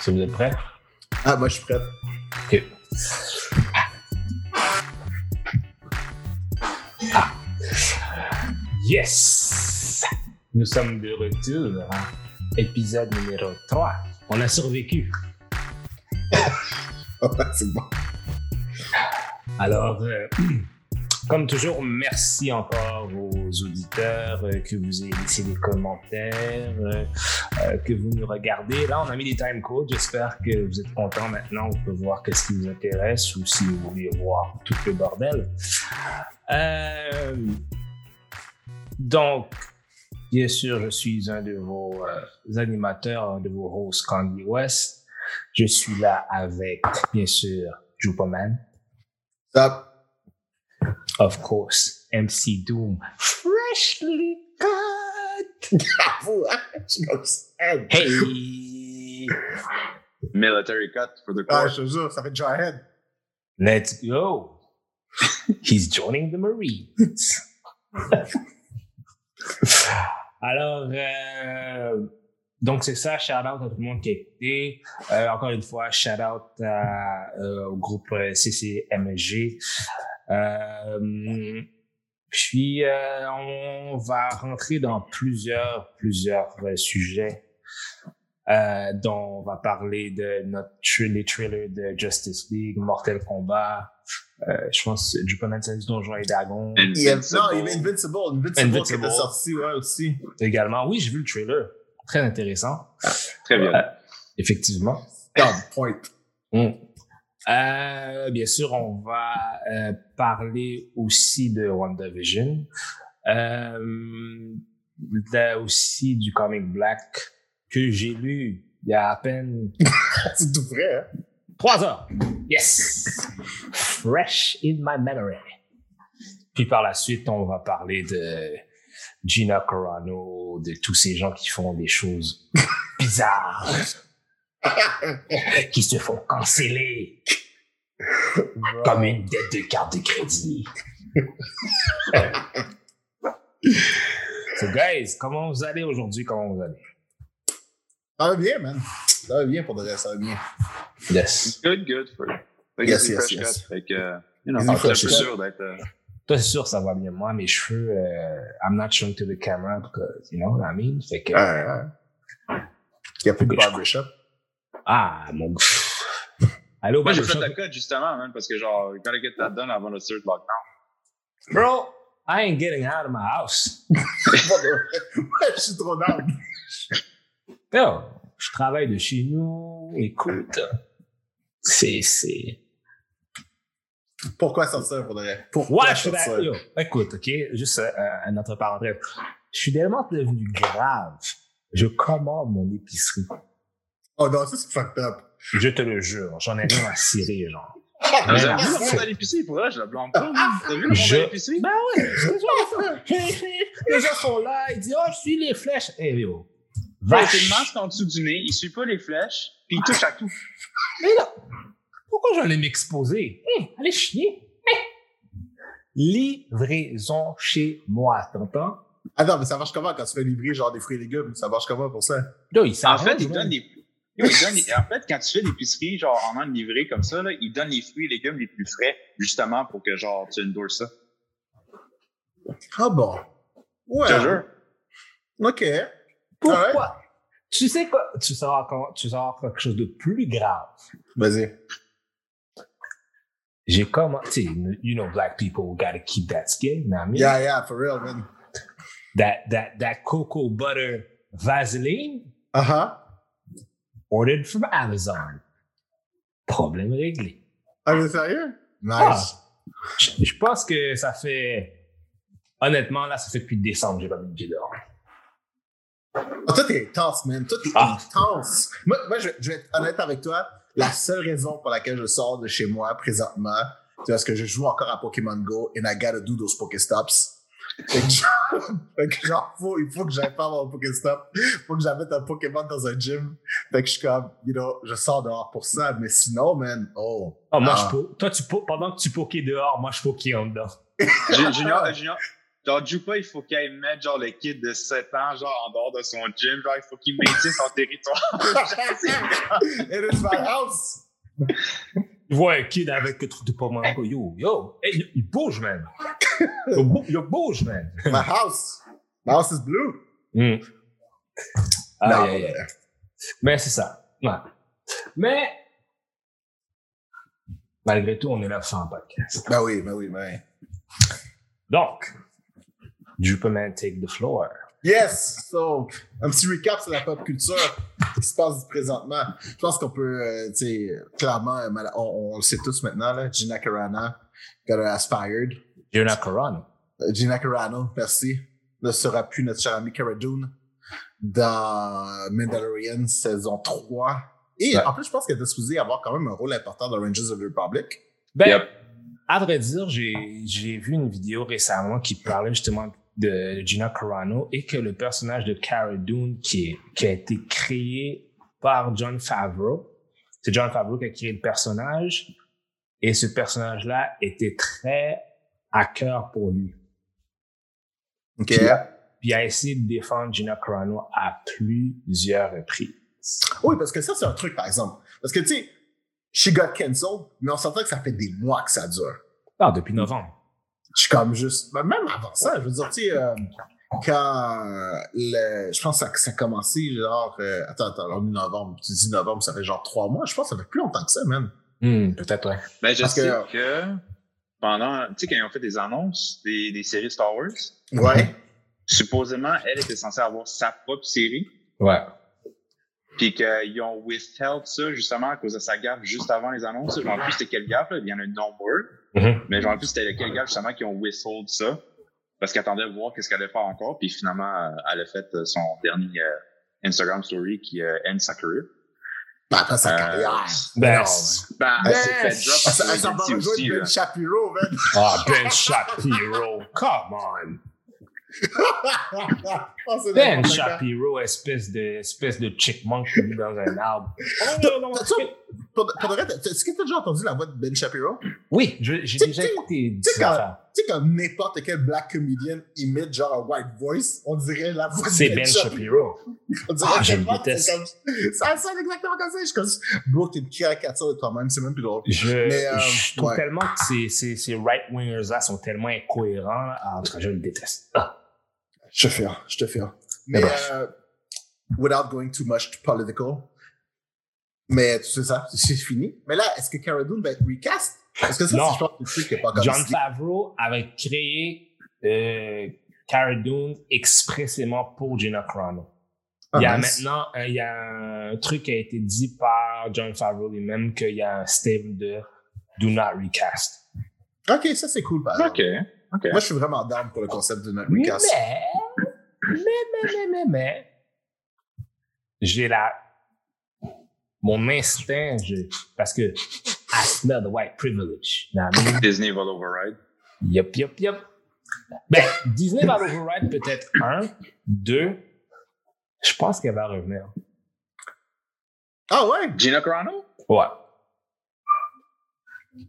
Si vous êtes prêts? Ah, moi, je suis prêt. OK. Ah. Yes! Nous sommes de retour. hein. Épisode numéro 3. On a survécu. c'est bon. Alors, euh, comme toujours, merci encore aux auditeurs euh, que vous avez laissé des commentaires, euh, euh, que vous nous regardez. Là, on a mis des time codes. J'espère que vous êtes contents maintenant. Vous pouvez voir qu'est-ce qui vous intéresse ou si vous voulez voir tout le bordel. Euh, donc, bien sûr, je suis un de vos euh, animateurs, un de vos hosts, Candy West. Je suis là avec, bien sûr, Jupaman. Stop. Of course, MC Doom, freshly cut. Bravo, hein? Je. Hey, Military cut for the Ah, court. je te jure, ça fait Jarhead. let's go. He's joining the Marines. Alors, euh, donc c'est ça, shout out à tout le monde qui a écouté. Euh, encore une fois, shout out à, euh, au groupe euh, CCMG. Euh, puis, euh, on va rentrer dans plusieurs, plusieurs euh, sujets. Euh, dont on va parler de notre les trailers de Justice League, Mortal Kombat. Euh, je pense Jupaman Sense Donjon et Dragon Il y a- Invincible. non, il y avait Invincible. Invincible, Invincible. qui était sorti, ouais, aussi. également. Oui, j'ai vu le trailer. Très intéressant. Très bien. Euh, effectivement. God, point. Mm. Euh, bien sûr, on va euh, parler aussi de WandaVision. Euh, aussi du comic Black que j'ai lu il y a à peine C'est tout hein? trois heures. Yes! Fresh in my memory. Puis par la suite, on va parler de Gina Carano, de tous ces gens qui font des choses bizarres, qui se font canceller comme une dette de carte de crédit. so guys, comment vous allez aujourd'hui? Comment vous allez? Ça va bien, man. Ça va bien pour de vrai, ça va bien. Yes. Good, good. For, Yes, yes, yes. Fait que, you know, sûr d'être. euh, Toi, c'est sûr, ça va bien. Moi, mes cheveux, euh, I'm not showing to the camera because, you know what I mean? Fait que. Il y a plus de barbershop. Ah, mon Allô, Moi, j'ai fait la cut justement, man, parce que genre, you gotta get that done avant le third lockdown. Bro, I ain't getting out of my house. ouais, je suis trop down. Yo, je travaille de chez nous. Écoute, c'est, c'est. Pourquoi sortir pour de vrai? Pourquoi Ouais, je suis sortir? Yo, écoute, ok, juste euh, un autre parenthèse. Je suis tellement devenu grave. Je commande mon épicerie. Oh non, ça c'est fucked up. Je te le jure, j'en ai rien à cirer, genre. Vous Ouais. avez vu le monde à l'épicerie, pour vrai, je la blâme pas. T'as vu le monde Je- à l'épicerie? Ben ouais, c'est ça. Les gens sont là, ils disent, oh, je suis les flèches. Eh, yo. Il a Vache. une masque en dessous du nez, il suit pas les flèches, puis il touche à tout. Mais là, pourquoi j'allais m'exposer? Hum, allez chier. Hum. Livraison chez moi, t'entends? Attends, mais ça marche comment quand tu fais livrer genre des fruits et légumes? Ça marche comment pour ça? Là, il En fait, il là. donne des. Donne En fait, quand tu fais l'épicerie, genre en un livré comme ça, là, il donne les fruits et légumes les plus frais, justement pour que genre tu endorses ça. Ah bon? Ouais. Je te jure. Ok. Pourquoi? Tu sais quoi? Tu sauras, encore- tu sauras quelque chose de plus grave. Vas-y. J'ai commencé, you know, black people gotta keep that skin, you know what I mean? Yeah, yeah, for real, man. That, that, that cocoa butter Vaseline? Uh huh. Ordered from Amazon. Problème réglé. Ah, mais sérieux? Nice. Ah. Je je pense que ça fait. Honnêtement, là, ça fait depuis décembre que j'ai pas mis le pied dehors. Ah, toi, t'es intense, man. Toi, t'es Ah. intense. Moi, moi je, je vais être honnête avec toi. La seule raison pour laquelle je sors de chez moi présentement, c'est parce que je joue encore à Pokémon Go and I gotta do those Pokéstops. Fait que genre, faut, il faut que j'aille faire mon Pokéstop. faut que j'amène un Pokémon dans un gym. Fait que je suis comme, you know, je sors dehors pour ça. Mais sinon, man, oh. Oh, moi, Ah. je po- Toi, tu po- pendant que tu pokais dehors, moi, je pokais en dedans. Ju- Junior, Junior, Genre, Jupa, il faut qu'il mette genre le kid de 7 ans, genre en dehors de son gym, genre il faut qu'il maintienne son territoire. It is my house. Ouais, kid avec le truc de Pomanco. Yo, yo, hey, il bouge, man. Il bou- il bouge, man. My house. My house is blue. Hmm. Non, Aïe, aïe, aïe. Mais c'est ça. Ouais. Mais, malgré tout, on est là pour faire un podcast. Ben oui, ben oui, ben oui. Donc, Juperman take the floor. Yes! So, un petit recap sur la pop culture qui se passe présentement. Je pense qu'on peut, euh, tu sais, clairement, euh, on, on le sait tous maintenant, là, Gina Carano got fired. Jonah Carano. Euh, Gina Carano, merci, ne sera plus notre cher ami Cara Dune dans Mandalorian saison 3. Et Ouais. en plus, je pense qu'elle était supposée avoir quand même un rôle important dans Rangers of the Republic. Ben, Yep. à vrai dire, j'ai, j'ai vu une vidéo récemment qui parlait justement de Gina Carano et que le personnage de Cara Dune qui, est, qui a été créé par John Favreau, c'est John Favreau qui a créé le personnage et ce personnage-là était très à cœur pour lui. OK? Puis, puis a essayé de défendre Gina Carano à plusieurs reprises. Oui, parce que ça, c'est un truc, par exemple. Parce que, tu sais, she got cancelled, mais on s'entend que ça fait des mois que ça dure. Ah, depuis novembre. Je suis comme juste. ben, même avant ça, je veux dire, tu sais, euh, quand euh, le, je pense que ça, ça a commencé, genre. euh, attends, attends, est novembre. Tu dis novembre, ça fait genre trois mois. Je pense que ça fait plus longtemps que ça, man. Hmm, peut-être, ouais. Ben, je Parce sais que- que, pendant, tu sais, quand ils ont fait des annonces des, des séries Star Wars, Ouais. supposément, elle était censée avoir sa propre série, Ouais. puis qu'ils ont withheld ça justement à cause de sa gaffe juste avant les annonces. Je plus c'était quelle gaffe, là. il y en a une Mhm. mais je me rappelle plus c'était quelle gaffe justement qui ont withheld ça, parce qu'ils attendaient de voir qu'est-ce qu'elle allait faire encore, puis finalement, elle a fait euh, son dernier euh, Instagram story qui euh, end sa carrière. Ben, après sa Euh, carrière. Ben, Ben, elle s'est fait drop Elle s'en- va Ben là. Shapiro, man. Ah, Ben Shapiro, come on. Oh, Ben. Shapiro, espèce de, espèce de chipmunk qui vit dans un arbre. Oh, non, non, Pour, pour de vrai, t'as- est-ce que t'as déjà entendu la voix de Ben Shapiro? Oui, j'ai Tu- déjà tu- écouté tu sais, quand-. Tu n'importe quel black comedian imite genre un white voice, on dirait la voix de C'est Ben Shapiro. On dirait Ah, je le c'est déteste. Ça sonne exactement comme ça. Je suis comme, bro, t'es une caricature de toi-même, c'est même plus drôle. Je, Mais, euh, je trouve ouais. tellement que ces, ces, ces right-wingers-là sont tellement incohérents. Ah, en tout cas, je le déteste. Ah. Je te fais, je te fais. Mais, bref. euh, without going too much political, mais tu sais ça, c'est fini. Mais là, est-ce que Cara Dune va être recast? Parce que ça, Non. c'est, je pense, le truc qui n'est pas comme John Favreau avait créé euh, Cara Dune expressément pour Gina Carano. Ah, il y a nice. maintenant euh, il y a un truc qui a été dit par John Favreau lui-même qu'il y a un statement de Do not recast. Ok, ça, c'est cool, par. Ok, ok. Moi, je suis vraiment down pour le concept de notre recast. Mais, mais, mais, mais, mais, mais, j'ai la. Mon instinct, je, parce que I smell the white privilege. You know what I mean? Disney va l'override. Yup, yup, yup. Ben, Disney va l'override peut-être un, deux. Je pense qu'elle va revenir. Ah ouais? Gina Carano? Ouais.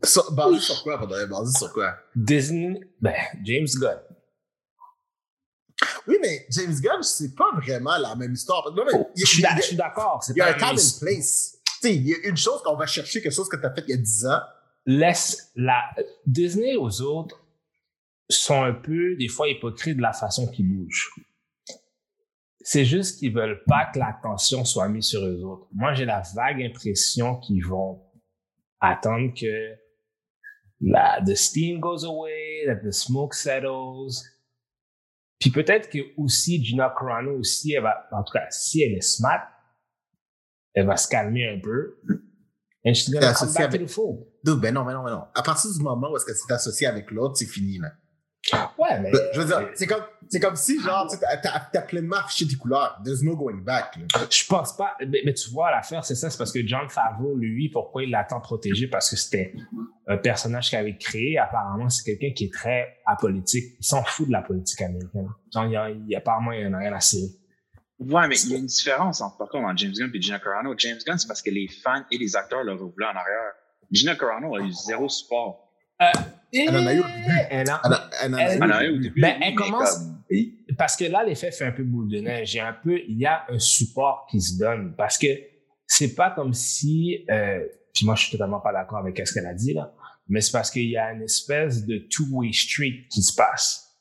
So- basé sur quoi, basé sur quoi? Disney, ben, James Gunn. Oui, mais James Gunn, c'est pas vraiment la même histoire. Non, mais il y Je a- suis il je suis d'accord. il y a un time and place. Tu sais, il y a une chose qu'on va chercher, quelque chose que tu as fait il y a 10 ans. laisse la Disney aux autres sont un peu des fois hypocrites de la façon qu'ils bougent. C'est juste qu'ils veulent pas que l'attention soit mise sur eux autres. Moi, j'ai la vague impression qu'ils vont attendre que la the steam goes away, that the smoke settles. Puis peut-être que aussi Gina Carano aussi, elle va, en tout cas, si elle est smart, elle va se calmer un peu. Come associe back to avec-. Dude, ben non, ben non, ben non. À partir du moment où est-ce que c'est associé avec l'autre, c'est fini, là. Ouais, mais. Je veux dire, c'est comme, c'est comme si, genre, t'as, pleinement affiché tes couleurs. There's no going back, là. Je pense pas. Mais, mais tu vois, l'affaire, c'est ça, c'est parce que John Favreau, lui, pourquoi il l'a tant protégé? Parce que c'était un personnage qu'il avait créé. Apparemment, c'est quelqu'un qui est très apolitique. Il s'en fout de la politique américaine. Genre, il y a, il y a apparemment, il y en a rien à cirer. Ouais, mais il y a une différence entre, par contre, entre James Gunn et Gina Carano. James Gunn, c'est parce que les fans et les acteurs le voulaient en arrière. Gina Carano a eu zéro support. Elle en a eu au début. Elle en- Elle en- elle en a Elle- eu au a eu au début. Ben, elle commence. comme- Parce que là, l'effet fait un peu boule de neige. Il y a un peu, il y a un support qui se donne. Parce que c'est pas comme si, euh, puis moi, je suis totalement pas d'accord avec ce qu'elle a dit, là. Mais c'est parce qu'il y a une espèce de two-way street qui se passe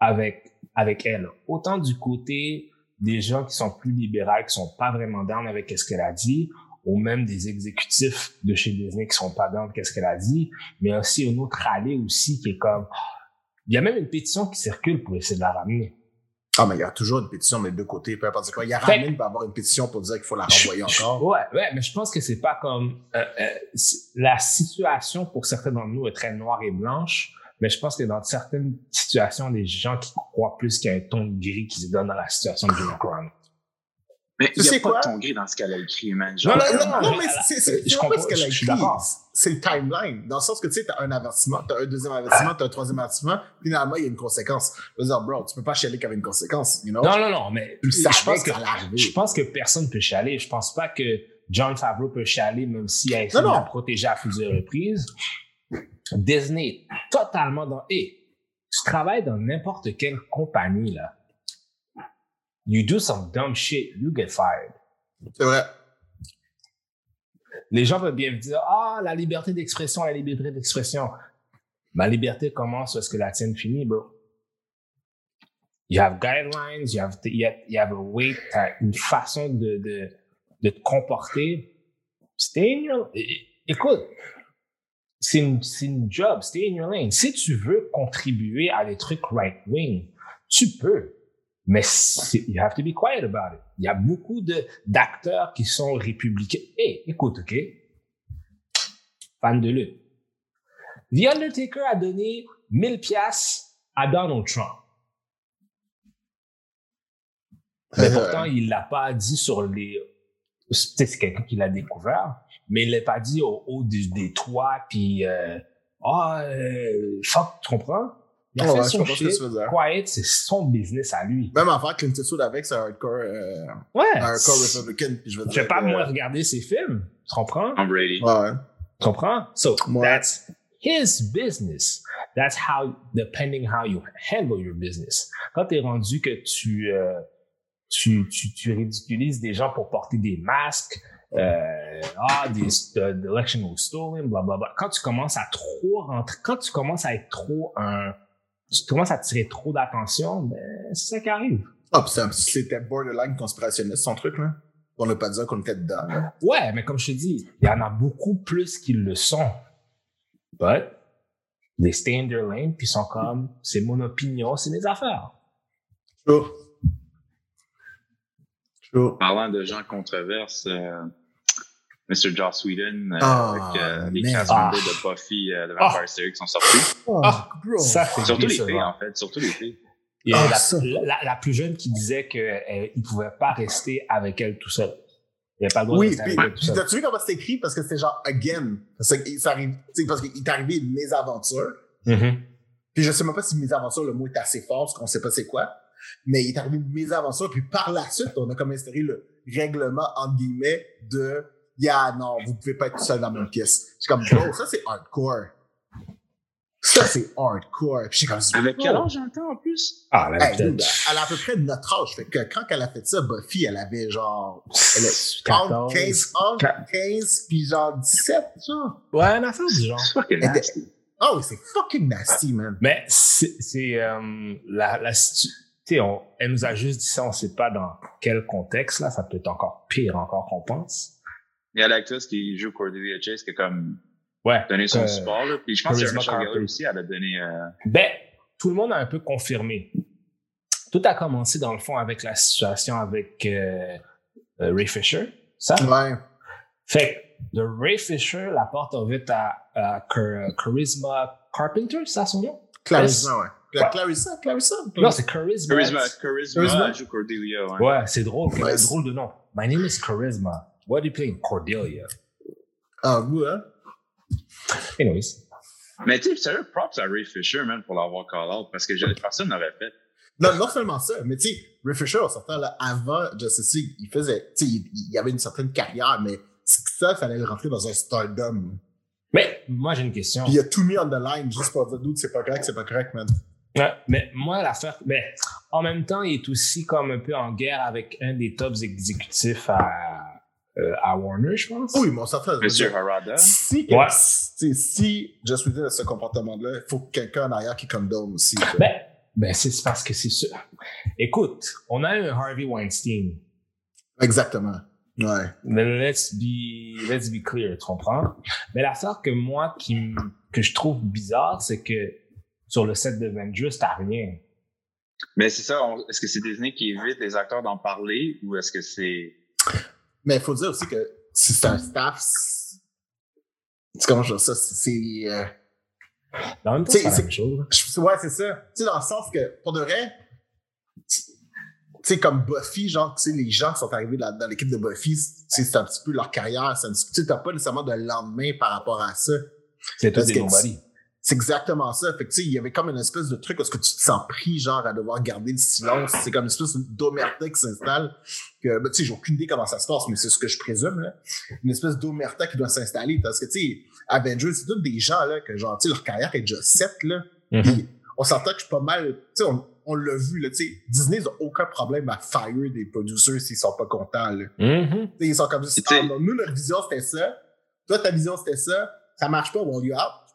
avec, avec elle. Autant du côté des gens qui sont plus libéraux, qui sont pas vraiment down avec ce qu'elle a dit, ou même des exécutifs de chez Disney qui sont pas down avec ce qu'elle a dit, mais aussi une autre allée aussi qui est comme, il y a même une pétition qui circule pour essayer de la ramener. Ah, mais il y a toujours une pétition des deux côtés, peu importe quoi. Il y a Ramin va avoir une pétition pour dire qu'il faut la renvoyer Je- encore. Ouais, ouais, mais je pense que c'est pas comme euh, euh, la situation pour certains d'entre nous est très noire et blanche, mais je pense que dans certaines situations, des gens qui croient plus qu'il y a un ton de gris qui se donne dans la situation de Jim Crown. Mais Tu il y sais a pas quoi? de ton gris dans ce qu'elle a écrit, man. Non, Genre, non, Non, non, non, je- mais c'est- c'est je c'est pas parce qu'elle a écrit. C'est le timeline. Dans le sens que tu sais, t'as un avertissement, t'as un deuxième avertissement, t'as un troisième avertissement, finalement, il y a une conséquence. Je veux dire, bro, tu peux pas chialer qu'avec une conséquence, you know? Non, non, non, mais je pense que je pense que personne peut chialer. Je pense pas que John Favreau peut chialer, même s'il a essayé de non. la protéger à plusieurs reprises. Disney est totalement dans. Hey, tu travailles dans n'importe quelle compagnie, là. You do some dumb shit, you get fired. C'est vrai. Les gens peuvent bien dire Ah, la liberté d'expression, la liberté d'expression. Ma liberté commence où est-ce que la tienne finit, bro. You have guidelines, you have, you have, you have a way, t'as une façon de, de, de te comporter. Stay in your. Écoute, c'est une, une job, stay in your lane. Si tu veux contribuer à des trucs right-wing, tu peux. Mais you have to be quiet about it. Il y a beaucoup d'acteurs qui sont républicains. Hey, écoute, OK? Fan de lutte. The Undertaker a donné 1000 pièces à Donald Trump. Mais Euh, pourtant, il l'a pas dit sur les. Peut-être c'est quelqu'un qui l'a découvert, mais il l'a pas dit au haut des, des toits, puis euh, ah, euh, fuck, tu comprends? Il a Ouais, fait ouais, son shit. Quiet, c'est son business à lui. Même affaire Clint Eastwood avec, c'est un hardcore, euh, Ouais. un hardcore Republican. Puis je veux Je vais pas moi regarder ses films. Tu comprends? Tom Brady. Ouais. Tu comprends? So Ouais. that's his business. That's how, depending how you handle your business. Quand t'es rendu que tu, euh, tu, tu, tu ridiculises des gens pour porter des masques, euh, ah, des, the, the election was stolen, bla, bla, bla. Quand tu commences à trop rentrer, quand tu commences à être trop un, tu commences à tirer trop d'attention, ben, c'est ça qui arrive. Ah, c'était borderline conspirationniste, son truc, là. On n'a pas dit qu'on était dedans, là. Ouais, mais comme je te dis, il y en a beaucoup plus qui le sont. But, they stay in their lane, puis ils sont comme, c'est mon opinion, c'est mes affaires. True. True. Parlant de gens controverses, euh, Mr. Joss Whedon, euh, Ah, avec euh, les créations Ah. de Buffy, euh, de Ah. Vampire Series qui sont sorties. Ah, bro. Ça, c'est Surtout les filles, en fait. Surtout les filles. A Ah, la, la, la plus jeune qui disait qu'il ne pouvait pas rester avec elle tout seul. Il n'avait pas le droit de Oui, rester puis, avec elle tout seul. t'as-tu vu comment c'est écrit? Parce que c'était genre again. Parce que ça arrive, tu sais, parce qu'il est arrivé une mésaventure. Mhm. Puis je sais même pas si mésaventure, le mot est assez fort, parce qu'on sait pas c'est quoi. Mais il est arrivé une mésaventure, puis par la suite, on a comme instauré le règlement, entre guillemets, de Yeah, non, vous pouvez pas être tout seul dans la même pièce. Je suis comme, bro, ça c'est hardcore. Ça c'est hardcore. Puis je suis comme, Avec quel âge? J'entends en plus? Ah, là, Hey, elle a à peu près notre âge. Fait que quand elle a fait ça, Buffy, elle avait genre elle a 14. 15 ans, Quat- 15, puis genre 17, genre. Ouais, un affaire du genre. C'est fucking Elle était- nasty. Oh, oui, c'est fucking nasty, man. Mais c'est c'est, euh, la, la situ- tu sais, on- elle nous a juste dit ça, on sait pas dans quel contexte, là, ça peut être encore pire encore qu'on pense. Il y a l'actrice qui joue Cordelia Chase qui a comme Ouais. donné son Euh, support. Là. Puis je pense que. Gellar aussi, elle a donné... Euh, Ben, tout le monde a un peu confirmé. Tout a commencé, dans le fond, avec la situation avec euh, euh, Ray Fisher, ça? Ouais. Fait que de Ray Fisher, la porte ouverte à, à Char- Charisma Carpenter, c'est ça son nom? Clarissa, ouais. Cla- Ouais. Clarissa, Clarissa? Non, c'est Charisma. Charisma, Charisma, Charisma? elle joue Cordelia. Ouais. Ouais, c'est drôle. quel Ouais. drôle de nom. My name is Charisma. What are you playing? Cordelia? Ah, vous, hein? Anyways. Mais tu sais, sérieux, props à Ray Fisher, man, pour l'avoir call out, parce que je- personne n'aurait fait. Non, non seulement ça, mais tu sais, Ray Fisher, en sortant là, avant Justice League, il faisait, tu sais, il, il avait une certaine carrière, mais ça, il fallait le rentrer dans un stardom. Mais moi, j'ai une question. Puis il a tout mis on the line juste pour dire, doute, c'est pas correct, c'est pas correct, man. Ouais, mais moi, l'affaire, mais en même temps, il est aussi comme un peu en guerre avec un des tops exécutifs à, euh, à Warner, je pense. Oui, mais on s'entend. je veux Monsieur Harada. Si, Ouais. si, si Just Whedon a ce comportement-là, il faut quelqu'un en arrière qui condone aussi. Ben, ben c'est parce que c'est sûr. Écoute, on a un Harvey Weinstein. Exactement. Ouais. Mais let's be, let's be clear, tu comprends? Mais l'affaire que moi, qui, que je trouve bizarre, c'est que sur le set de Avengers, t'as rien. Mais c'est ça, est-ce que c'est Disney qui évite les acteurs d'en parler ou est-ce que c'est. Mais il faut dire aussi que si c'est un staff, c'est c'est comment je dis ça, c'est- c'est. euh, même temps, C'est- la même chose. je- ouais, c'est ça. Tu sais, dans le sens que, pour de vrai, tu sais, comme Buffy, genre, tu sais, les gens qui sont arrivés dans, dans l'équipe de Buffy, c'est un petit peu leur carrière. Tu sais, t'as pas nécessairement de lendemain par rapport à ça. C'est tout des nobody. C'est exactement ça. Fait que, tu sais, il y avait comme une espèce de truc où est-ce que tu te sens pris, genre, à devoir garder le silence. C'est comme une espèce d'omerta qui s'installe. Que, ben, tu sais, j'ai aucune idée comment ça se passe, mais c'est ce que je présume, là. Une espèce d'omerta qui doit s'installer. Parce que, tu sais, Avengers, c'est tous des gens, là, que, genre, tu sais, leur carrière est déjà set, là. Mhm. Puis, on s'entend que je suis pas mal, tu sais, on, on l'a vu, là, tu sais, Disney n'a aucun problème à fire des producers s'ils sont pas contents, là. Mhm. Sais, ils sont comme Ah, non, nous, notre vision, c'était ça. Toi, ta vision, c'était ça. Ça marche pas, on you out.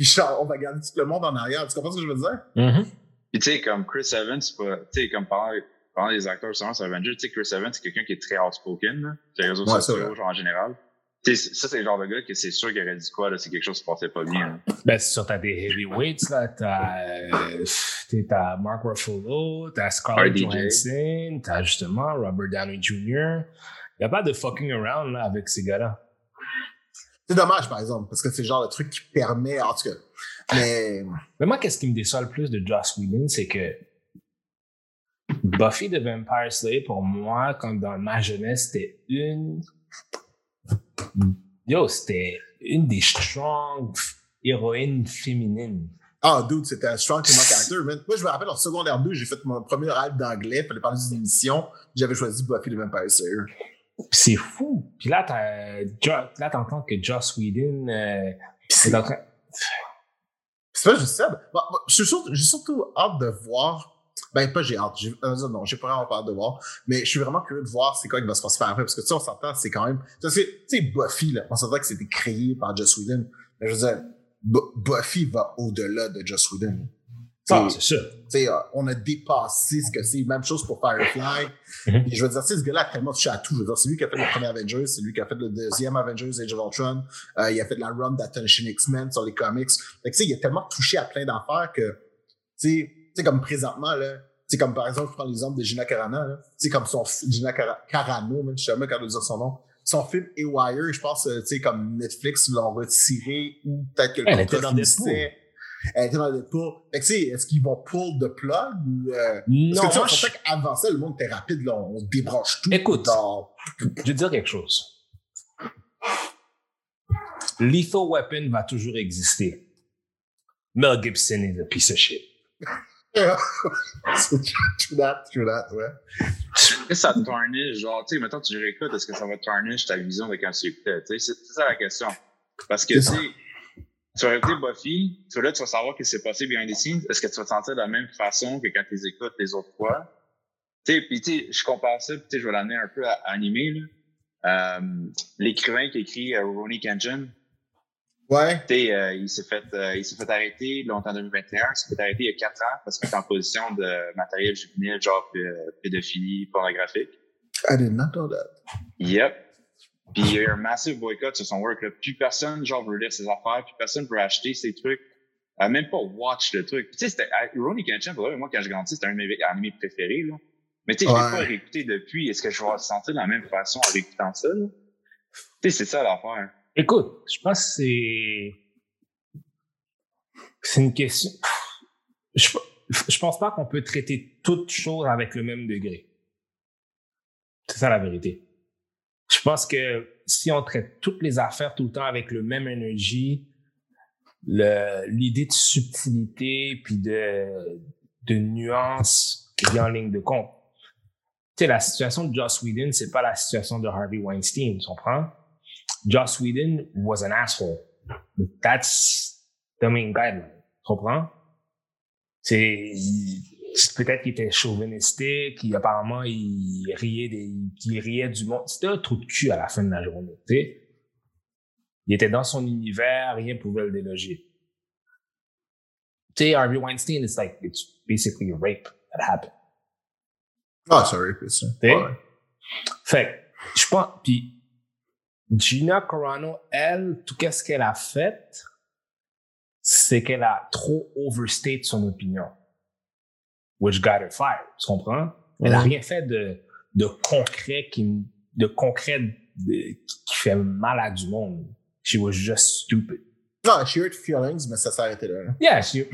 Puis genre, on va garder tout le monde en arrière. Tu comprends ce que je veux dire? Mhm. Puis tu sais, comme Chris Evans, c'est pas. Tu sais, comme parlant, parlant des acteurs sur Avengers, tu sais, Chris Evans, c'est quelqu'un qui est très outspoken, là, sur les réseaux Ouais, sociaux, genre en général. Tu sais, ça, c'est le genre de gars que c'est sûr qu'il aurait dit quoi, là, c'est quelque chose qui se passait pas bien. là. Ben, c'est sûr, t'as des heavyweights, là. T'as, euh, t'sais, t'as Mark Ruffalo, t'as Scarlett RDJ. Johansson, t'as justement Robert Downey Jr. Y a pas de fucking around, là, avec ces gars-là. C'est dommage, par exemple, parce que c'est le genre de truc qui permet, en tout cas. Mais, Mais moi, qu'est-ce qui me déçoit le plus de Joss Whedon, c'est que Buffy the Vampire Slayer, pour moi, comme dans ma jeunesse, c'était une. Yo, c'était une des strong héroïnes féminines. ah, dude, c'était un strong female character, man. Moi, je me rappelle, en secondaire 2, j'ai fait mon premier rêve d'anglais, fallait parler d'une émission. J'avais choisi Buffy the Vampire Slayer. C'est fou. Puis là, là, t'entends que Joss Whedon euh, C'est train. pas juste ça. Bon, bon, je suis surtout, j'ai surtout hâte de voir. Ben, pas j'ai hâte. J'ai, euh, non, j'ai pas vraiment hâte de voir. Mais je suis vraiment curieux de voir c'est quoi qui va se passer après. Parce que, tu sais, on s'entend, c'est quand même. Tu sais, Buffy, là, on s'entend que c'était créé par Joss Whedon. Mais je veux dire, Bu- Buffy va au-delà de Joss Whedon. Ah, c'est ça. euh, on a dépassé ce que c'est. Même chose pour Firefly. Mhm. Je veux dire, ce gars-là a tellement touché à tout. Je veux dire, c'est lui qui a fait le premier Avengers, c'est lui qui a fait le deuxième Avengers, Age of Ultron. Euh, il a fait de la run d'Attention X-Men sur les comics. Fait que, il a tellement touché à plein d'affaires que, tu sais, comme présentement, là, comme par exemple, je prends l'exemple de Gina Carano, là. Sais, comme son, Gina Cara- Carano, même, je sais jamais comment dire son nom. Son film Wire, je pense, euh, tu sais, comme Netflix l'ont retiré ou peut-être que le Elle contrat était dans finissait. Elle était dans Deadpool. Fait que, tu sais, est-ce qu'ils vont pull the plug ou, euh, Non, parce que, tu sais, on moi, je- sentait qu'avant ça, le monde était rapide, là. On débranche tout. Écoute. dans- je vais te dire quelque chose. Lethal Weapon va toujours exister. Mel Gibson is a piece of shit. true that, true that, ouais. Est-ce que ça tarnish, genre, tu sais, mettons, tu réécoutes, est-ce que ça va tarnish ta vision de quand tu écoutais, tu sais, c'est ça la question. Parce que, tu sais, tu vas écouter Buffy, tu vas là, tu vas savoir ce qui s'est passé behind the scenes, est-ce que tu vas te sentir de la même façon que quand tu les écoutes les autres fois? Tu sais, puis tu sais, je compare ça, puis tu sais, je vais l'amener un peu à, à animé, là. Euh, L'écrivain qui écrit euh, Ronnie Kenshin, Ouais. tu sais, euh, il s'est fait, euh, il s'est fait arrêter longtemps en 2021. Il s'est fait arrêter il y a quatre ans parce qu'il était en position de matériel juvénile, genre pédophilie pornographique. I did not know that. Yep. Puis il y a eu un massive boycott sur son work. Là. Plus personne, genre, veut lire ses affaires, plus personne veut acheter ses trucs. Euh, même pas watch le truc. Tu sais, c'était Ronnie Kenshin, pour moi, quand je grandis, c'était un de mes animés préférés. Là. Mais tu sais, je l'ai Ouais. pas réécouté depuis. Est-ce que je vais sentir de la même façon en réécoutant ça? Tu sais, c'est ça l'affaire. Écoute, je pense que c'est. C'est une question. Je, je pense pas qu'on peut traiter toutes choses avec le même degré. C'est ça la vérité. Je pense que si on traite toutes les affaires tout le temps avec le même énergie, l'idée de subtilité puis de, de nuance vient en ligne de compte. Tu sais, la situation de Joss Whedon, c'est pas la situation de Harvey Weinstein, tu comprends? Joss Whedon was an asshole. That's the main guideline. Tu comprends? C'est peut-être qu'il était chauvinistique, qu'il apparemment, il riait des, qu'il riait du monde. C'était un trou de cul à la fin de la journée. Il était dans son univers, rien pouvait le déloger. Tu sais, Harvey Weinstein, it's like, it's basically a rape that happened. Ah, c'est rape, ça. T'sais? Ouais. Fait je pense, puis Gina Carano, elle, tout ce qu'elle a fait, c'est qu'elle a trop overstate son opinion. Which got her fired. Tu comprends? Elle a Mhm. rien fait de, de concret qui, de concret de- qui fait mal à du monde. She was just stupid. Non, she hurt feelings, mais ça s'est arrêté là. hein. Yeah, she,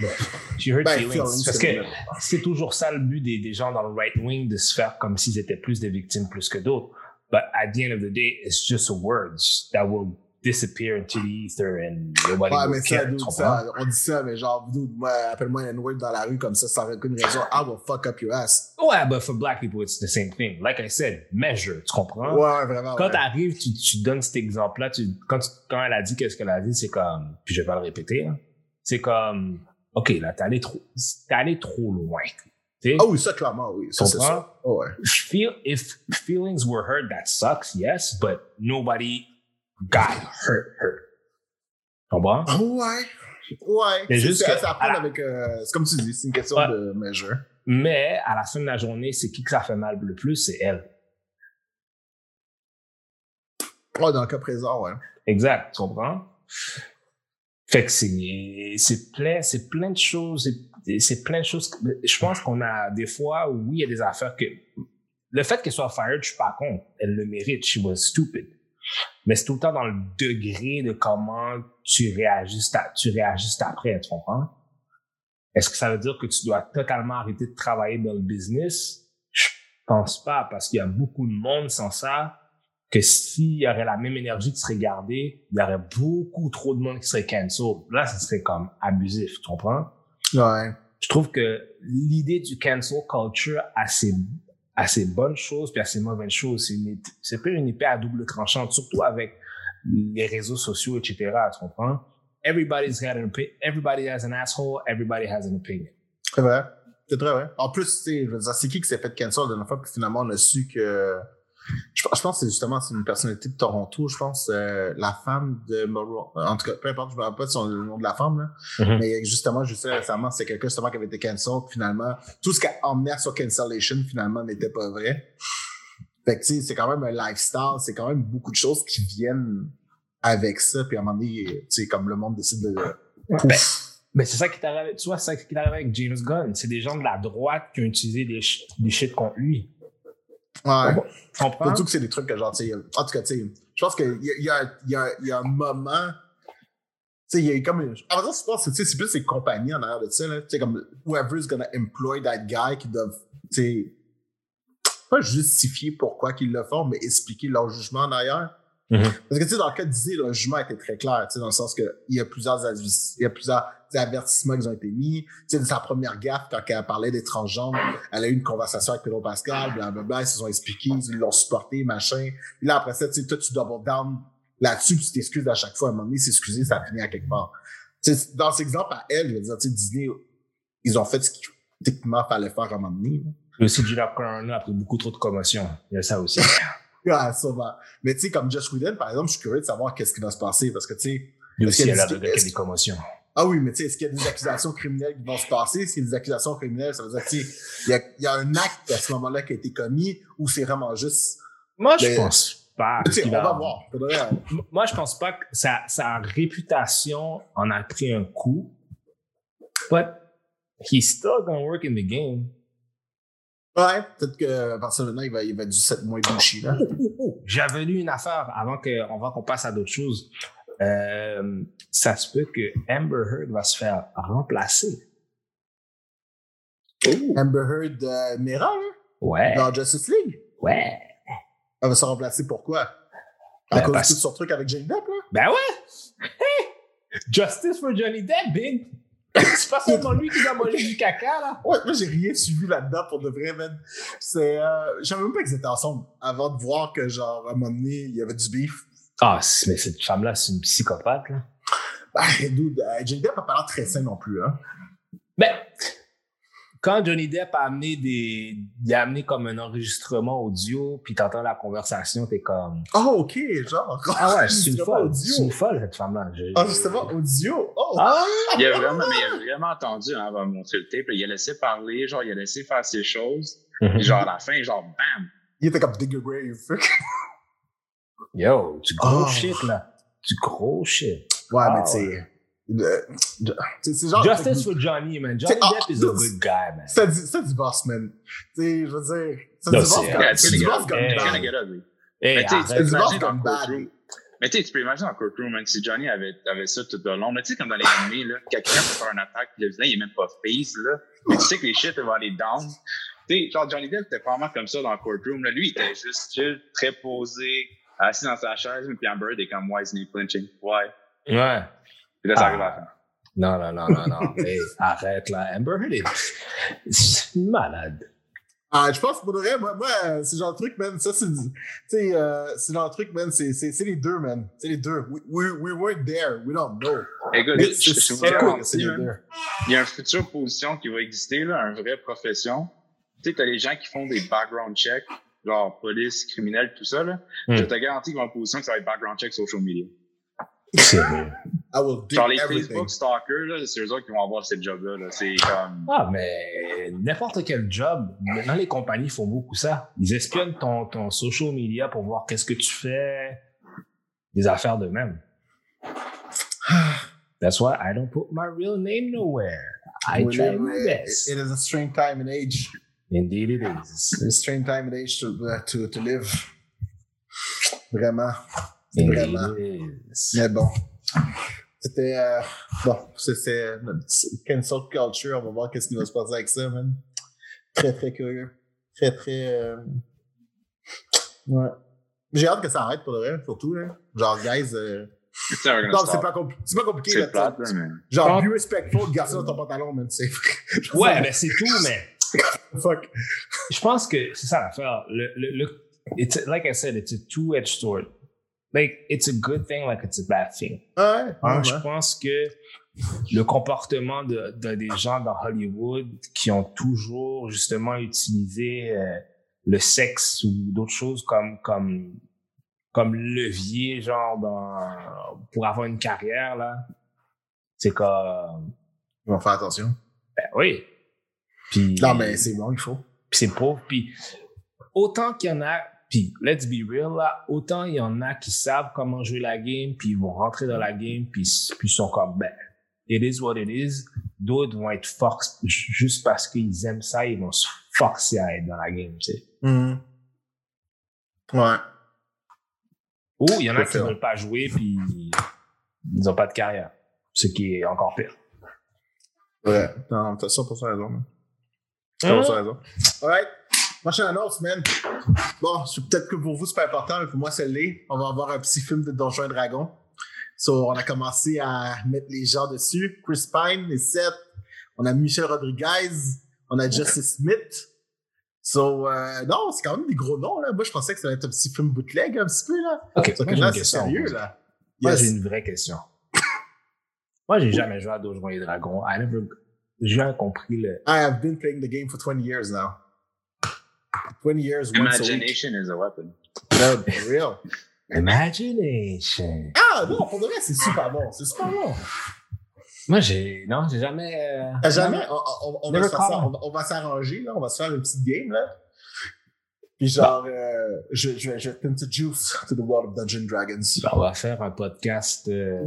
she hurt Ben, feelings. feelings, Parce c'est que c'est toujours ça le but des, des gens dans le right wing de se faire comme s'ils étaient plus des victimes plus que d'autres. But at the end of the day, it's just words that will disappear into the ether and nobody Ouais, mais ça, dude, ça, on dit ça, mais genre, dude, moi, appelle-moi un word dans la rue comme ça, sans aucune raison. I will fuck up your ass. Ouais, but for black people, it's the same thing. Like I said, measure, tu comprends? Ouais, vraiment. Quand ouais. t'arrives, tu, tu donnes cet exemple-là, tu, quand, tu- quand elle a dit qu'est-ce qu'elle a dit, c'est comme, puis je vais pas le répéter, hein, c'est comme, OK, là, t'es allé trop, t'es allé trop loin. Ah oui, ça, clairement, oui. Ça, c'est ça. Oh, ouais. feel if feelings were hurt, that sucks, yes, but nobody got hurt, hurt. Comprends? Ah ouais. Ouais. Mais juste que- ça apprend à la- avec. euh, c'est comme tu dis, c'est une question Ouais. de measure. Mais à la fin de la journée, c'est qui que ça fait mal le plus? C'est elle. Ouais, dans le cas présent, ouais. Exact, tu comprends? Fait que c'est, plein, c'est plein de choses, c'est, plein de choses. Je pense qu'on a des fois, oui, il y a des affaires que, le fait qu'elle soit fired, je suis pas contre. Elle le mérite. She was stupid. Mais c'est tout le temps dans le degré de comment tu réagis, tu réagis après, tu comprends? Est-ce que ça veut dire que tu dois totalement arrêter de travailler dans le business? Je pense pas, parce qu'il y a beaucoup de monde sans ça, que s'il y aurait la même énergie qui serait gardée, il y aurait beaucoup trop de monde qui serait cancel. Là, ça serait comme abusif, tu comprends? Ouais. Je trouve que l'idée du cancel culture a ses, a ses bonnes choses puis a ses mauvaises choses. C'est une, c'est pas une épée à double tranchante, surtout avec les réseaux sociaux, etc. Tu comprends? Everybody's got an opinion. Everybody has an asshole. Everybody has an opinion. C'est vrai. C'est très vrai. En plus, c'est qui qui s'est fait cancel la dernière fois, puis finalement, on a su que. Je, pense- je pense que c'est justement c'est une personnalité de Toronto, je pense, euh, la femme de Moreau. En tout cas, peu importe, je me rappelle pas son, le nom de la femme, là. Mhm. Mais justement, je sais récemment, c'est quelqu'un justement qui avait été cancel, puis finalement, tout ce qui a emmené sur cancellation, finalement, n'était pas vrai. Fait que, tu sais, c'est quand même un lifestyle, c'est quand même beaucoup de choses qui viennent avec ça, puis à un moment donné, tu sais, comme le monde décide de. Ben, ben, c'est ça qui t'arrive, tu vois, c'est ça qui t'arrive avec James Gunn. C'est des gens de la droite qui ont utilisé des, des shit contre lui. Ouais. Tu comprends? Surtout que c'est des trucs que genre, tu sais, en tout cas, tu sais, je pense qu'il y y, y, y a un moment, tu sais, il y a comme, une- en vrai, je pense que c'est plus les compagnies en arrière de ça, là, tu sais, comme, whoever's gonna employ that guy qui doivent, tu sais, pas justifier pourquoi qu'ils le font, mais expliquer leur jugement en arrière. Mhm. Parce que, tu sais, dans le cas de Disney, le jugement était très clair, tu sais, dans le sens que il y a plusieurs, avis- il y a plusieurs avertissements qui ont été mis. Tu sais, de sa première gaffe, quand elle parlait des transgenres, elle a eu une conversation avec Pedro Pascal, blablabla, ils se sont expliqués, ils l'ont supporté, machin. Puis là, après ça, tu sais, toi, tu double down là-dessus, puis tu t'excuses à chaque fois. À un moment donné, s'excuser, ça finit à quelque part. Tu sais, dans cet exemple, à elle, je veux dire, tu sais, Disney, ils ont fait ce qu'il techniquement fallait faire à un moment donné. Gina Carano a pris beaucoup trop de commotion. Il y a ça aussi. Ah, sûrement. Mais tu sais, comme Josh Whedon, par exemple, je suis curieux de savoir qu'est-ce qui va se passer, parce que tu sais, Est-ce aussi, qu'il y a des- des commotions. Ah oui, mais tu sais, est-ce qu'il y a des accusations criminelles qui vont se passer? S'il y a des accusations criminelles, ça veut dire que, tu sais, il y a, il y a un acte à ce moment-là qui a été commis ou c'est vraiment juste. Moi, je Mais- pense pas. Tu sais, qu'il on va voir. Faudrait, euh, Moi, je pense pas que sa, sa réputation en a pris un coup. But he's still gonna work in the game. Ouais, peut-être que à partir de maintenant, il va, il va du 7 mois bouché, là. Oh, oh, oh. J'avais lu une affaire avant que- avant qu'on passe à d'autres choses. Euh, ça se peut que Amber Heard va se faire remplacer. Amber Heard euh, Mera, là, Ouais, dans Justice League? ouais. Elle va se remplacer pourquoi? À Ben, cause parce- de tout son truc avec Johnny Depp, là? Ben ouais! Hey! Justice for Johnny Depp, big! C'est pas seulement lui qui doit manger du caca, là. Ouais, moi, j'ai rien suivi là-dedans pour de vrai, man. C'est, euh, je savais même pas qu'ils étaient ensemble avant de voir que, genre, à un moment donné, il y avait du beef. Ah, mais cette femme-là, c'est une psychopathe, là. Ben, dude, euh, Johnny Depp a pas l'air très sain non plus, hein. Ben, quand Johnny Depp a amené des. Il a amené comme un enregistrement audio, puis t'entends la conversation, t'es comme. Oh, ok, genre. Ah ouais, c'est une folle. C'est une folle, cette femme-là. Ah, justement, audio. Oh! Ah! Il a vraiment, mais il a vraiment entendu hein, avant de montrer le tape. Il a laissé parler, genre, il a laissé faire ses choses. Puis genre, à la fin, genre, bam! Il était comme Digger Grave. Yo, du gros Oh. shit, là. Du gros shit. Ouais, Ah, mais tu sais. Genre. Justice for Johnny, man. Johnny ah, Depp is a good guy, man. C'est du- c'est du boss, man. Tu sais, je veux dire. C'est du boss c'est- comme. C'est du boss comme. C'est du boss comme le bad. courtroom. Mais tu sais, tu peux imaginer en courtroom, même si Johnny avait, avait ça tout le long. Mais tu sais, comme dans les animés, là, quelqu'un peut faire une attaque, puis le vilain, il est même pas face, là. Mais tu sais que les shit vont aller down. Tu sais, genre, Johnny Depp était vraiment comme ça dans le courtroom, là. Lui, il était juste chill, très posé, assis dans sa chaise, puis Amber est comme, why isn't he flinching? Why? Ouais. Puis là, ça Ah. arrive à la fin. Non, non, non, non, non. hey, arrête, là. Amber Heard est c'est malade. Ah, je pense, pour de vrai, moi, moi c'est genre le truc, man. Ça, c'est. du- Tu sais, euh, c'est genre le truc, man. C'est c'est- c'est les deux, man. C'est les deux. We, we, we weren't there. We don't know. Écoute, c'est c'est il y a une future position qui va exister, là, une vraie profession. Tu sais, t'as les gens qui font des background checks, genre police, criminel, tout ça, là. Hmm. Je te garantis qu'ils vont en position que ça va être background check social media. Sérieux. I will do Genre les everything. Facebook stalkers, là, c'est eux autres qui vont avoir cette job-là. Là. C'est comme. Ah, mais n'importe quel job, maintenant les compagnies font beaucoup ça. Ils espionnent ton, ton social media pour voir qu'est-ce que tu fais, des affaires de même. That's why I don't put my real name nowhere. I We try my it- best. It is a strange time and age. Indeed it is. It's a strange time and age to, uh, to, to live. Vraiment. Vraiment. Indeed it is. Mais bon. C'était. euh, bon, c'était petit cancel culture. On va voir qu'est-ce qui va se passer avec ça, man. Très, très curieux. Très, très. euh, Ouais. J'ai hâte que ça arrête pour le vrai, surtout. Là. Genre, guys. euh, Non, c'est pas, compli- pas compliqué. C'est là, plate, là, mais. Genre, Ah. be respectful, ça dans ton pantalon, man. C'est. Ouais, ben c'est tout, mais Fuck. je pense que c'est ça l'affaire. Le, le, le, it's like I said, it's a two-edged sword. Like, it's a good thing, like it's a bad thing. Ouais, Hein, ouais. Je pense que le comportement de, de- des gens dans Hollywood qui ont toujours justement utilisé euh, le sexe ou d'autres choses comme comme comme levier genre dans pour avoir une carrière là c'est comme Ils vont faire attention. ben oui puis Non, mais c'est bon, il faut. puis c'est pauvre. Puis autant qu'il y en a, puis let's be real là, autant il y en a qui savent comment jouer la game, puis ils vont rentrer dans la game, puis ils sont comme ben, it is what it is. D'autres vont être force juste parce qu'ils aiment ça, ils vont se forcer à être dans la game, tu sais. Mhm. Ouais. Ou il y en a qui Préfère. veulent pas jouer, puis ils ont pas de carrière, ce qui est encore pire. Ouais. Non, t'as 100% raison. T'as Hein? 100% raison. Alright. Prochaine annonce, man. Bon, peut-être que pour vous, c'est pas important, mais pour moi, c'est l'est. On va avoir un petit film de Donjons et Dragons. So, on a commencé à mettre les gens dessus. Chris Pine, les sept. On a Michel Rodriguez. On a Justice Smith. So, euh, non, c'est quand même des gros noms, là. Moi, je pensais que ça allait être un petit film bootleg, un petit peu, là. Ok, moi, que là, une c'est sérieux, là. Moi, Yes. j'ai une vraie question. Moi, j'ai jamais joué à Donjons et Dragons. I never, j'ai jamais compris le. I have been playing the game for 20 years now. 20 years, once a week. Imagination is a weapon. No, for real. Imagination. Ah non, pour de vrai, c'est super bon. C'est super bon. Moi, j'ai. Non, j'ai jamais. euh, jamais, on, on- on va, faire ça- on va- on va s'arranger, là. On va se faire une petite game, là. Puis genre, euh, je, je, vais- je vais t'introduce to the world of Dungeons Dragons. Ben, on va faire un podcast euh,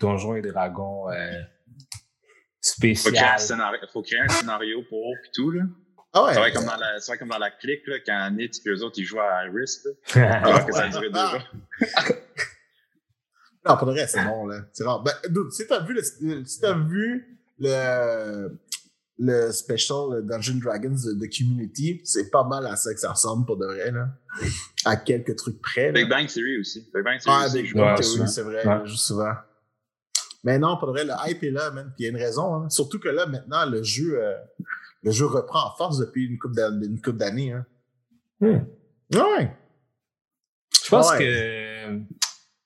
Donjons et Dragons euh, Faut créer, un spécial. scénario, faut créer un scénario pour pis tout, là. Ah ouais. Ça va être comme dans la, ça va être comme dans la clique, là, quand Nitz et eux autres, ils jouent à Risk, là. Alors que ça a duré deux jours. Non, pour de vrai, c'est bon, là. C'est rare. Ben, dude, si t'as vu le, si t'as vu le, le special Dungeons Dragons de, de Community, c'est pas mal à ça que ça ressemble pour de vrai, là. À quelques trucs près, là. Big Bang Theory aussi. Big Bang Theory Ah, aussi. Big Bang. Theory, c'est vrai, Ouais. je joue souvent. Mais non, pour de vrai, le hype est là, man. Puis il y a une raison, hein. Surtout que là, maintenant, le jeu, euh, le jeu reprend en force depuis une couple d'années, hein. Hmm. Ouais. Je pense Ouais. que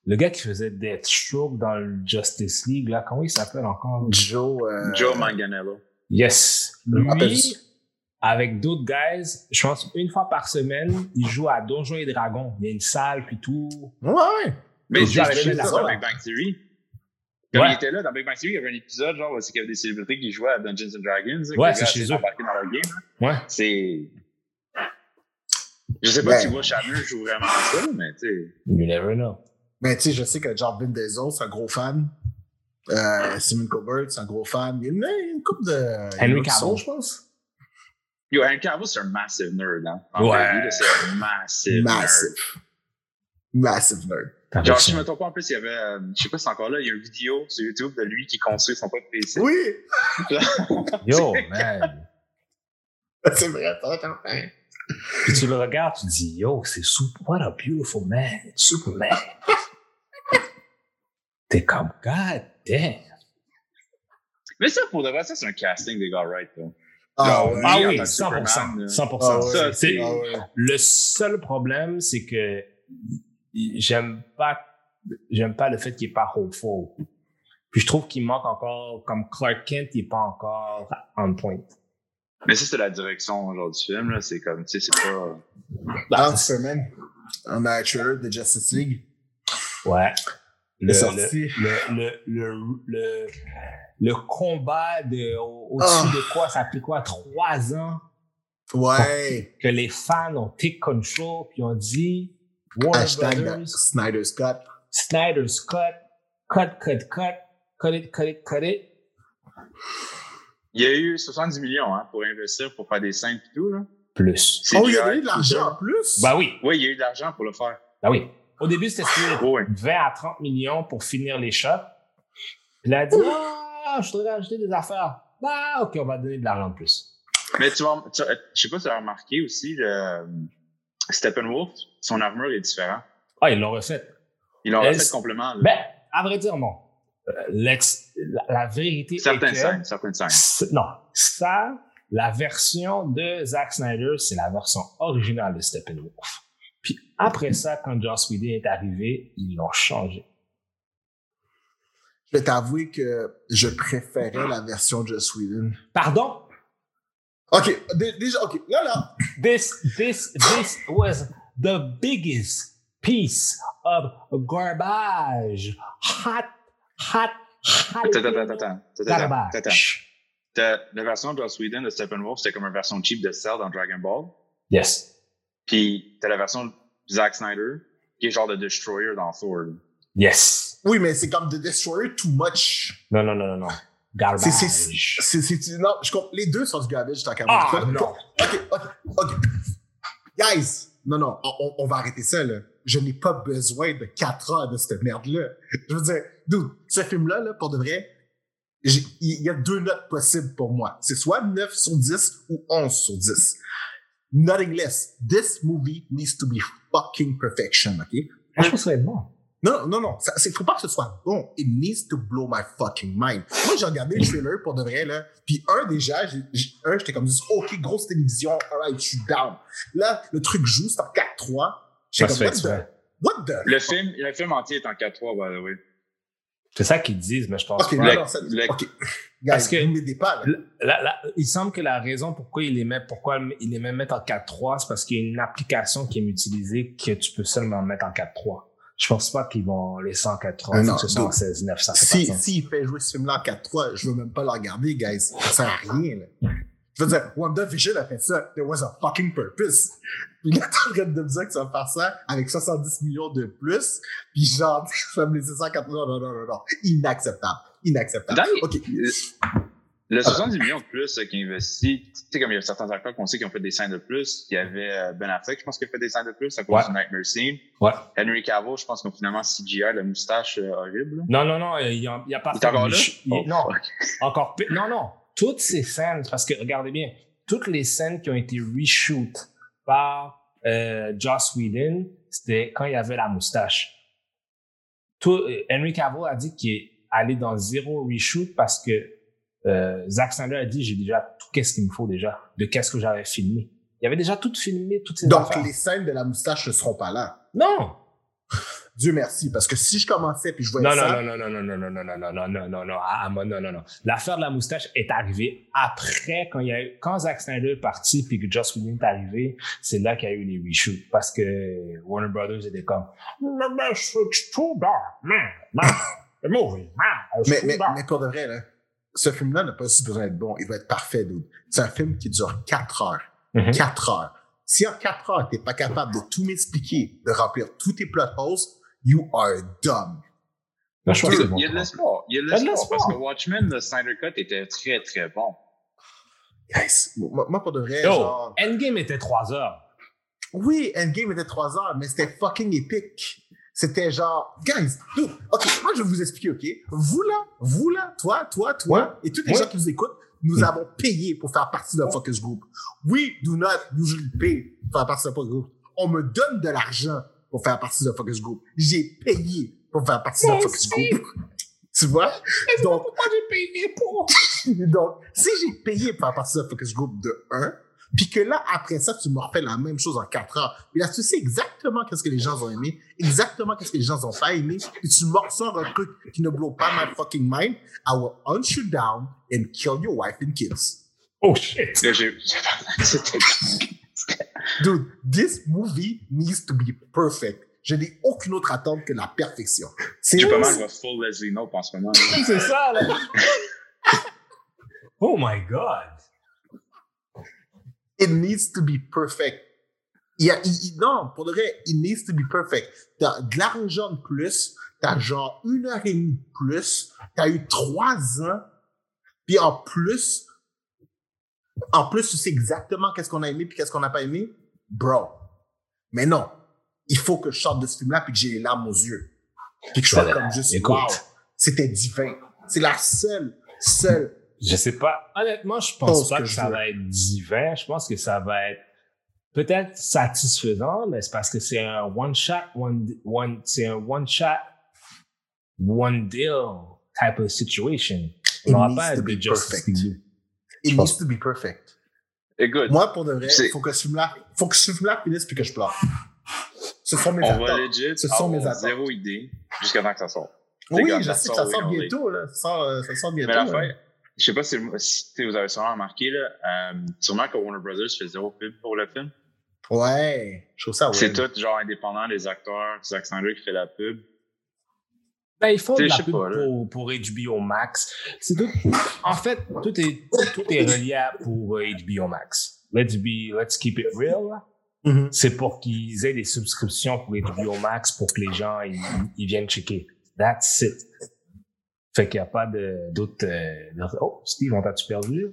le gars qui faisait Deathstroke dans le Justice League, là, comment il s'appelle encore? Joe. euh, Joe Manganiello. Yes. Lui, avec d'autres guys, je pense une fois par semaine, il joue à Donjons et Dragons. Il y a une salle, puis tout. Ouais, ouais. Mais dire juste avec Bang Theory. Comme Ouais. il était là, dans Big Bang Theory, il y avait un épisode, genre, où c'est qu'il y avait des célébrités qui jouaient à Dungeons and Dragons. Ouais, c'est chez eux. dans leur game. Ouais. C'est. Je sais pas Ben. si moi, Shannon joue vraiment à ça, mais tu sais. You never know. Mais tu sais, je sais que genre Vin Diesel, c'est un gros fan. Euh, Simon Colbert, c'est un gros fan. Il y a une, couple de. Henry Cavill, je pense. Yo, Henry Cavill, c'est un massive nerd, hein. En Ouais. c'est un massive, nerd. Massive. Massive nerd. Genre, si je me trompe pas, en plus, il y avait, euh, je sais pas si c'est encore là, il y a une vidéo sur YouTube de lui qui construit son propre PC. Oui! Yo, man. C'est vrai, attends, attends. hein. Puis tu le regardes, tu dis, yo, c'est super, what a beautiful man, Superman. T'es comme, god damn. Mais ça, pour de vrai, ça, c'est un casting des gars right, là. Ah, ouais. Ah oui, tant que 100%. Superman, là. 100%. Ah ouais. Ça, C'est- Ah. Le seul problème, c'est que j'aime pas, j'aime pas le fait qu'il est pas hopeful. Puis je trouve qu'il manque encore, comme Clark Kent, il est pas encore on point. Mais ça, c'est la direction, genre, du film, là. C'est comme, tu sais, c'est pas. Dans Superman, on a un trailer de Justice League. Ouais. Le, le, le, le, le, le, le combat de, au- au-dessus Ah. de quoi, ça fait quoi, trois ans? Ouais. que les fans ont take control puis ont dit Warner Hashtag Brothers, Snyder's Cut. Snyder's cut, cut, cut, cut, cut it, cut it, cut it. Il y a eu 70 millions, hein, pour investir, pour faire des scènes et tout, là. Plus. Oh, il y a donné de l'argent en plus? Bah oui, Oui, il y a eu de l'argent pour le faire. bah oui. Au début, c'était être Oui. 20 à 30 millions pour finir les shots. Puis il a dit Ah, je voudrais ajouter des affaires. Ah, ok, on va donner de l'argent de plus. Mais tu vois, tu- je sais pas si tu as remarqué aussi, le, Steppenwolf, son armure est différent. Ah, ils l'ont refait. Il en Euh, a fait c'est- complètement. là. Ben, à vrai dire, non. Euh, l'ex- la, la vérité est certaines que... scènes, certaines scènes. Non, ça, la version de Zack Snyder, c'est la version originale de Steppenwolf. Puis après ça, quand Joss Whedon est arrivé, ils l'ont changé. Je vais t'avouer que je préférais la version de Joss Whedon. Pardon? Ok, dé- déjà, ok, là, là. This, this, this was the biggest piece of garbage. Hot, hot, hot. Garbage. T'as- La version de Joss Whedon de Steppenwolf, c'était comme une version cheap de Cell dans Dragon Ball. Yes. Puis t'as la version de Zack Snyder, qui est genre de Destroyer dans Thor. Yes. Oui, mais c'est comme The Destroyer too much. Non, non, non, non, non. Garbage. C'est, c'est, c'est, c'est- non, je comprends. Les deux sont du garbage, tant qu'à Ah, moi. non. Ok, ok, ok. Guys, non, non, on, on- va arrêter ça, là. Je n'ai pas besoin de 4 heures de cette merde-là. Je veux dire, dude, ce film-là, là, pour de vrai, il y a deux notes possibles pour moi. C'est soit 9 sur 10 ou 11 sur 10. Nothing less. This movie needs to be fucking perfection, ok? Moi, je pense que ça va être bon. Non, non, non. C'est, faut pas que ce soit bon. It needs to blow my fucking mind. Moi, j'ai regardé le trailer pour de vrai, là. Puis un, déjà, j'ai, j'ai- un, j'étais comme, OK, grosse télévision. Alright, je suis down. Là, le truc joue, c'est en 4-3. Ça J'étais comme, what the, what the? Le film, le film entier est en 4-3, by the way. C'est ça qu'ils disent, mais je pense OK, pas. non, Le- non, ça, le- OK. Guys, Parce que- vous pas, là. La- la- il semble que la raison pourquoi il les met, pourquoi il les met mettre en 4.3, c'est parce qu'il y a une application qui est utilisée que tu peux seulement mettre en 4.3. Je pense pas qu'ils vont laisser en 4.3. Ah Il faut non, que ce soit en donc, 16.9. Ça fait Si, s'il fait jouer ce film-là en 4-3, je veux même pas le regarder, guys. Ça sert à rien, là. Je veux dire, WandaVision a fait ça. There was a fucking purpose. Puis là, t'es en train de me dire que ça va faire ça avec 70 millions de plus. Puis genre, vas me ça en 4 Non, non, non, non, non. Inacceptable. Inacceptable. Dans- OK. Le 70 millions de plus euh, qui investit, tu sais, comme il y a certains acteurs qu'on sait qui ont fait des scènes de plus. Il y avait euh, Ben Affleck, je pense, qui a fait des scènes de plus à cause Ouais. du Nightmare Scene. Ouais. Henry Cavill, je pense qu'on finalement CGI, la moustache euh, horrible. Non, non, non, il n'y a, pas Il est encore de là? il- Oh, non, encore pire. Non, non. Toutes ces scènes, parce que regardez bien, toutes les scènes qui ont été reshoot par euh, Joss Whedon, c'était quand il y avait la moustache. Tout, Henry Cavill a dit qu'il est allé dans zéro reshoot parce que euh, Zack Snyder a dit j'ai déjà tout qu'est-ce qu'il me faut déjà de qu'est-ce que j'avais filmé. Il y avait déjà tout filmé, toutes ces Donc, affaires. les scènes de la moustache ne seront pas là. Non! Dieu merci, parce que si je commençais puis je voyais Non, ça... non, non, non, non, non, non, non, non, non, non, non, non, ah, non, non, non, non. L'affaire de la moustache est arrivée après, quand il y a eu, quand Zack Snyder est parti puis que Joss Whedon est arrivé, c'est là qu'il y a eu les reshoots parce que Warner Brothers était comme, mais, mais, it's too dark, man, man, Mais, mais, mais pour de vrai, là, ce film-là n'a pas aussi besoin d'être bon. Il va être parfait, dude. C'est un film qui dure 4 heures. Mhm. 4 heures. Si en 4 heures, t'es pas capable de tout m'expliquer, de remplir tous tes plot holes, you are dumb. Non, je pense que c'est bon. Il y a de l'espoir. Il y a de l'espoir parce que Watchmen, le Snyder Cut était très, très bon. Guys, moi, moi, pour de vrai, Yo, genre... Endgame était 3 heures. Oui, Endgame était 3 heures, mais c'était fucking épique. C'était genre, guys, dude, ok, moi je vais vous expliquer, ok? Vous là, vous là, toi, toi, toi, et tous les Ouais. gens qui nous écoutent, nous Mm. avons payé pour faire partie d'un focus group. We do not usually pay pour faire partie d'un focus group. On me donne de l'argent pour faire partie d'un focus group. J'ai payé pour faire partie d'un focus group. Tu vois? Donc, Pourquoi j'ai payé pour? donc, si j'ai payé pour faire partie d'un focus group de 1, puis que là, après ça, tu me refais la même chose en 4 heures, puis là, tu sais exactement qu'est-ce que les gens ont aimé, exactement qu'est-ce que les gens ont pas aimé, puis tu morceaux un truc qui ne blow pas my fucking mind, I will hunt you down and kill your wife and kids. Oh shit. Dude, this movie needs to be perfect. Je n'ai aucune autre attente que la perfection. C'est pas mal de full Leslie Knope en ce moment. C'est ça, là. oh my god. It needs to be perfect. Il y a, il- non, pour de vrai, it needs to be perfect. T'as de l'argent de plus, t'as genre une heure et demie de plus, t'as eu trois ans, puis en plus, en plus, tu sais exactement qu'est-ce qu'on a aimé puis qu'est-ce qu'on n'a pas aimé? Bro. Mais non. Il faut que je sorte de ce film-là puis que j'ai les larmes aux yeux. Puis que je sois comme juste, écoute. wow, c'était divin. C'est la seule, seule Je sais pas. Honnêtement, je pense Pense pas que ça veux. va être divin. Je pense que ça va être peut-être satisfaisant, mais c'est parce que c'est un one shot, one, one, c'est un one shot, one deal type of situation. On It n'aura needs pas to de be Justice perfect. League. It needs to be perfect. Écoute, Moi, pour de vrai, faut que ce film-là, faut que ce film-là finisse puis que je pleure. Ce sont mes on va attentes. legit Ce sont mes attentes. zéro idée jusqu'à temps que ça sorte. Oui, je sais que sort, ça sort bientôt, là. Ça sort, euh, ça sort bientôt. Mais la fin, je sais pas si, vous avez sûrement remarqué, là, euh, sûrement que Warner Brothers fait zéro pub pour le film. Ouais, je trouve ça, ouais. C'est tout genre indépendant des acteurs, Zack Snyder qui fait la pub. Ben, ils font de la pub pas, pour, pour HBO Max. C'est tout. En fait, tout est, tout est relié pour euh, HBO Max. Let's be, let's keep it real. Mhm. c'est pour qu'ils aient des subscriptions pour HBO Max pour que les gens ils, ils viennent checker. That's it. Fait qu'il n'y a pas de d'autres. euh, oh, Steve, on t'a-tu perdu?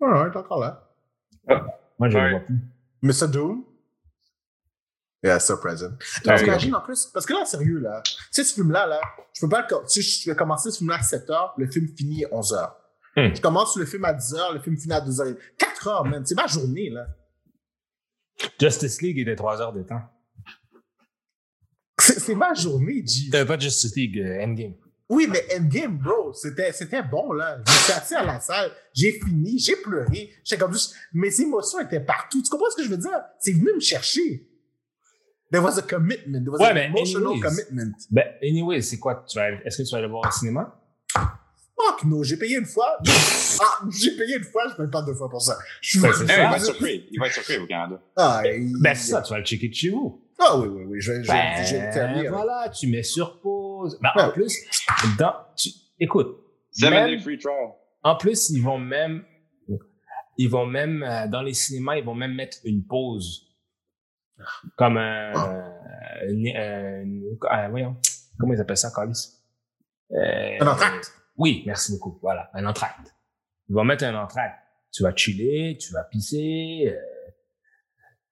Ouais, ouais, t'es encore là. Moi, je ne le vois plus. Mr. Doom? Yeah, so present. Ah, T'imagines en plus, parce que là, sérieux, là, tu sais, ce film-là, là, je peux pas le, co- tu sais, je vais commencer ce film-là à 7 heures, le film finit à 11 heures. Hmm. Je commence le film à 10 heures, le film finit à 2 heures. 4 heures, man, c'est ma journée, là. Justice League était trois heures de temps. C'est c'est ma journée, G. Euh, pas Justice League, euh, Endgame? Oui, mais Endgame, bro, c'était, c'était bon, là. J'étais assis à la salle, j'ai fini, j'ai pleuré. J'étais comme juste, mes émotions étaient partout. Tu comprends ce que je veux dire? C'est venu me chercher. There was a commitment. There was Ouais, an mais emotional anyways. commitment. Ben, anyway, c'est quoi? Tu vas, est-ce que tu vas aller voir au cinéma? Fuck no, j'ai payé une fois. Ah, j'ai payé une fois, je paye pas deux fois pour ça. Je suis Ben, c'est ça. il va être surpris. Il va être surpris au Canada. Ah, il- Ben, c'est ça, tu vas le checker de chez vous. Ah oui, oui, oui, je, je, Ben, j'ai établi. voilà, tu mets sur pause. Ben, Ouais. en plus, dans, tu, écoute, Seven Même- Day Free Trial. En plus, ils vont même, ils vont même, euh, dans les cinémas, ils vont même mettre une pause. Comme un, une- une- euh, voyons, comment ils appellent ça, Carlis? Euh, Un entracte. Oui, merci beaucoup. Voilà, un entracte. Ils vont mettre un entracte. Tu vas chiller, tu vas pisser, euh,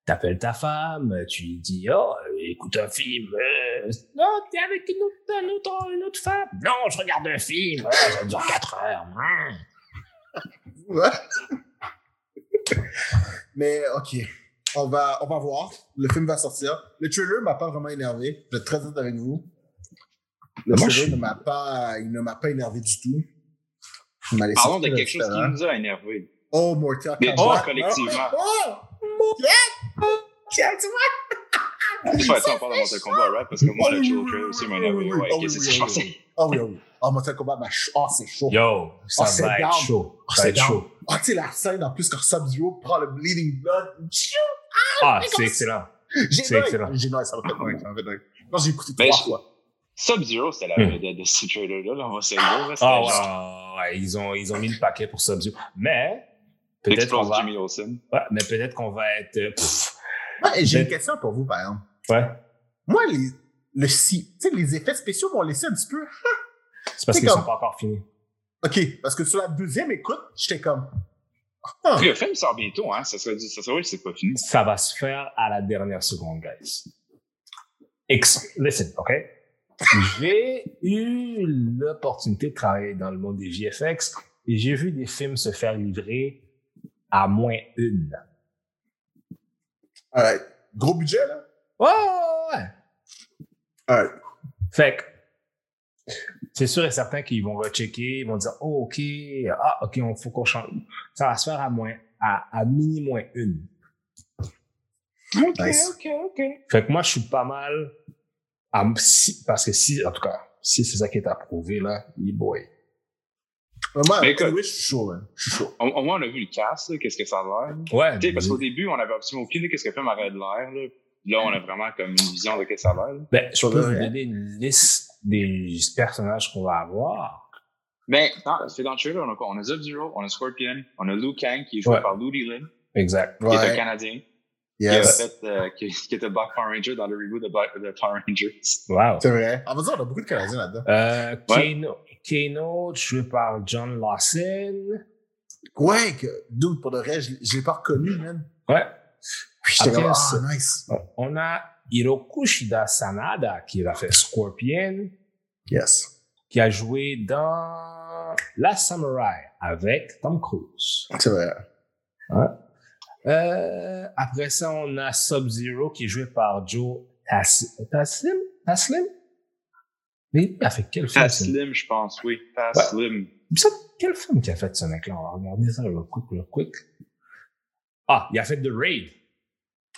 t'appelles ta femme, tu lui dis, oh, écoute un film. Euh, non, t'es avec une autre, une autre, une autre femme. Non, je regarde un film. Ouais, ça dure quatre heures. Hein. Mais ok, on va, on va voir. Le film va sortir. Le trailer m'a pas vraiment énervé. Je vais être très honnête avec vous. Le Moi, trailer je ne m'a pas, il ne m'a pas énervé du tout. Il m'a laissé Parlons de quelque chose qui nous a énervé. Oh, Mortal Mais Kombat. oh, collectivement. Oh, Mortal Kombat, C'est pas ça, on parle de Mortal Kombat, right? Parce que moi, le Trail aussi m'a énervé. Ouais, Oh, ok, oui, c'est oui, ce que je oui, pensais. oui. Oh oui, oh oui. Oh, Mortal Kombat, bah, ch- oh, c'est chaud. Yo, ça Oh, c'est va être down. chaud. Oh, Ça va c'est chaud. Oh, tu sais, la scène, en plus, quand Sub-Zero prend le Bleeding Blood. Ah, mais c'est excellent. C'est excellent. J'ai noyé, ça m'a fait noyer, ça m'a fait noyer. Non, j'ai écouté Mais trois fois. Sub-Zero, c'était la Hmm. vedette de ce trailer-là, là, on va se le Ah, ouais, ouais, ils ont, ils ont mis le paquet pour Sub-Zero. Mais, peut-être qu'on va, Jimmy Olsen. ouais, mais peut-être qu'on va être, euh, Ouais, j'ai Mais- une question pour vous, par exemple. Ouais. Moi, les, le si, tu sais, les effets spéciaux m'ont laissé un petit peu. C'est parce qu'ils comme- sont pas encore finis. OK, parce que sur la deuxième écoute, j'étais comme. Ah, Puis le film sort bientôt, hein? Ça serait, ça serait vrai que c'est pas fini. Ça va se faire à la dernière seconde, guys. Ex Listen, OK? J'ai eu l'opportunité de travailler dans le monde des VFX et j'ai vu des films se faire livrer à moins une. alright. Gros budget, là? Ouais, ouais. Fait que, c'est sûr et certain qu'ils vont rechecker, ils vont dire, oh, OK, ah, OK, on faut qu'on change. Ça va se faire à moins, à, à mini moins une. Ok, Nice. ok, ok. Fait que moi, je suis pas mal, à, si, parce que si, en tout cas, si c'est ça qui est approuvé, là, e boy. Mais moi, Mais écoute- oui, je suis chaud, là. Je suis chaud. Au, moins, on a vu le cast, là, qu'est-ce que ça a l'air. Ouais. Parce qu'au début, on avait absolument aucune idée qu'est-ce que le film aurait de l'air, là. Là, on a vraiment comme une vision de que ça a l'air. là. Ben, je peux vous donner une liste des personnages qu'on va avoir. Ben, dans, c'est dans le trailer, on a quoi? On a Sub-Zero, on a Scorpion, on a Liu Kang qui est joué Ouais. par Lou Dillon, Exact. qui est un. Canadien, Yes. qui, a fait, euh, qui, qui était Black Power Ranger dans le reboot de, Black, de Power Rangers. Wow. C'est vrai. On va dire, on a beaucoup de Canadiens là-dedans. Euh, Ouais. Kano, Kano, joué par John Lawson. Ouais, que, dude, pour le reste, je, je l'ai pas reconnu, man. Ouais. Puis j'étais Après, comme, ah, c'est- nice. On a Hiroku Shida Sanada qui a fait Scorpion, Yes. qui a joué dans La Samurai avec Tom Cruise. C'est vrai. Euh, après ça, on a Sub-Zero qui est joué par Joe Tas- Taslim? Taslim? Mais il a fait quel film? Pas ça? Slim, je pense, oui. Pas Ouais. Quel film qu'il a fait ce mec-là? On va regarder ça, le quick, le quick. Ah, il a fait The Raid.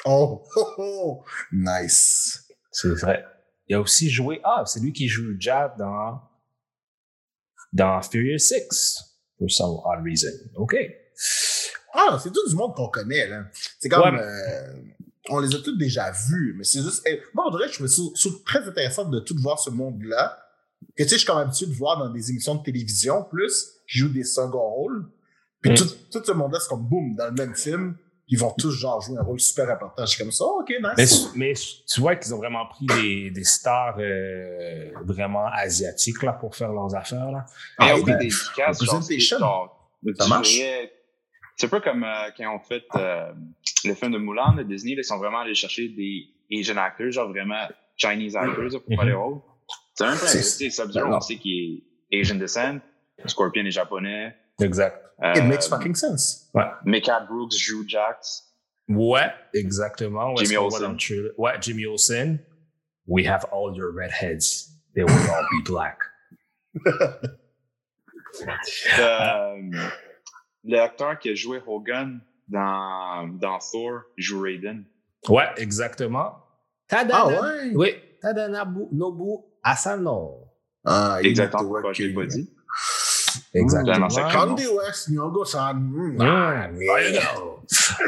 Oh, oh, oh. Nice. C'est vrai. Il a aussi joué. Ah, c'est lui qui joue Jab dans. Dans Furious 6. For some odd reason. OK. Ah, c'est tout du monde qu'on connaît, là. C'est comme. Ouais. euh, on les a tous déjà vus, mais c'est juste. eh, moi, on dirait que je trouve très intéressant de tout voir ce monde-là. Que tu sais, je suis quand même habitué de voir dans des émissions de télévision, plus, qui jouent des second rôles. Puis Mm. tout, tout ce monde-là, c'est comme boum, dans le même film. Ils vont tous, genre, jouer un rôle super important. Je suis comme ça, oh, ok, nice. mais tu vois qu'ils ont vraiment pris des, des stars euh, vraiment asiatiques là, pour faire leurs affaires. Là. Mais Ah, au bout ben, des genre, Ça marche. C'est un peu comme euh, quand on fait euh, le film de Mulan de Disney, là, ils sont vraiment allés chercher des Asian actors, genre vraiment Chinese actors là, pour faire Mhm. les rôles. C'est un peu, tu sais, Sub-Zero, on sait qu'il est Asian descent, Scorpion est japonais, Exact. Euh, It makes fucking sense. Mika Brooks joue Jax. Ouais, exactement. Où Jimmy Olsen. le? Ouais, Jimmy Olsen. We have all your redheads. They will all be black. Euh, L'acteur qui a joué Hogan dans, dans Thor joue Raiden. Ouais, exactement. Tadana, Ah ouais? Oui, Tadanabu Nobu Asano. Ah, Exactement pourquoi je l'ai pas dit. Exactement. Sa Candy West, Nyong'o-san. Mm. Ah.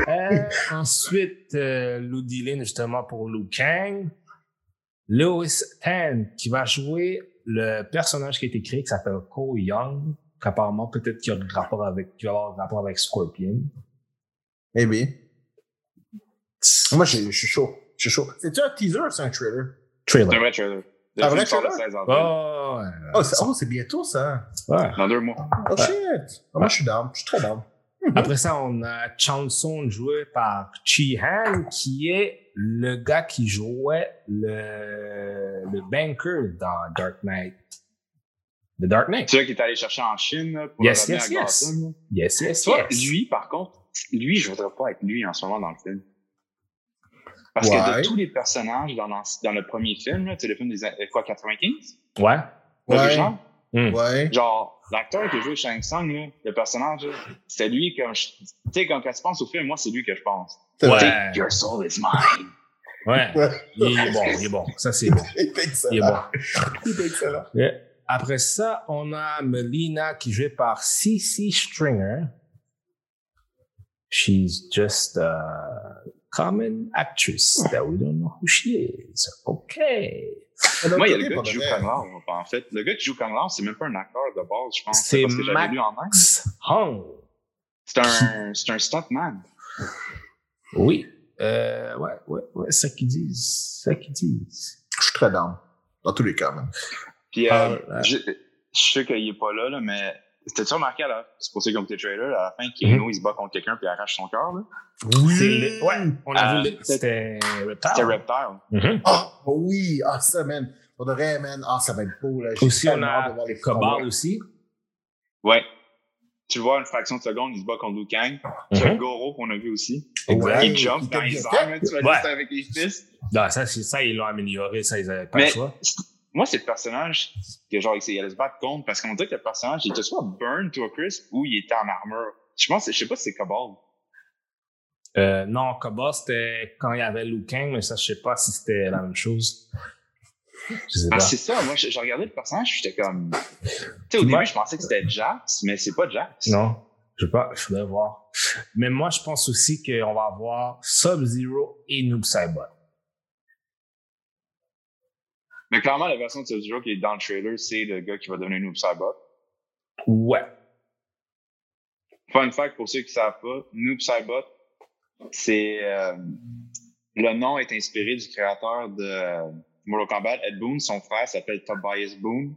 Euh, ensuite, euh, Lou Dillon, justement, pour Liu Kang. Lewis Tan, qui va jouer le personnage qui a été créé, qui s'appelle Ko Young, qu'apparemment, peut-être qu'il y a un rapport avec, va avoir un rapport avec Scorpion. Maybe. Moi, je suis chaud. Je suis chaud. C'est-tu un teaser ou c'est un trailer? C'est un Trailer. Vrai trailer. Le Un film vrai sort le trailer? 16 avril. Oh. Oh, c'est oh, bientôt, ça. Ouais. Dans deux mois. Oh, shit. Oh, moi, je suis down. Je suis très down. Après ça, on a Chanson joué par Chi Han, qui est le gars qui jouait le, le banker dans Dark Knight. The Dark Knight. C'est lui qui est allé chercher en Chine là, pour Yes, revenir yes, à yes. Gotham. là. Yes, yes, yes. lui, par contre, lui, je voudrais pas être lui en ce moment dans le film. Parce que Ouais. de tous les personnages dans, dans, dans le premier film, là, tu sais, le film des années- quoi, 95? Ouais. L'original? Hmm. Ouais. Genre, l'acteur qui a joué Shang Tsung, là, le personnage, c'était lui comme je- Tu sais, quand, quand tu penses au film, moi, c'est lui que je pense. C'est Ouais. Your soul is mine. Ouais. Ouais. Il est bon, il est bon. Ça, c'est bon. Il est excellent. Il est bon. Il est excellent. Yeah. Après ça, on a Melina qui joue par CC Stringer. She's just a common actress that we don't know who she is. Okay. Moi, il y a le Ok, gars qui de joue Lao, en fait. Le gars qui joue Kung Lao, c'est même pas un acteur de base, je pense. C'est. Max Hong. C'est un, c'est un stuntman. Oui. Euh, ouais, ouais, ouais, c'est ça qu'ils disent. C'est ça qu'ils disent. Je suis très down. Dans tous les cas, man. Puis, Ah, euh, ouais. je, je sais qu'il est pas là, là, mais c'était-tu remarqué à la, c'est pour ça qu'ils ont été trailer, à la fin. Kano, il se bat contre quelqu'un puis il arrache son cœur, là? Oui. C'est le- ouais, on a Euh, vu, c'était Reptile. C'était Reptile. Mhm. Ah, oui. Ah, ça, man. Pour de vrai, man. Ah, ça va être beau, là. Aussi, on a de voir les Cobalt aussi. Ouais. Tu le vois, une fraction de seconde, il se bat contre Liu Kang. As Mhm. Goro qu'on a vu aussi. Exact. Il jump il dans les airs, tu vas Ouais. juste avec les fils. Non, ça, c'est ça, ils l'ont amélioré, ça, ils n'avaient pas Mais le choix. Moi, c'est le personnage que genre, il allait se battre contre parce qu'on dirait que le personnage, il était soit burn to a crisp ou il était en armure. Je pense, je sais pas si c'est Cobalt. Euh, non, Cobalt, c'était quand il y avait Liu Kang, mais ça, je sais pas si c'était la même chose. Je sais Ah, c'est ça. Moi, j'ai j'ai regardé le personnage, j'étais comme. Tu sais, au début, je pensais que c'était Jax, mais c'est pas Jax. Non, je sais pas, je voudrais voir. Mais moi, je pense aussi qu'on va avoir Sub-Zero et Noob Saibot. Mais clairement, la version de Sub-Zero qui est dans le trailer, c'est le gars qui va devenir Noob Saibot. Ouais. Fun fact pour ceux qui savent pas, Noob Saibot, c'est. euh, le nom est inspiré du créateur de euh, Mortal Kombat, Ed Boon. Son frère s'appelle Tobias Boon.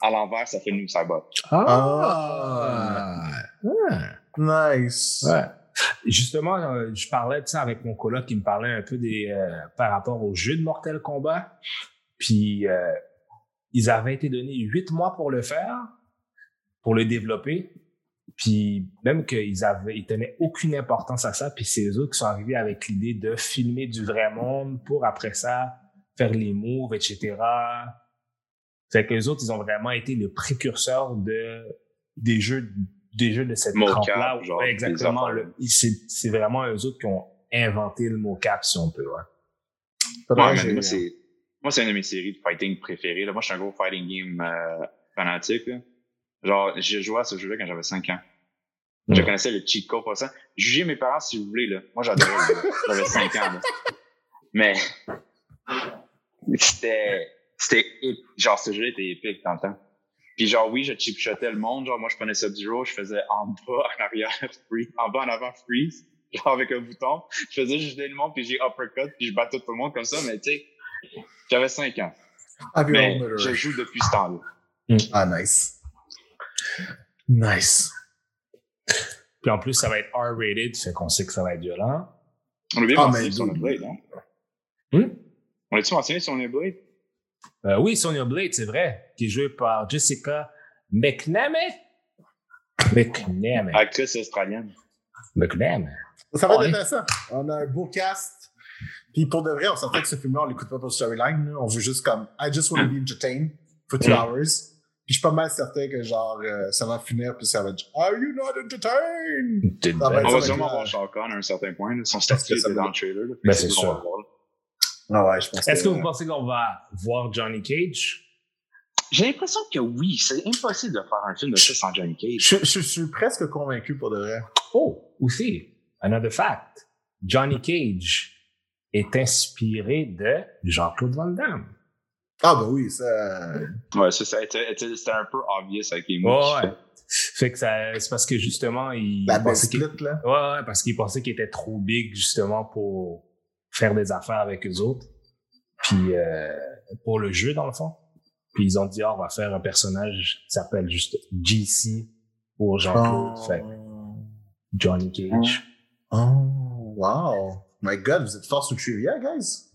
À l'envers, ça fait Noob Saibot. Ah. Ah. Nice. Ouais. Justement, euh, je parlais de ça avec mon coloc qui me parlait un peu des euh, par rapport au jeu de Mortal Kombat. Puis euh, ils avaient été donnés huit mois pour le faire, pour le développer. Puis même qu'ils avaient, ils tenaient aucune importance à ça. Puis c'est eux autres qui sont arrivés avec l'idée de filmer du vrai monde pour après ça faire les moves, etc. Fait que les autres, ils ont vraiment été le précurseur de des jeux des jeux de cette Mocap, trempe-là. Ouais, exactement. C'est vraiment eux autres qui ont inventé le mocap, si on peut. Ouais. C'est. Moi, c'est une de mes séries de fighting préférées. Là. Moi, je suis un gros fighting game euh, fanatique. là. Genre, j'ai joué à ce jeu-là quand j'avais 5 ans. Je connaissais le cheat code pour ça. Jugez mes parents si vous voulez. Là. Moi, j'adorais. le jeu. j'avais 5 ans. là. Mais c'était. C'était genre ce jeu était épique dans le temps. Puis genre oui, je chip-shotais le monde, genre moi je prenais Sub-Zero, je faisais en bas, en arrière, freeze, en bas, en avant, freeze, genre avec un bouton. Je faisais juste le monde, puis j'ai uppercut, puis je battais tout le monde comme ça, mais tu sais, j'avais 5 ans. Mais je joue depuis ce temps-là. Ah, nice. Nice. Puis en plus, ça va être R-rated, fait qu'on sait que ça va être violent. On a bien Ah, mentionné dude. Blade, hein? Hmm? On a-tu mentionné Sonya Blade? Euh, oui, Sonya Blade, c'est vrai, qui est jouée par Jessica McNamee. McNamee. Actrice australienne. McNamee. Ça va être intéressant. On a un beau cast. Puis pour de vrai, on s'entend que ce film-là, on l'écoute pas pour le storyline. On veut juste comme, I just want to be entertained for two Mm. hours. Puis je suis pas mal certain que genre, euh, ça va finir, puis ça va être, Are you not entertained? Ben, belle. On ça va va sûrement être voir la- Shao Kahn à un certain point. Son statut ça va- dans le trailer. là. Ben, c'est sûr. va. Ah ouais, je pense Est-ce que vous pensez qu'on va voir Johnny Cage? J'ai l'impression que oui, c'est impossible de faire un film de ça sans Johnny Cage. Je, je- je suis presque convaincu pour de vrai. Oh, aussi, another fact. Johnny Cage est inspiré de Jean-Claude Van Damme. Ah ben oui, ça. Ouais, ça, ça c'était un peu obvious avec les mots. Ouais. Fait que ça, c'est parce que justement, il La pensait qu'il, là. ouais, ouais, parce qu'il pensait qu'il était trop big justement pour faire des affaires avec eux autres. Puis euh, pour le jeu dans le fond. Puis ils ont dit, ah, on va faire un personnage qui s'appelle juste GC pour Jean-Claude. Oh. Fait que Johnny Cage. Oh, wow. My God, vous êtes fort le trivia, guys.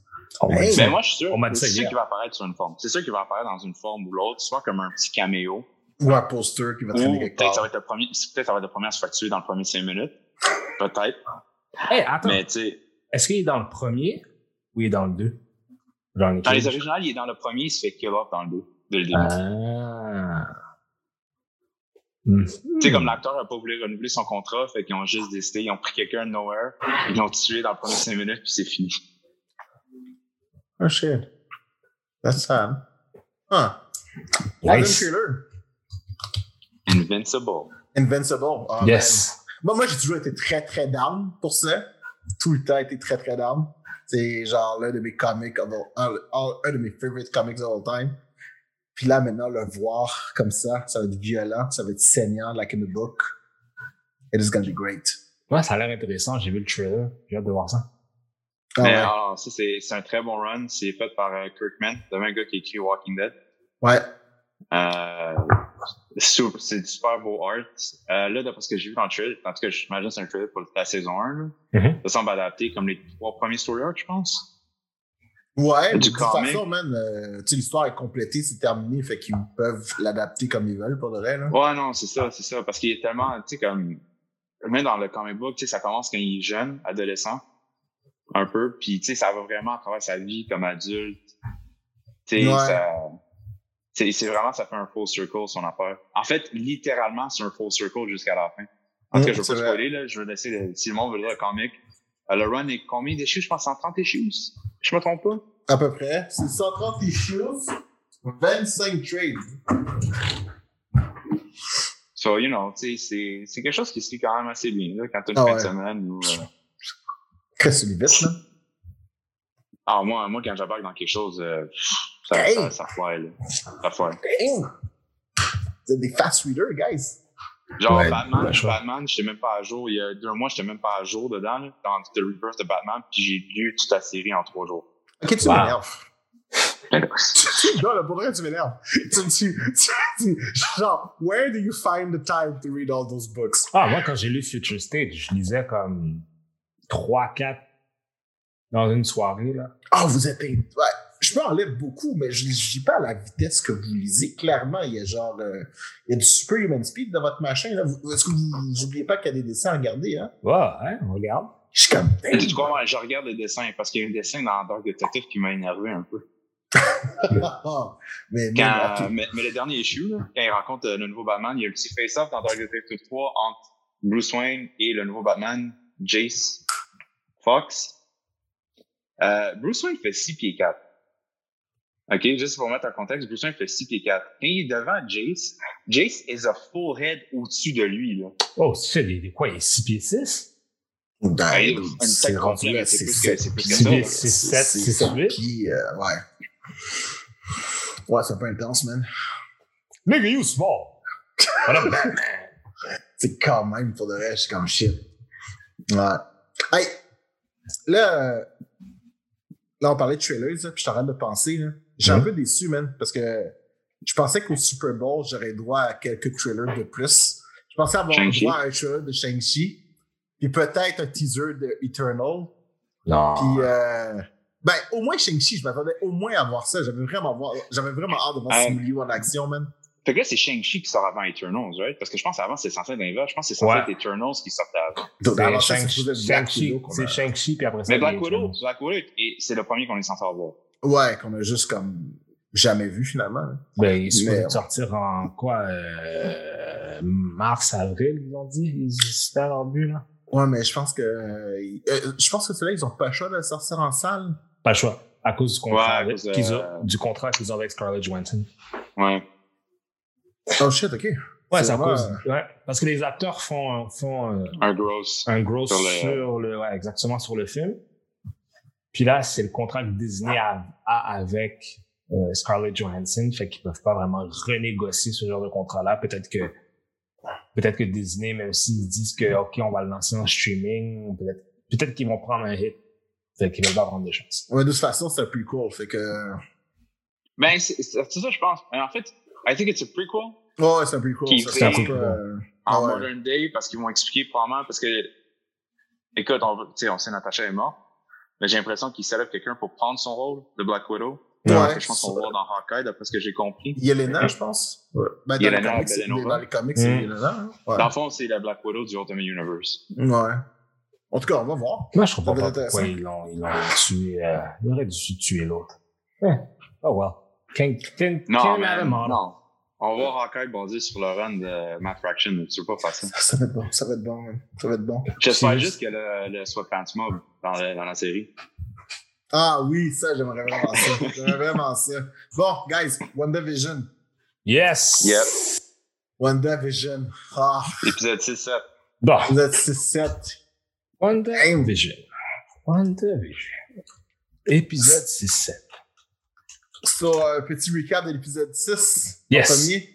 Hey, dit Mais ça. moi, je suis sûr, c'est sûr qu'il va apparaître sur une forme. C'est sûr qu'il va apparaître dans une forme ou l'autre, soit comme un petit caméo. Ou un poster qui va traîner quelque peut-être ça va part. être le premier, peut-être ça va être le premier à se faire tuer dans le premier 5 minutes. Peut-être. Hey, attends. Mais tu sais, Est-ce qu'il est dans le premier ou il est dans le deux? Johnny dans les originales, il est dans le premier, il se fait kill off dans le 2. Dès le début. Ah. Hmm. Tu sais, comme l'acteur n'a pas voulu renouveler son contrat, fait qu'ils ont juste décidé, ils ont pris quelqu'un de nowhere, ils l'ont tué dans le premier 5 minutes, puis c'est fini. Oh shit. That's sad. Huh. Nice. Invincible. Invincible. Oh, Yes. Moi, moi j'ai toujours été très, très down pour ça. Tout le temps été très, très down. C'est genre l'un de mes comics, un de mes favorite comics of all time. Puis là, maintenant, le voir comme ça, ça va être violent, ça va être saignant, like in the book. It is gonna be great. Ouais, ça a l'air intéressant. J'ai vu le trailer. J'ai hâte de voir ça. Ah Mais ouais. alors, ça, c'est c'est un très bon run. C'est fait par euh, Kirkman, le même gars qui a écrit Walking Dead. Ouais. Euh, super- c'est du super beau art. Euh, là, d'après ce que j'ai vu dans le trailer, en tout cas, j'imagine que c'est un trailer pour la saison 1. là. Mhm. Ça semble adapté comme les trois premiers story arcs, je pense. Ouais, mais de Du toute comic. façon, man, euh, tu sais, l'histoire est complétée, c'est terminé, fait qu'ils peuvent l'adapter comme ils veulent pour de vrai, là. Ouais, non, c'est ça, c'est ça. Parce qu'il est tellement, tu sais, comme, même dans le comic book, tu sais, ça commence quand il est jeune, adolescent, un peu, puis tu sais, ça va vraiment à travers sa vie comme adulte. Tu sais, Ouais. ça, c'est vraiment, ça fait un full circle, son affaire. En fait, littéralement, c'est un full circle jusqu'à la fin. En tout cas, Mm, je veux pas spoiler, là, je veux laisser, le- si le monde veut lire le comic. Euh, le run est combien d'issues? Je pense 130 issues. Je me trompe pas? À peu près. C'est 130 issues, 25 trades. So, you know, c'est- c'est quelque chose qui se fait quand même assez bien, là, quand t'as une Ah fin ouais. de semaine ou, euh, c'est vite, là. Ah, moi, moi, quand j'embarque dans quelque chose, euh, ça, Hey! ça, ça là. Ça! Vous êtes des fast readers, guys. Genre, Ouais, Batman, choix. Batman, j'étais même pas à jour. Il y a deux mois, j'étais même pas à jour dedans, là, dans The Rebirth de Batman, puis j'ai lu toute la série en trois jours. Ok, tu Wow. m'énerves. non, là, pour vrai, tu m'énerves. Tu, tu, tu, tu- genre, where do you find the time to read all those books? Ah, moi, quand j'ai lu Future State, je lisais comme 3-4 dans une soirée. Là. Ah, vous êtes. Ouais, je peux en lire beaucoup, mais je ne lis pas à la vitesse que vous lisez. Clairement, il y a genre. euh, il y a du superhuman speed dans votre machin. Est-ce que vous n'oubliez pas qu'il y a des dessins à regarder? Hein? Ouais, hein, on regarde. Je suis comme. Crois, moi, je regarde le dessin, parce qu'il y a un dessin dans Dark Detective qui m'a énervé un peu. Mais, mais, Quand, ok. mais, mais le dernier issue, là, quand il rencontre euh, le nouveau Batman, il y a un petit face-off dans Dark Detective 3 entre Bruce Wayne et le nouveau Batman, Jace Fox. Euh, Bruce Wayne fait 6 pieds 4. OK, juste pour mettre en contexte, Bruce Wayne fait 6 pieds 4. Quand il est devant Jace, Jace is a full head au-dessus de lui. Là. Oh, c'est des, des quoi, il est 6 pieds 6? Ben, c'est tête rendu là, c'est c'est plus que- sept c'est plus que pieds. ça, là. C'est sept, C'est c'est sept huit. pieds, euh, ouais. Ouais, c'est un peu intense, man. Nigga, you small. What up, Batman? C'est quand même, pour de vrai, je suis comme shit. Ouais. Hey, là, euh, là, on parlait de trailers, là, puis je suis en train de penser, là. J'ai un Mhm. peu déçu, man, parce que je pensais qu'au Super Bowl, j'aurais droit à quelques trailers de plus. Je pensais avoir droit à un trailer de Shang-Chi, puis peut-être un teaser de Eternal, Non. puis euh, ben, au moins Shang-Chi, je m'attendais au moins à voir ça. J'avais vraiment, voir- j'avais vraiment hâte de voir Euh, Simu Liu en action, man. Fait que là, c'est Shang-Chi qui sort avant Eternals, right? Parce que je pense qu'avant, c'était censé être l'inverse. Je pense que c'est censé Ouais. être Eternals qui sortait avant. C'est avant c'est Shang-Chi, c'est Shang-Chi, puis après ça. Mais Black Widow. Black Widow, et c'est le premier qu'on est censé avoir. Ouais, qu'on a juste comme jamais vu finalement. Ben, il est supposé Mais- sortir en quoi euh, Mars, avril, ils ont dit. Ils espèrent leur but, là. Ouais, mais je pense que euh, euh, je pense que ceux-là, ils ont pas le choix de sortir en salle. Pas le choix. À cause du contrat, Ouais, à qu'ils ont, du contrat qu'ils ont avec Scarlett Johansson. Ouais. Oh shit, ok. Ouais, C'est à cause. Ouais, parce que les acteurs font, font euh, Un gross. un gros Sur sur le- le, ouais, exactement sur le film. Puis là, c'est le contrat que Disney a, a avec euh, Scarlett Johansson, fait qu'ils peuvent pas vraiment renégocier ce genre de contrat-là. Peut-être que peut-être que Disney, même s'ils disent que ok, on va le lancer en streaming, peut-être peut-être qu'ils vont prendre un hit, fait qu'ils veulent pas prendre de chance. Ouais, de toute façon, c'est un plus cool. Fait que. Ben, c'est ça, je pense. En fait, I think it's a prequel Ouais, c'est un fait- c'est un peu, euh, en Ah ouais. modern day parce qu'ils vont expliquer probablement parce que, écoute, on, veut- tu sais, on sait Natasha est morte, mais j'ai l'impression qu'ils célèbrent quelqu'un pour prendre son rôle de Black Widow. Ouais. Parce que je pense qu'on va voir dans Hawkeye, d'après ce que j'ai compris. Yelena, je pense. Ouais. Ben, dans, Yelena les comics, dans les comics, c'est. Yelena. hein. Ouais. Dans le fond, c'est la Black Widow du Ultimate Universe. Ouais. En tout cas, on va voir. Moi, je comprends pas pourquoi ils l'ont ils l'ont tué. Euh, ils auraient dû tuer l'autre. Eh, Oh well. Can't, can't, Non, mais all. non. On va voir Hawkeye bondir sur le run de Matt Fraction, mais tu veux pas faire ça. Ça va être bon. Ça va être bon, man. Ça va être bon. J'espère C'est juste que le, le Sweatpants Mob dans, le- dans la série. Ah oui, ça, j'aimerais vraiment ça. J'aimerais vraiment ça. Bon, guys, WandaVision. Yes! Yep. WandaVision. Ah, Épisode 6-7. Bon, êtes 6-7. WandaVision. WandaVision. Épisode 6-7. So, un petit recap de l'épisode 6. Yes. Le premier.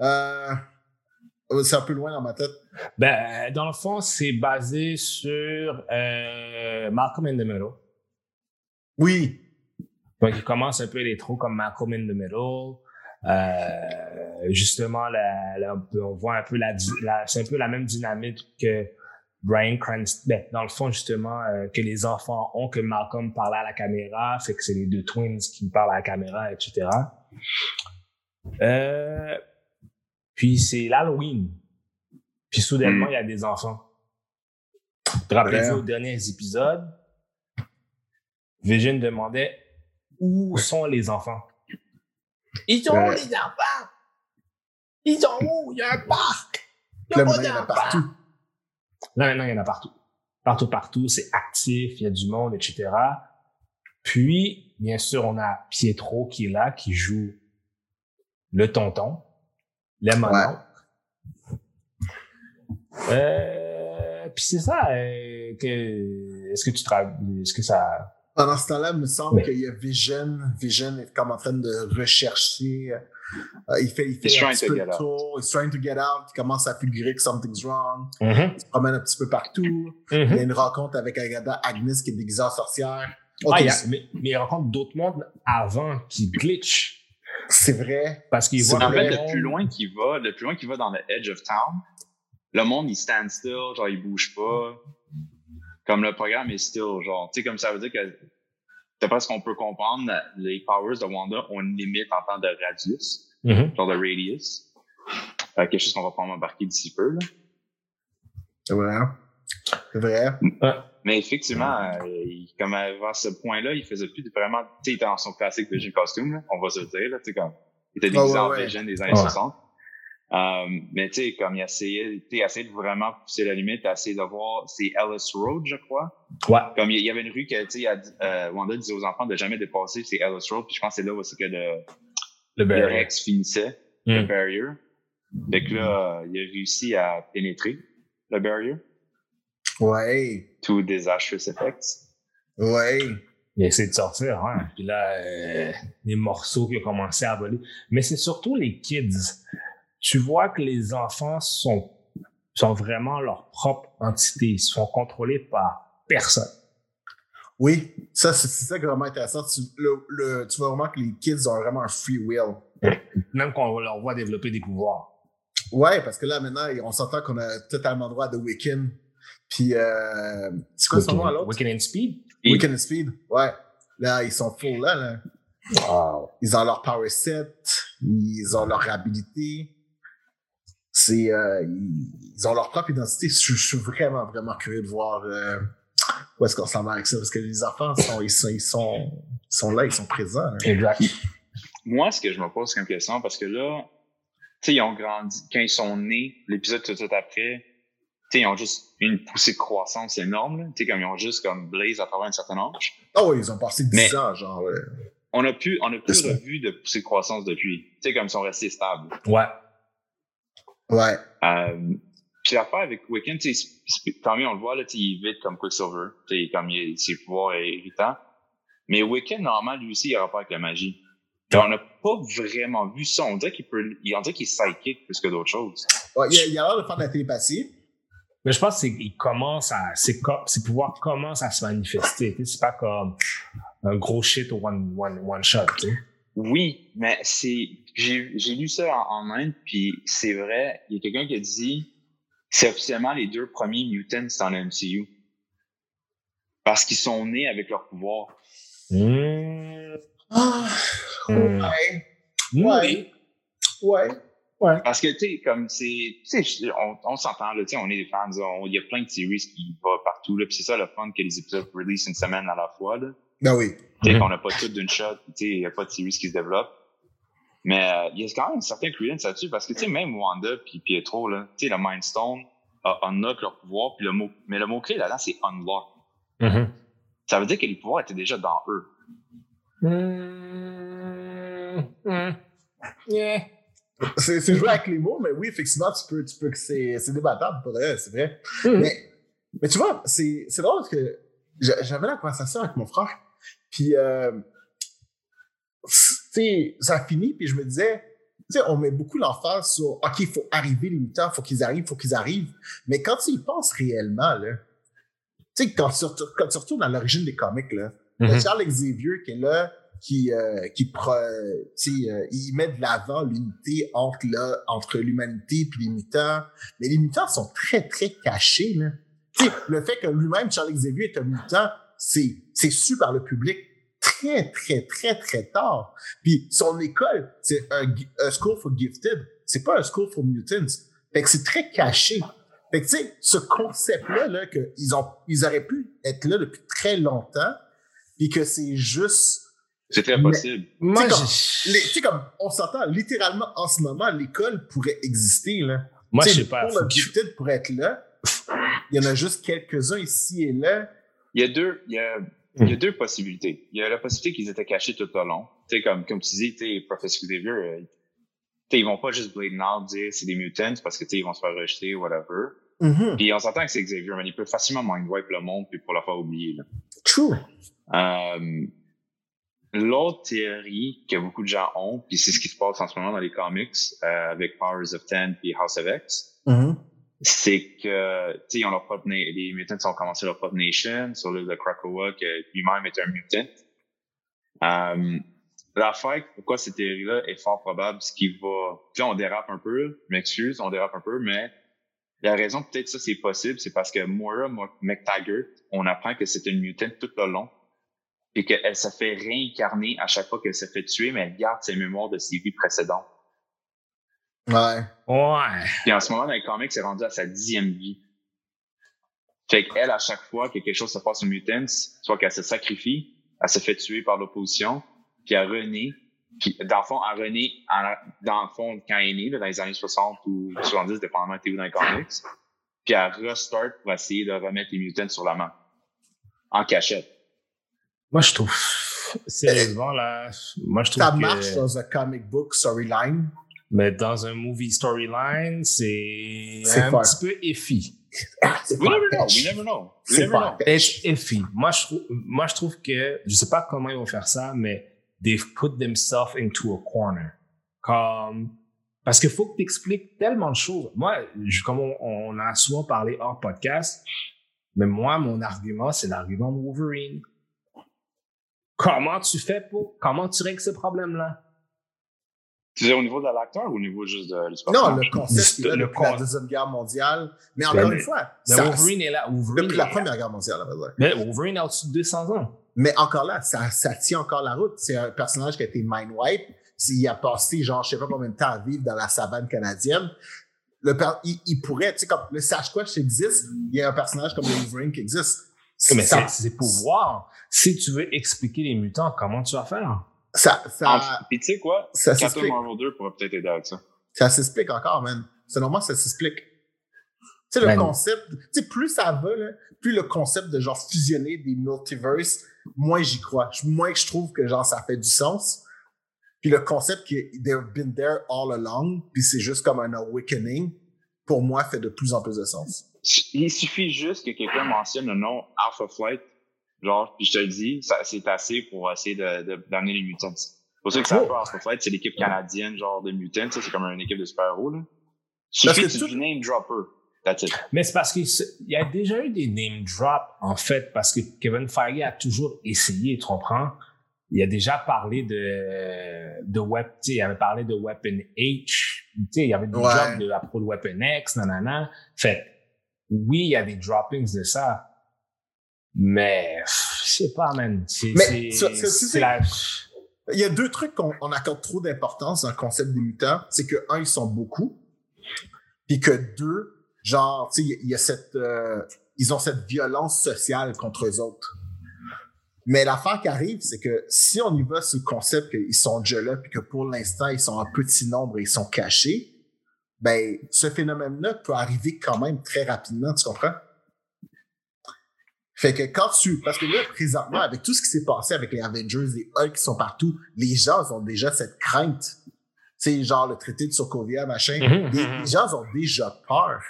Euh, c'est un peu loin dans ma tête. Ben, dans le fond, c'est basé sur euh, Malcolm in the Middle. Oui. Donc, il commence un peu l'intro comme Malcolm in the Middle. Euh, justement, la, la- on voit un peu la- c'est un peu la même dynamique que Brian Cranston, ben, dans le fond, justement, euh, que les enfants ont, que Malcolm parle à la caméra, fait que c'est les deux twins qui parlent à la caméra, etc. Euh, puis c'est l'Halloween. Puis soudainement, Mm. il y a des enfants. Rappelez-vous aux derniers épisodes, Vision demandait où sont les enfants? Ils sont où les enfants? Ils sont où? Il y a un parc! Pas il y a d'enfants. partout. Là, maintenant, il y en a partout. Partout, partout, c'est actif, il y a du monde, etc. Puis, bien sûr, on a Pietro qui est là, qui joue le tonton, le monon. Euh, puis c'est ça, euh, que, est-ce que tu travailles, est-ce que ça, Pendant ce temps-là, il me semble Oui. qu'il y a Vision. Vision est comme en train de rechercher. euh, il fait, il fait un trying petit to peu out. tour. He's trying to get out. Il commence à figurer que something's wrong. Mhm, Il se promène un petit peu partout. Il y a une rencontre avec Agatha Agnes qui est déguisée en sorcière. Ah, Ok, il y a- mais, mais il rencontre d'autres mondes avant qui glitch. c'est vrai. Parce qu'il voit En fait, le le monde- plus loin qu'il va, le plus loin qu'il va dans le edge of town, le monde, il stand still, genre, il bouge pas. Comme le programme est still, genre, tu sais, comme ça veut dire que, d'après ce qu'on peut comprendre, les powers de Wanda ont une limite en temps de radius, Mhm. genre de radius. Euh, quelque chose qu'on va probablement embarquer d'ici peu, là. C'est vrai. C'est vrai. Mais effectivement, euh, il- comme avant ce point-là, il faisait plus de vraiment, tu sais, il était dans son classique Vision costume, là, on va se le dire, là, tu sais, comme, il était Ah déguisé ouais, en ouais. Des années Ouais. 60. Euh, mais tu sais, comme il essayait, tu essayait de vraiment pousser la limite, il essayé de voir, c'est Ellis Road, je crois. Ouais. Comme il y avait une rue que, tu sais, euh, Wanda disait aux enfants de jamais dépasser, c'est Ellis Road, puis je pense que c'est là où c'est que le, Le le barrier. Rex finissait, le Mm. barrier. Fait que là, euh, il a réussi à pénétrer le barrier, Ouais. to disastrous effects. Ouais. Il a essayé de sortir, hein. Puis là, euh, les morceaux qui ont commencé à voler. Mais c'est surtout les kids. Tu vois que les enfants sont, sont vraiment leur propre entité. Ils sont contrôlés par personne. Oui. Ça, c'est ça qui est vraiment intéressant. Tu, le, le- tu vois vraiment que les kids ont vraiment un free will. Même qu'on leur voit développer des pouvoirs. Ouais, parce que là, maintenant, on s'entend qu'on a totalement droit de Wiccan. Puis, euh, c'est quoi son nom à l'autre? Weekend in Speed? Wiccan and Speed. Ouais. Là, ils sont full là, là. Wow. Ils ont leur power set. Ils ont leur habilité. C'est, euh, ils, ont leur propre identité. Je, je suis vraiment, vraiment curieux de voir euh, où est-ce qu'on s'en va avec ça. Parce que les enfants, sont, ils, sont, ils, sont, ils sont là, ils sont présents. hein. Exact. Moi, ce que je me pose comme question, parce que là, tu sais, ils ont grandi, quand ils sont nés, l'épisode tout de suite après, tu sais, ils ont juste une poussée de croissance énorme, là. Tu sais, comme ils ont juste comme blaze à travers un certain âge. Ah oui, ils ont passé 10 Mais- ans, genre. ouais. On a plus, on a plus revu de poussée de croissance depuis. Tu sais, comme ils sont restés stables. Ouais. Ouais. Euh, puis l'affaire avec Wiccan, tant mieux, on le voit, là, il est vite comme Quicksilver. Tu sais, comme il, ses pouvoirs est irritant. Mais Wiccan, normalement, lui aussi, il a rapport avec la magie. Mais on n'a pas vraiment vu ça. On dirait qu'il peut, on dirait qu'il est psychic plus que d'autres choses. Ouais, il, a, l'air de faire de la télépathie. Mais je pense qu'il commence à, ses, pouvoirs commencent à se manifester. tu sais, C'est pas comme un gros shit one, one, one shot. tu sais. Oui, mais c'est, j'ai, j'ai lu ça en, en Inde, puis c'est vrai, il y a quelqu'un qui a dit, c'est officiellement les deux premiers mutants dans le MCU. Parce qu'ils sont nés avec leur pouvoir. Mmh. Ah, Hmm. ouais. Oui. Ouais. Ouais. Parce que, tu sais, comme c'est, tu sais, on, on s'entend, là, tu sais, on est des fans, il y a plein de series qui vont partout, là, puis c'est ça le fun que les épisodes release une semaine à la fois, là. Ben oui. Tu sais, Mhm. qu'on n'a pas tout d'une shot, tu sais, il n'y a pas de series qui se développe. Mais euh, il y a quand même un certain credence là-dessus, parce que, tu sais, même Wanda puis Pietro, là, tu sais, le Mind Stone a unlock leur pouvoir, puis le mot, mais le mot-clé là-dedans, c'est unlock. Mhm. ça veut dire que les pouvoirs étaient déjà dans eux. Hmm. Yeah. C'est c'est jouer avec les mots, mais oui, effectivement, tu peux, tu peux que c'est c'est débattable, pour vrai, c'est vrai. Mais, mais tu vois, c'est c'est drôle parce que j'a- j'avais la conversation avec mon frère, puis euh, tu sais, ça finit, puis je me disais, tu sais, on met beaucoup l'emphase sur, OK, il faut arriver les mutants, faut qu'ils arrivent, faut qu'ils arrivent. Mais quand tu y penses réellement, là, tu sais, quand tu, retournes- quand tu retournes à l'origine des comics, là, Mhm. T'as Charles Xavier qui est là, qui, euh, qui euh, il met de l'avant l'unité entre, là, entre l'humanité puis les mutants. Mais les mutants sont très, très cachés. Là. Tu sais, le fait que lui-même, Charles Xavier, est un mutant, c'est, c'est su par le public très, très, très, très tard. Puis son école, c'est un, un school for gifted. C'est pas un school for mutants. Fait que c'est très caché. Fait que, tu sais, ce concept-là, là, qu'ils ont, ils auraient pu être là depuis très longtemps, puis que c'est juste. C'est très Mais- possible. Moi, Tu sais, comme- j'ai- les- Tu sais, comme, on s'entend, littéralement, en ce moment, l'école pourrait exister, là. moi, Tu je sais, pas. Pour le gifted pour être là, il y en a juste quelques-uns ici et là. Il y a deux, il y a, il y a deux possibilités. Il y a la possibilité qu'ils étaient cachés tout au long. Tu sais, comme, comme tu dis, tu sais, Professor Xavier, euh, tu ils vont pas juste blade out dire c'est des mutants parce que, tu ils vont se faire rejeter, whatever. Mhm. Puis on s'entend que c'est Xavier, mais il peut facilement mind wipe le monde puis pour le faire oublier, là. True. Euh, L'autre théorie que beaucoup de gens ont, puis c'est ce qui se passe en ce moment dans les comics euh, avec Powers of Ten puis House of X, Mhm. C'est que tu sais, ils ont leur propre les mutants ont commencé leur propre nation sur l'île de Krakoa, que lui-même est un mutant. Euh, L'affaire, pourquoi cette théorie-là est fort probable, ce qui va. Puis là, on dérape un peu, m'excuse, on dérape un peu, mais la raison peut-être ça c'est possible, c'est parce que Moira Mo- McTaggart, on apprend que c'est une mutant tout le long et qu'elle se fait réincarner à chaque fois qu'elle se fait tuer, mais elle garde ses mémoires de ses vies précédentes. Ouais. Ouais. Puis en ce moment, dans les comics, c'est rendu à sa dixième vie. Fait qu'elle, à chaque fois que quelque chose se passe aux Mutants, soit qu'elle se sacrifie, elle se fait tuer par l'opposition, puis elle renaît. Puis dans le fond, elle renaît, en- dans le fond, quand elle est née, là, dans les années 60 ou 70, dépendamment de t'es où dans les comics. Puis elle restart pour essayer de remettre les Mutants sur la main. En cachette. Moi, je trouve. Sérieusement, là. Moi, je trouve Ça que. marche dans un comic book storyline. Mais dans un movie storyline, c'est un petit peu iffy. Ah, We never know, we never know. We never know. It's iffy. Moi, je trouve, moi, je trouve que, je sais pas comment ils vont faire ça, mais they've put themselves into a corner. Comme, parce qu'il faut que tu expliques tellement de choses. Moi, je- comme on, on a souvent parlé hors podcast, mais moi, mon argument, c'est l'argument de Wolverine. Comment tu fais pour, comment tu règles ce problème-là? Tu dire au niveau de l'acteur ou au niveau juste de, du Non, le concept, est là Le depuis la Deuxième Guerre mondiale. Mais encore une fois, Mais ça- Wolverine est là. Wolverine depuis la Première Guerre mondiale, à vrai dire. Mais Wolverine est au-dessus de 200 ans. Mais encore là, ça, ça tient encore la route. C'est un personnage qui a été mind wipe. Il a passé, genre, je sais pas combien de temps à vivre dans la savane canadienne. Le per- il, il pourrait, tu sais, comme le Sasquatch existe, il y a un personnage comme le Wolverine qui existe. Mais ça, c'est c'est pouvoir. Si tu veux expliquer les mutants, comment tu vas faire? Ça, ça, Puis tu sais quoi? ça Captain s'explique. Marvel 2 pourrait peut-être aider avec ça. Ça s'explique encore, man. C'est normal, ça s'explique. Tu sais, le Ben- concept, tu sais, plus ça va, là, plus le concept de genre fusionner des multiverses, moins j'y crois. Moins que je trouve que genre ça fait du sens. Puis le concept que they've been there all along, puis c'est juste comme un awakening, pour moi, fait de plus en plus de sens. Il suffit juste que quelqu'un mentionne le nom Alpha Flight, genre, puis je te le dis, ça, c'est assez pour essayer de, de- d'amener les mutants. Pour ceux qui savent pas, Alpha Flight, c'est l'équipe canadienne, genre, de mutants, ça, c'est comme une équipe de super-héros, suffit que que tu du name dropper. That's it. Mais c'est parce qu'il y a déjà eu des name drops, en fait, parce que Kevin Feige a toujours essayé, tu comprends? Il a déjà parlé de, de Web, tu sais, il avait parlé de Weapon H, tu sais, il y avait des Ouais. drops de, à propos de Weapon X, nanana. Fait, oui, il y a des droppings de ça. Mais, je sais pas, man. C'est, la, Il y a deux trucs qu'on on accorde trop d'importance dans le concept des mutants. C'est que, un, ils sont beaucoup. Puis que deux, genre, tu sais, il y a cette, euh, ils ont cette violence sociale contre eux autres. Mais l'affaire qui arrive, c'est que si on y va sur le concept qu'ils sont déjà là, puis que pour l'instant, ils sont en petit nombre et ils sont cachés, ben, ce phénomène-là peut arriver quand même très rapidement, tu comprends? Fait que quand tu, parce que là, présentement, avec tout ce qui s'est passé avec les Avengers, les Hulk qui sont partout, les gens ont déjà cette crainte. Tu genre le traité de Sokovia, machin. Mhm, les, mhm. les gens ont déjà peur.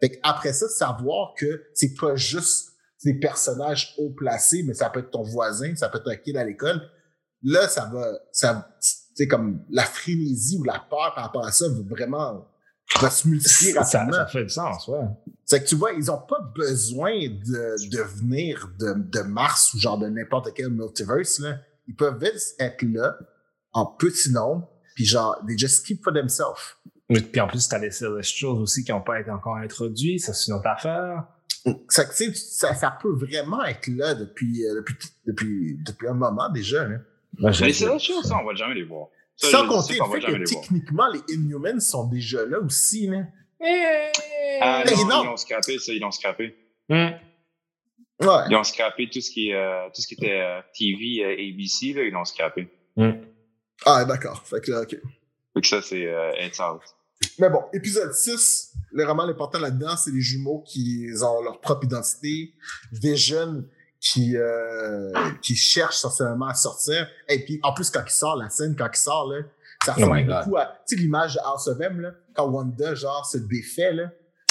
Fait qu'après ça, savoir que c'est pas juste des personnages haut placés, mais ça peut être ton voisin, ça peut être un kid à l'école. Là, ça va, ça, tu sais, comme la frénésie ou la peur par rapport à ça va vraiment, va se multiplier Ça, rapidement. ça fait du sens, ouais. C'est que tu vois, ils ont pas besoin de, de venir de, de Mars ou genre de n'importe quel multiverse, là. Ils peuvent juste être là, en petit nombre, puis genre, they just keep for themselves. Mais- Puis en plus, t'as les Celestials aussi qui n'ont pas été encore introduits, ça c'est une autre affaire. Ça, que, tu sais, ça, ça peut vraiment être là depuis, euh, depuis, depuis, depuis un moment déjà, là. J'ai- Mais les Celestials, ça, on va jamais les voir. Ça, Sans compter le fait que les techniquement, les Inhumans sont déjà là aussi, là. Ah Mais non, ils l'ont scrappé, ça, ils l'ont scrappé. Hmm. Ouais. Ils ont scrappé tout ce qui, euh, tout ce qui était euh, TV, euh, ABC, là, ils l'ont scrappé. Hmm. Ah, d'accord. Fait que là, OK. Fait que ça, c'est euh, it's out. Mais bon, épisode 6, le vraiment l'important là-dedans, c'est les jumeaux qui ont leur propre identité, des jeunes qui, euh, qui cherchent essentiellement à sortir. Et puis, en plus, quand il sort, la scène, quand il sort, là, ça Oh ressemble beaucoup à, tu sais, l'image de House of M, là, quand Wanda, genre, se défait, là,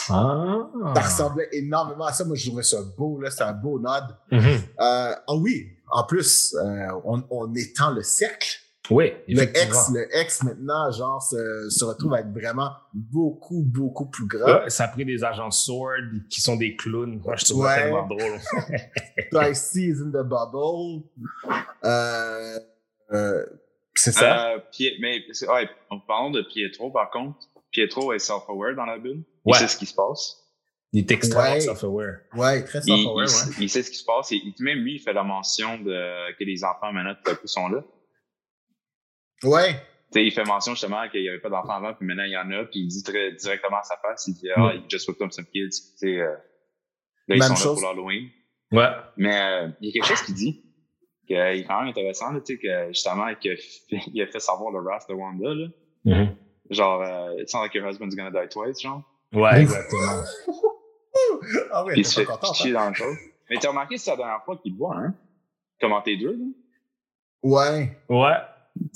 Ah. ça ressemblait énormément à ça. Moi, je trouvais ça beau, là, c'était un beau nod. Mhm. Euh, ah oui, en plus, euh, on, on étend le cercle. Oui, Le ex, le ex maintenant, genre, se, se retrouve à être vraiment beaucoup, beaucoup plus grand. Ouais, ça a pris des agents Sword qui sont des clowns. Moi, je trouve ça Ouais. tellement drôle. Ice-T is in the bubble. Euh, euh, c'est ça? Euh, mais ouais, en parlant de Pietro, par contre, Pietro est self-aware dans la bulle. Il Ouais. sait ce qui se passe. Il est extrêmement Ouais. self-aware. Ouais, très Il, self-aware, il- ouais. il sait ce qui se passe. Et, et même lui, il fait la mention de que les enfants maintenant tout à coup sont là. Ouais, Tu sais, il fait mention justement qu'il n'y avait pas d'enfants avant, puis maintenant il y en a, puis il dit très directement à sa face, il dit Ah, Mm. il just welcome some kids. Tu sais, euh, là, ils Même sont chose. là pour l'Halloween. Ouais. Mais euh, il y a quelque chose qu'il dit qui est quand même intéressant, là, tu sais, que justement, que, il a fait savoir le wrath de Wanda, là. Mhm. Genre, euh, it sounds like your husband's gonna die twice, genre. Ouais, exactement. ah ouais, Puis il se fait content, hein? dans le show. Mais t'as remarqué, c'est la dernière fois qu'il le voit, hein? Commenter deux, là. Ouais. Ouais.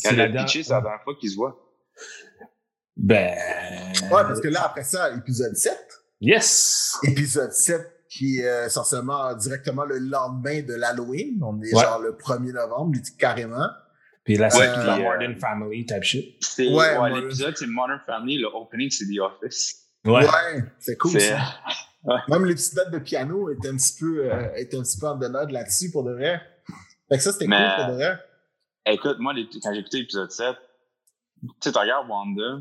Quand il la a pitché, c'est la dernière fois qu'il se voit. Ben. Ouais, parce que là, après ça, épisode 7. Yes! Épisode 7 qui est euh, essentiellement directement le lendemain de l'Halloween. On est Ouais. genre le 1er novembre, carrément. Puis là, c'est Ouais, toute la puis, euh, Modern Family type shit. C'est, Ouais, ouais, moi, l'épisode, c'est Modern Family, le opening, c'est The Office. Ouais. Ouais, c'est cool C'est- ça. Même les petites notes de piano étaient un petit peu, euh, étaient un petit peu en node là-dessus pour de vrai. Fait que ça, c'était Mais- cool pour de vrai. Écoute, moi, les- quand j'ai écouté l'épisode 7, tu sais, tu regardes Wanda,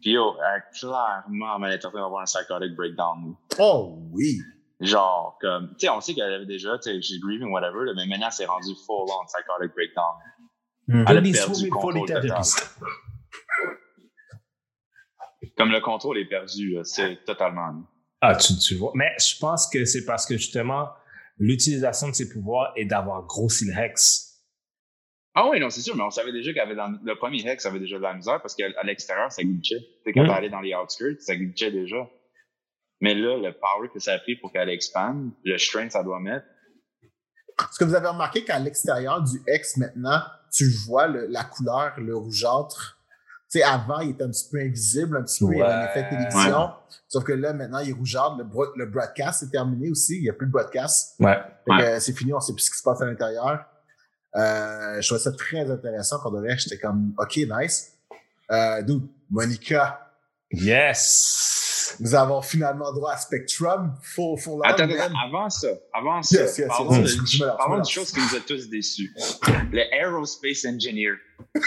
puis yo, elle, clairement, elle était en train d'avoir un psychotic breakdown. Oh oui. Genre, comme, tu sais, on sait qu'elle avait déjà, tu sais, she's grieving, whatever, là, mais maintenant, elle s'est rendue full on psychotic breakdown. Elle a perdu contrôle total. Comme le contrôle est perdu, c'est totalement. Ah, tu, tu vois. Mais je pense que c'est parce que justement, l'utilisation de ses pouvoirs est d'avoir grossi le Hex. Ah oui, non, c'est sûr, mais on savait déjà qu'elle avait dans, le premier Hex avait déjà de la misère parce qu'à à l'extérieur, ça glitchait. Tu sais, quand Mm. elle allait dans les outskirts, ça glitchait déjà. Mais là, le power que ça a pris pour qu'elle expande, le strength que ça doit mettre, Est-ce que vous avez remarqué qu'à l'extérieur du X maintenant, tu vois le- la couleur, le rougeâtre? Tu sais, avant, il était un petit peu invisible, un petit peu, il y avait un effet télévision. Sauf que là, maintenant, il est rougeâtre. Le, bro- le broadcast est terminé aussi. Il n'y a plus de broadcast. Ouais. Fait que, Ouais. euh, c'est fini, on sait plus ce qui se passe à l'intérieur. Euh, je trouvais ça très intéressant pour de vrai. J'étais comme, OK, nice. Euh, dude, Monica, Yes! nous avons finalement droit à Spectrum. Full, full Attends, avant ça, avant ça, Yes, yes, parlons, yes, de, yes, je parlons lance. chose qui nous a tous déçus. Le Aerospace Engineer.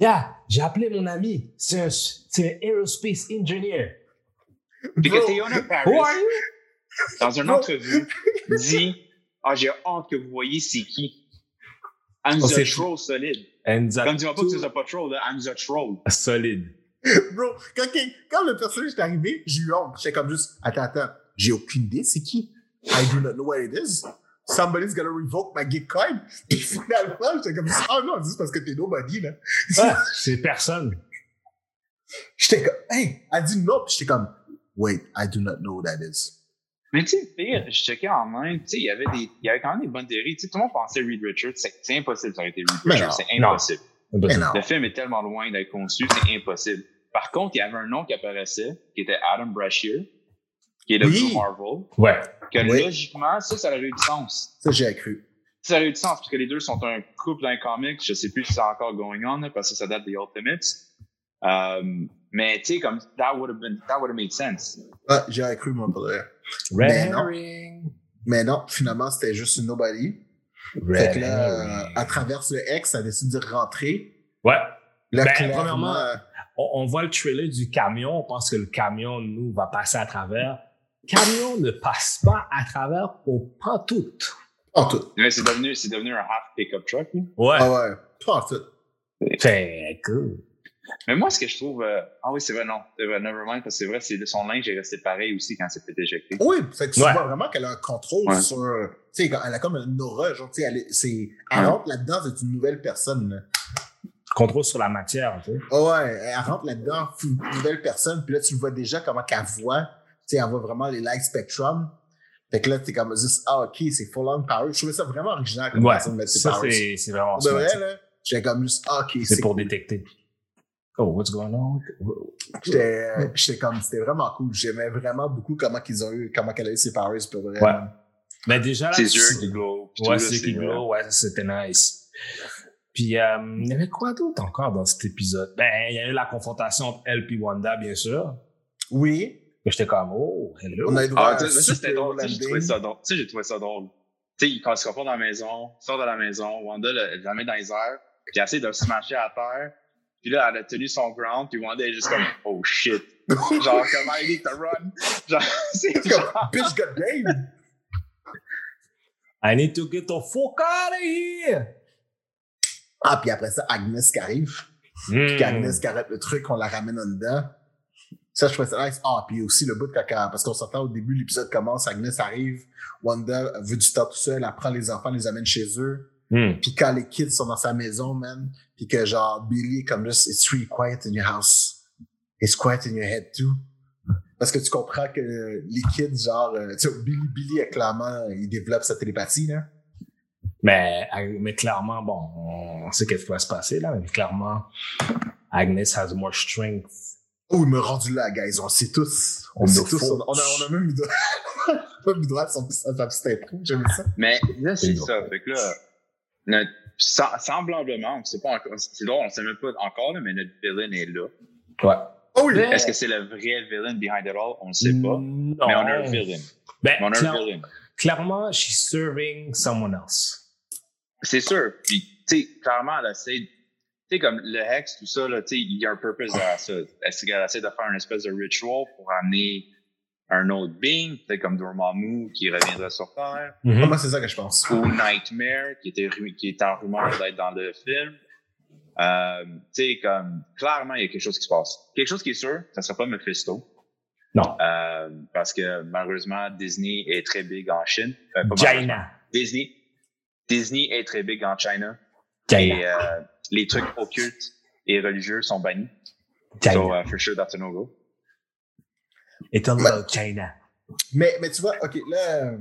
Yeah, j'ai appelé mon ami. C'est un, c'est un aerospace engineer. Puis que Bro, Théona Paris, Who are you? dans une Bro. entrevue, dit Ah, j'ai hâte que vous voyez c'est qui. Elle nous a troll solide. Elle nous a Comme dis-moi pas que tu nous pas troll, là, elle nous a troll. solide. Bro, quand, quand le personnage est arrivé, j'ai eu honte. J'étais comme juste, attends, attends, j'ai aucune idée, c'est qui? I do not know what it is. Somebody's gonna revoke my gift card. Puis finalement, j'étais comme, oh non, c'est juste parce que t'es nobody, là. Ah, c'est personne. J'étais comme, hey, elle dit non, puis j'étais comme, wait, I do not know who that is. Mais tu sais, pire, je checkais en main, tu sais, il y avait des, il y avait quand même des bonnes théories. Tu sais, tout le monde pensait Reed Richards, c'est impossible ça aurait été Reed Richards, c'est impossible. Le film est tellement loin d'être conçu, c'est impossible. Par contre, il y avait un nom qui apparaissait, qui était Adam Brashear, qui est le Oui. Blue Marvel, Ouais. que Oui. logiquement, ça, ça aurait eu du sens. Ça, j'ai cru. Ça aurait eu du sens, parce que les deux sont un couple d'un comic, je sais plus si c'est encore going on, parce que ça date des Ultimates. Euh, mais tu sais, comme, that would have been, that would have made sense. Ah, j'ai cru, moi, pour Mais non. Mais non, finalement, c'était juste une nobody. Fait que là, euh, à travers le X, ça décide de rentrer. Ouais. Là, Ben, premièrement, euh, On, on voit le trailer du camion. On pense que le camion, nous, va passer à travers. Camion ne passe pas à travers au pantoute. en tout. Mais c'est devenu, c'est devenu un half pickup truck, là. Ouais. Ah ouais, pas en tout. Mais moi, ce que je trouve, euh, ah oui, c'est vrai, non, c'est vrai, nevermind, parce que c'est vrai, c'est son linge est resté pareil aussi quand c'est fait éjecter. Oui, fait que tu Ouais. vois vraiment qu'elle a un contrôle Ouais. sur. Tu sais, elle a comme une aura, genre, tu sais, elle, est- c'est, elle Ouais. rentre là-dedans, c'est une nouvelle personne. là. Contrôle sur la matière, tu sais. Ah ouais, elle rentre là-dedans, une nouvelle personne, puis là, tu vois déjà comment qu'elle voit. Tu sais, elle voit vraiment les light spectrum. Fait que là, t'es comme juste, ah, ok, c'est full on power. Je trouvais ça vraiment original comme Ouais. façon de mettre ses Ça, powers. c'est c'est vraiment De vrai, là, j'étais comme juste, ah, ok, C'est pour cool. détecter. Oh, what's going on? J'étais, j'étais comme, c'était vraiment cool. J'aimais vraiment beaucoup comment qu'ils ont eu, comment qu'elle a eu ses powers pour vrai. Ouais. Mais déjà, là, qui glow. Ouais, c'est qui euh, glow, ouais, c'était nice. Puis, euh, il y avait quoi d'autre encore dans cet épisode? Ben, il y a eu la confrontation entre elle et Wanda, bien sûr. Oui, Mais j'étais comme, oh, hello. on a eu droit Ah, à ça, c'était super drôle. Tu sais, j'ai trouvé ça drôle. Tu sais, j'ai trouvé ça drôle. Tu sais, quand il se confronte dans la maison, il sort de la maison, Wanda le- elle la met dans les airs, puis elle essaie de se smasher à terre. Puis là, elle a tenu son ground, puis Wanda est juste comme, oh shit. Genre, comment I need to run? Genre, c'est genre, comme, bitch got game. I need to get the fuck out of here! Ah, puis après ça, Agnès qui arrive. Hmm. Puis qu'Agnès qui arrête le truc, on la ramène en dedans. Ça, je trouvais ça nice. Ah, puis aussi le bout de caca. Parce qu'on s'entend au début, l'épisode commence, Agnès arrive, Wanda veut du temps tout seul, elle prend les enfants, les amène chez eux. Hmm. Puis quand les kids sont dans sa maison, man, puis que genre Billy est comme juste, it's really quiet in your house. It's quiet in your head too. Parce que tu comprends que les kids, genre, euh, tu sais, Billy, Billy, est clairement, il développe sa télépathie, là. Mais, mais clairement, bon, on sait qu'est-ce qui va se passer, là, mais clairement, Agnes has more strength. Oh, il m'a rendu là, guys. On le sait tous. On On le sait the tous. On, a, on a même mis droit, on a mis droit à son, à sa petite intro. J'aime ça. Mais là, c'est C'est ça. Fait que là, notre, sem- semblablement, on sait pas encore, c'est drôle, on sait même pas encore, là, mais notre villain est là. Ouais. Oh! Mais- Est-ce que c'est le vrai villain behind it all? On ne sait pas. Non. Mais on a un villain. Ben, Mais on a clair- un villain. clairement, she's serving someone else. C'est sûr. Puis, tu sais, clairement, elle essaie. Tu sais, comme le Hex, tout ça, là, tu sais, il y a un purpose à ça. Elle, elle essaie de faire une espèce de ritual pour amener un autre being, peut-être comme Dormammu qui reviendra sur Terre, Mhm. Moi, c'est ça que je pense. ou Nightmare qui était, qui est en rumeur d'être dans le film. Euh, tu sais, comme, clairement, il y a quelque chose qui se passe. Quelque chose qui est sûr, ça sera pas Mephisto. Non. Euh, parce que malheureusement, Disney est très big en Chine. Euh. Jaina. Disney. Disney est très big en China. Jaina. Et euh, les trucs occultes et religieux sont bannis. Jaina. So, uh, for sure, that's a no-go. It's all about China. Mais, mais tu vois, OK, là,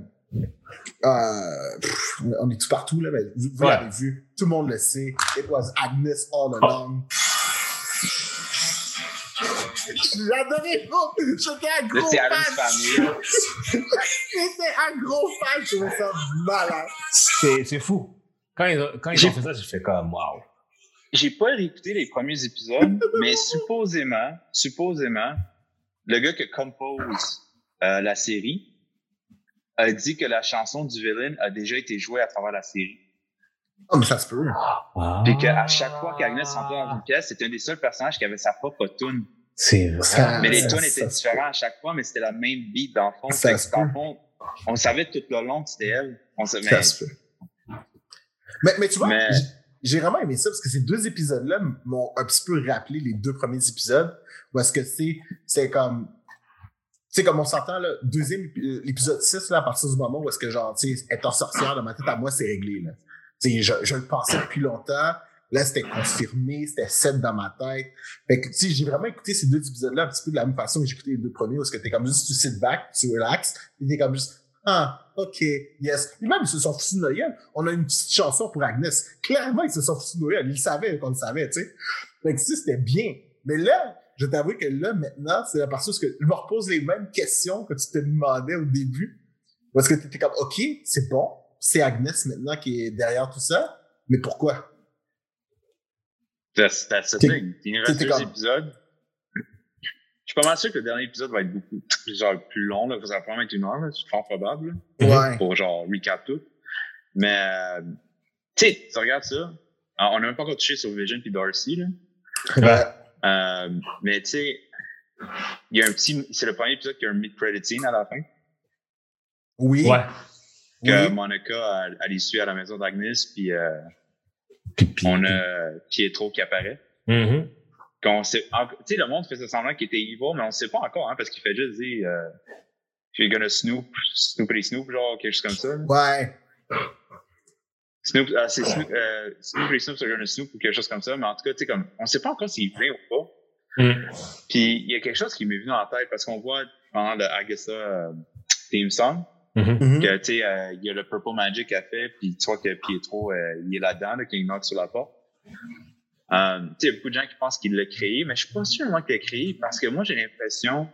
euh, pff, on est tout partout, là, mais vous, vous Ouais. l'avez vu. Tout le monde le sait. It was Agnes all along. J'adorais ça. J'étais un gros fan. J'étais un gros fan. Je trouvais ça malade. C'est c'est fou. Quand ils, ont- quand ils ont fait ça, j'ai fait comme, wow. J'ai pas réécouté les premiers épisodes, mais supposément, supposément, le gars qui compose euh, la série a dit que la chanson du villain a déjà été jouée à travers la série. Oh, mais ça se peut. wow. Puis qu'à chaque fois qu'Agnès rentrait dans une pièce, c'était un des seuls personnages qui avait sa propre tune. C'est vrai. Ça- Mais les tunes étaient se différents à chaque fois, mais c'était la même beat dans le fond. Ça se dans peut. fond, on savait tout le long que c'était elle. On savait, Ça se peut. Mais, mais tu vois, Mais- j'ai vraiment aimé ça parce que ces deux épisodes-là m'ont un petit peu rappelé les deux premiers épisodes. Où est-ce que c'est, c'est comme, sais, comme on s'entend, là, deuxième, euh, l'épisode 6, là, à partir du moment où est-ce que, genre, tu sais, étant sorcière, dans ma tête, à moi, c'est réglé, là. Tu je, je le pensais depuis longtemps Là, c'était confirmé, c'était set dans ma tête. Fait que, tu sais, j'ai vraiment écouté ces deux épisodes-là un petit peu de la même façon que j'ai écouté les deux premiers, où est-ce que t'es comme juste, tu sit back, tu relax, et t'es comme juste, ah, ok, yes. Puis même, ils se sont foutus de Noël. On a une petite chanson pour Agnès. Clairement, ils se sont foutus de Noël. Ils le savaient qu'on le savait, tu sais. Fait que, c'était bien. Mais là, je t'avoue que là, maintenant, c'est la partie où je me repose les mêmes questions que tu te demandais au début. Parce que tu étais comme, OK, c'est bon, c'est Agnès maintenant qui est derrière tout ça, mais pourquoi? That's, that's the thing. Il reste deux épisodes. Je suis pas mal sûr que le dernier épisode va être beaucoup genre, plus long. Là. Ça va probablement être une heure, c'est fort probable. Ouais. Pour genre recap tout. Mais, euh, tu sais, tu regardes ça. on n'a même pas encore touché sur Vision puis Darcy. Là. Ouais. Euh, mais tu sais, il y a un petit. C'est le premier épisode qui a un mid-credit scene à la fin. Oui. Ouais. Que Oui. Monica, elle, elle est suit à la maison d'Agnès, puis euh, on a Pietro qui apparaît. Mhm. Qu'on sait, tu sais, le monde faisait semblant qu'il était evil, mais on sait pas encore, hein, parce qu'il fait juste dire, euh, you're gonna snoop, snoopity snoop, genre, quelque chose comme ça. Ouais. Snoop, euh, c'est Snoop, euh, Snoopity snoop, you're gonna snoop, ou quelque chose comme ça, mais en tout cas, tu sais, comme, on sait pas encore s'il vient ou pas. Mhm. Puis il y a quelque chose qui m'est venu en tête, parce qu'on voit pendant le Agatha euh, theme song, Mhm. Mhm. que, tu sais, euh, il y a le Purple Magic qu'elle fait, puis tu vois que Pietro, euh, il est là-dedans, là, qu'il knock sur la porte. Euh, tu sais, il y a beaucoup de gens qui pensent qu'il l'a créé, mais je suis pas sûr vraiment qu'il l'a créé, parce que moi, j'ai l'impression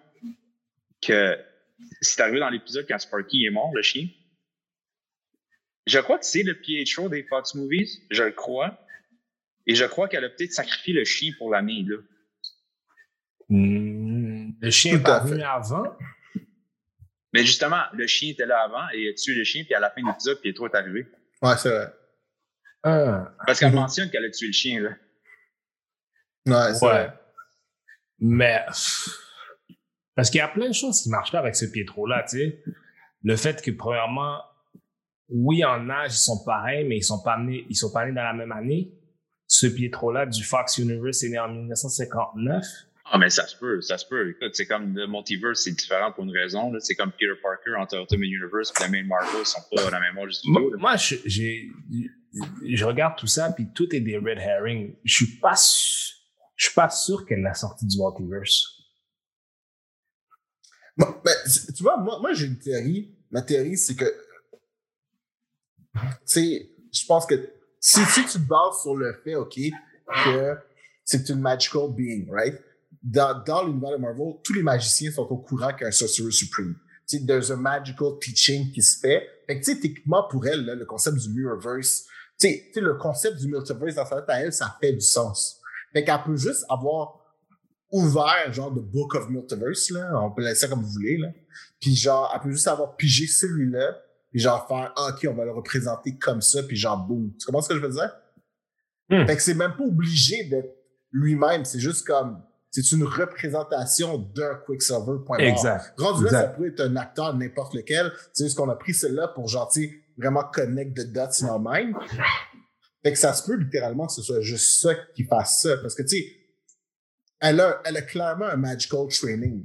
que c'est arrivé dans l'épisode quand Sparky est mort, le chien. Je crois que c'est le Pietro des Fox Movies, je le crois. Et je crois qu'elle a peut-être sacrifié le chien pour l'année, là. Mm, Le chien est pas à fait. venu avant? Mais justement, le chien était là avant, et il a tué le chien, puis à la fin de l'épisode, Pietro est arrivé. Ouais, c'est vrai. Ah, Parce qu'elle mentionne qu'elle a tué le chien, là. Ouais, c'est ouais. Mais. Parce qu'il y a plein de choses qui marchent pas avec ce Pietro-là, tu sais. Le fait que, premièrement, oui, en âge, ils sont pareils, mais ils sont pas nés, ils sont pas nés dans la même année. Ce Pietro-là du Fox Universe est né en 1959. Ah, mais ça se peut, ça se peut. Écoute, c'est comme le multiverse, c'est différent pour une raison. là. C'est comme Peter Parker entre Ultimate Universe et la main Marvel, ils sont pas dans la même âge du Moi, tout. là. moi, je, je regarde tout ça, puis tout est des red herring. Je suis pas, su- je suis pas sûr qu'elle l'a sorti du multiverse. Bon, ben, tu vois, moi, j'ai une théorie. Ma théorie, c'est que. Tu sais, je pense que si, tu te bases sur le fait, OK, que c'est une magical being, right? Dans, dans l'univers de Marvel, tous les magiciens sont au courant qu'il y a un Sorcerer Supreme. Tu sais, there's a magical teaching qui se fait. Fait que, tu sais, techniquement, pour elle, le concept du Mirrorverse, tu sais, tu sais, le concept du multiverse dans sa tête à elle, ça fait du sens. Fait qu'elle peut juste avoir ouvert, genre, The Book of Multiverse, là. On peut laisser ça comme vous voulez, là. Puis, genre, elle peut juste avoir pigé celui-là, puis genre faire, ah, OK, on va le représenter comme ça, puis genre, boum. Tu comprends ce que je veux dire? Hmm. Fait que c'est même pas obligé d'être lui-même, c'est juste comme, c'est une représentation d'un Quicksilver, point. Exact. Rendu là, ça pourrait être un acteur n'importe lequel. C'est juste qu'on a pris celle-là pour, genre, vraiment connect the dots in our mind. Fait que ça se peut littéralement que ce soit juste ça qui fasse ça. Parce que, tu sais, elle a, elle a clairement un magical training.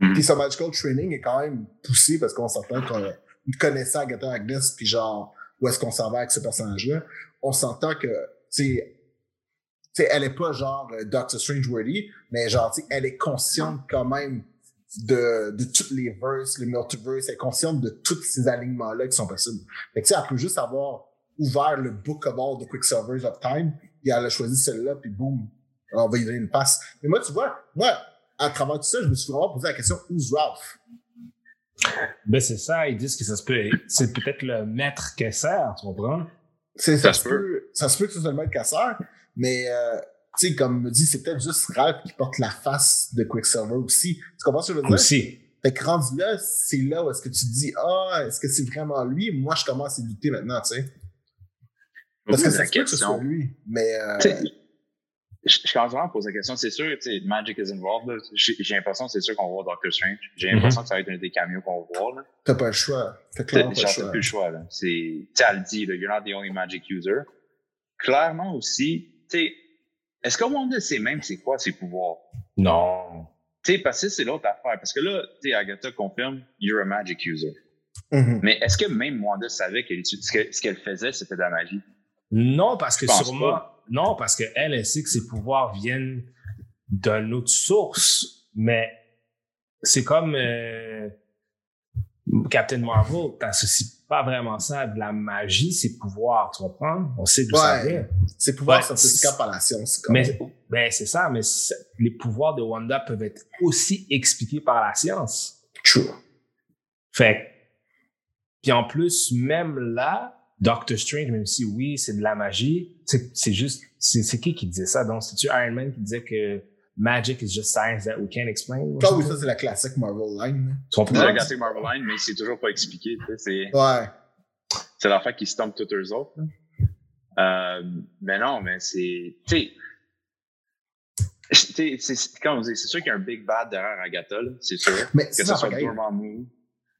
Mhm. Puis son magical training est quand même poussé parce qu'on s'entend qu'on connaissait Agatha Agnes, puis genre, où est-ce qu'on s'en va avec ce personnage-là. On s'entend que, tu sais, tu sais, elle est pas genre euh, Doctor Strange worthy, mais genre, tu sais, elle est consciente quand même de, de toutes les verses, les multiverses, elle est consciente de tous ces alignements-là qui sont possibles. Fait que, tu sais, elle peut juste avoir ouvert le book of all the Quicksilvers of Time, puis elle a choisi celle-là, puis boum, on va y donner une passe. Mais moi, tu vois, moi, à travers tout ça, je me suis vraiment posé la question, who's Ralph? Ben, c'est ça, ils disent que ça se peut, c'est peut-être le maître Kessler, tu comprends? C'est, ça, Ça se peut, ça se peut que ce soit le maître casseur, mais, euh, tu sais, comme me dit, c'est peut-être juste Ralph qui porte la face de Quicksilver aussi. Tu comprends ce que je veux dire? Aussi. Fait que rendu là, c'est là où est-ce que tu te dis, ah, est-ce que c'est vraiment lui? Moi, je commence à douter maintenant, tu sais. Parce que peut que ce soit lui, mais, euh, Je je commence vraiment à poser la question. C'est sûr, tu sais, Magic is involved. là. J'ai l'impression, c'est sûr qu'on va voir Doctor Strange. J'ai Mhm. l'impression que ça va être un des cameos qu'on va voir. Là. t'as pas le choix. T'as clairement pas le t'as choix. plus le choix. Là. C'est, tu sais, elle dit, là, you're not the only magic user. Clairement aussi, tu sais, est-ce que Wanda sait même c'est quoi ses pouvoirs? Non. Tu sais, parce que c'est l'autre affaire. Parce que là, tu sais, Agatha confirme, you're a magic user. Mhm. Mais est-ce que même Wanda savait qu'elle ce qu'elle faisait, c'était de la magie? Non, parce que sûrement. pas. Non, parce qu'elle, elle sait que ses pouvoirs viennent d'une autre source, mais c'est comme euh, Captain Marvel, t'associes pas vraiment ça à de la magie, ses pouvoirs, tu comprends? On sait d'où ça Ouais. vient. Ses pouvoirs Ouais, sont certifiés par la science. Mais ben, c'est ça, mais les pouvoirs de Wanda peuvent être aussi expliqués par la science. True. Fait puis en plus, même là, Doctor Strange, même si oui, c'est de la magie, c'est c'est juste, c'est qui qui disait ça? Donc, c'est-tu Iron Man qui disait que magic is just science that we can't explain? Ah oui, ça, c'est la classique Marvel line. là. Tu comprends? C'est la Galactic Marvel Line, mais c'est toujours pas expliqué. tu sais, C'est Ouais. c'est l'affaire qui stompe toutes eux autres. Euh, mais non, mais c'est. Tu sais. tu sais, c'est- c'est- Comme on dit, c'est sûr qu'il y a un big bad derrière Agatha, c'est sûr. Mais Que c'est ce ça, soit. Dormammu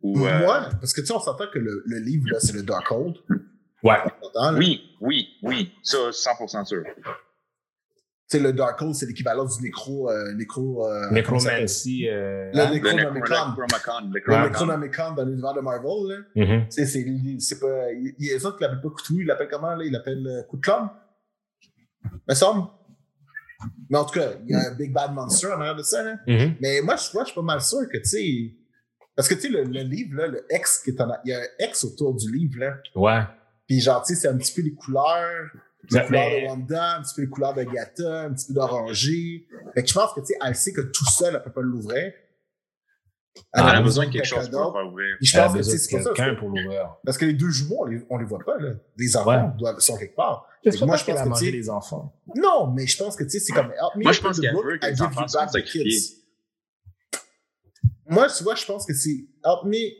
ou. euh, Moi, parce que tu sais, on s'entend que le, le livre, là, c'est le Darkhold. Ouais. Oui, oui, oui. Ça, 100% sûr. Tu sais, le Darkhold, c'est l'équivalent du nécro. Euh, nécro euh? Necromancy. euh, Le hein? Le Necronomicon. Le Le Necronomicon. Necronomicon dans l'univers de Marvel, là. Mhm. Tu sais, c'est, pas. Il y a les autres qui l'appellent pas Coutou, ils l'appellent comment, là? Ils l'appellent euh, Coup de clown? Me semble. Mais en tout cas, il y a un Big Bad Monster en arrière de ça, là. Mhm. Mais moi, je, moi, je suis pas mal sûr que, tu sais. Parce que, tu sais, le, le livre, là, le X qui est en. a- Il y a un X autour du livre, là. Ouais. Puis, genre, tu sais, c'est un petit peu les couleurs. Les Mais- couleurs de Wanda, un petit peu les couleurs de Gata, un petit peu d'oranger. Fait que je pense que, tu sais, elle sait que tout seul, elle peut pas l'ouvrir. Elle a besoin de quelque chose pour d'autre. faire ouvrir. Puis je Elle a pense que, c'est pour ça. pour l'ouvrir. Parce que les deux jumeaux, on les, on les voit pas, là. Les enfants Ouais. doivent, sont quelque part. J'espère moi, je qu'elle pense a que, sais- les enfants. Non, mais je pense que, tu sais, c'est comme. Moi, je pense qu'elle veut que les enfants you soient back the sacrifiés. kids. Moi, tu vois, je pense que c'est help me,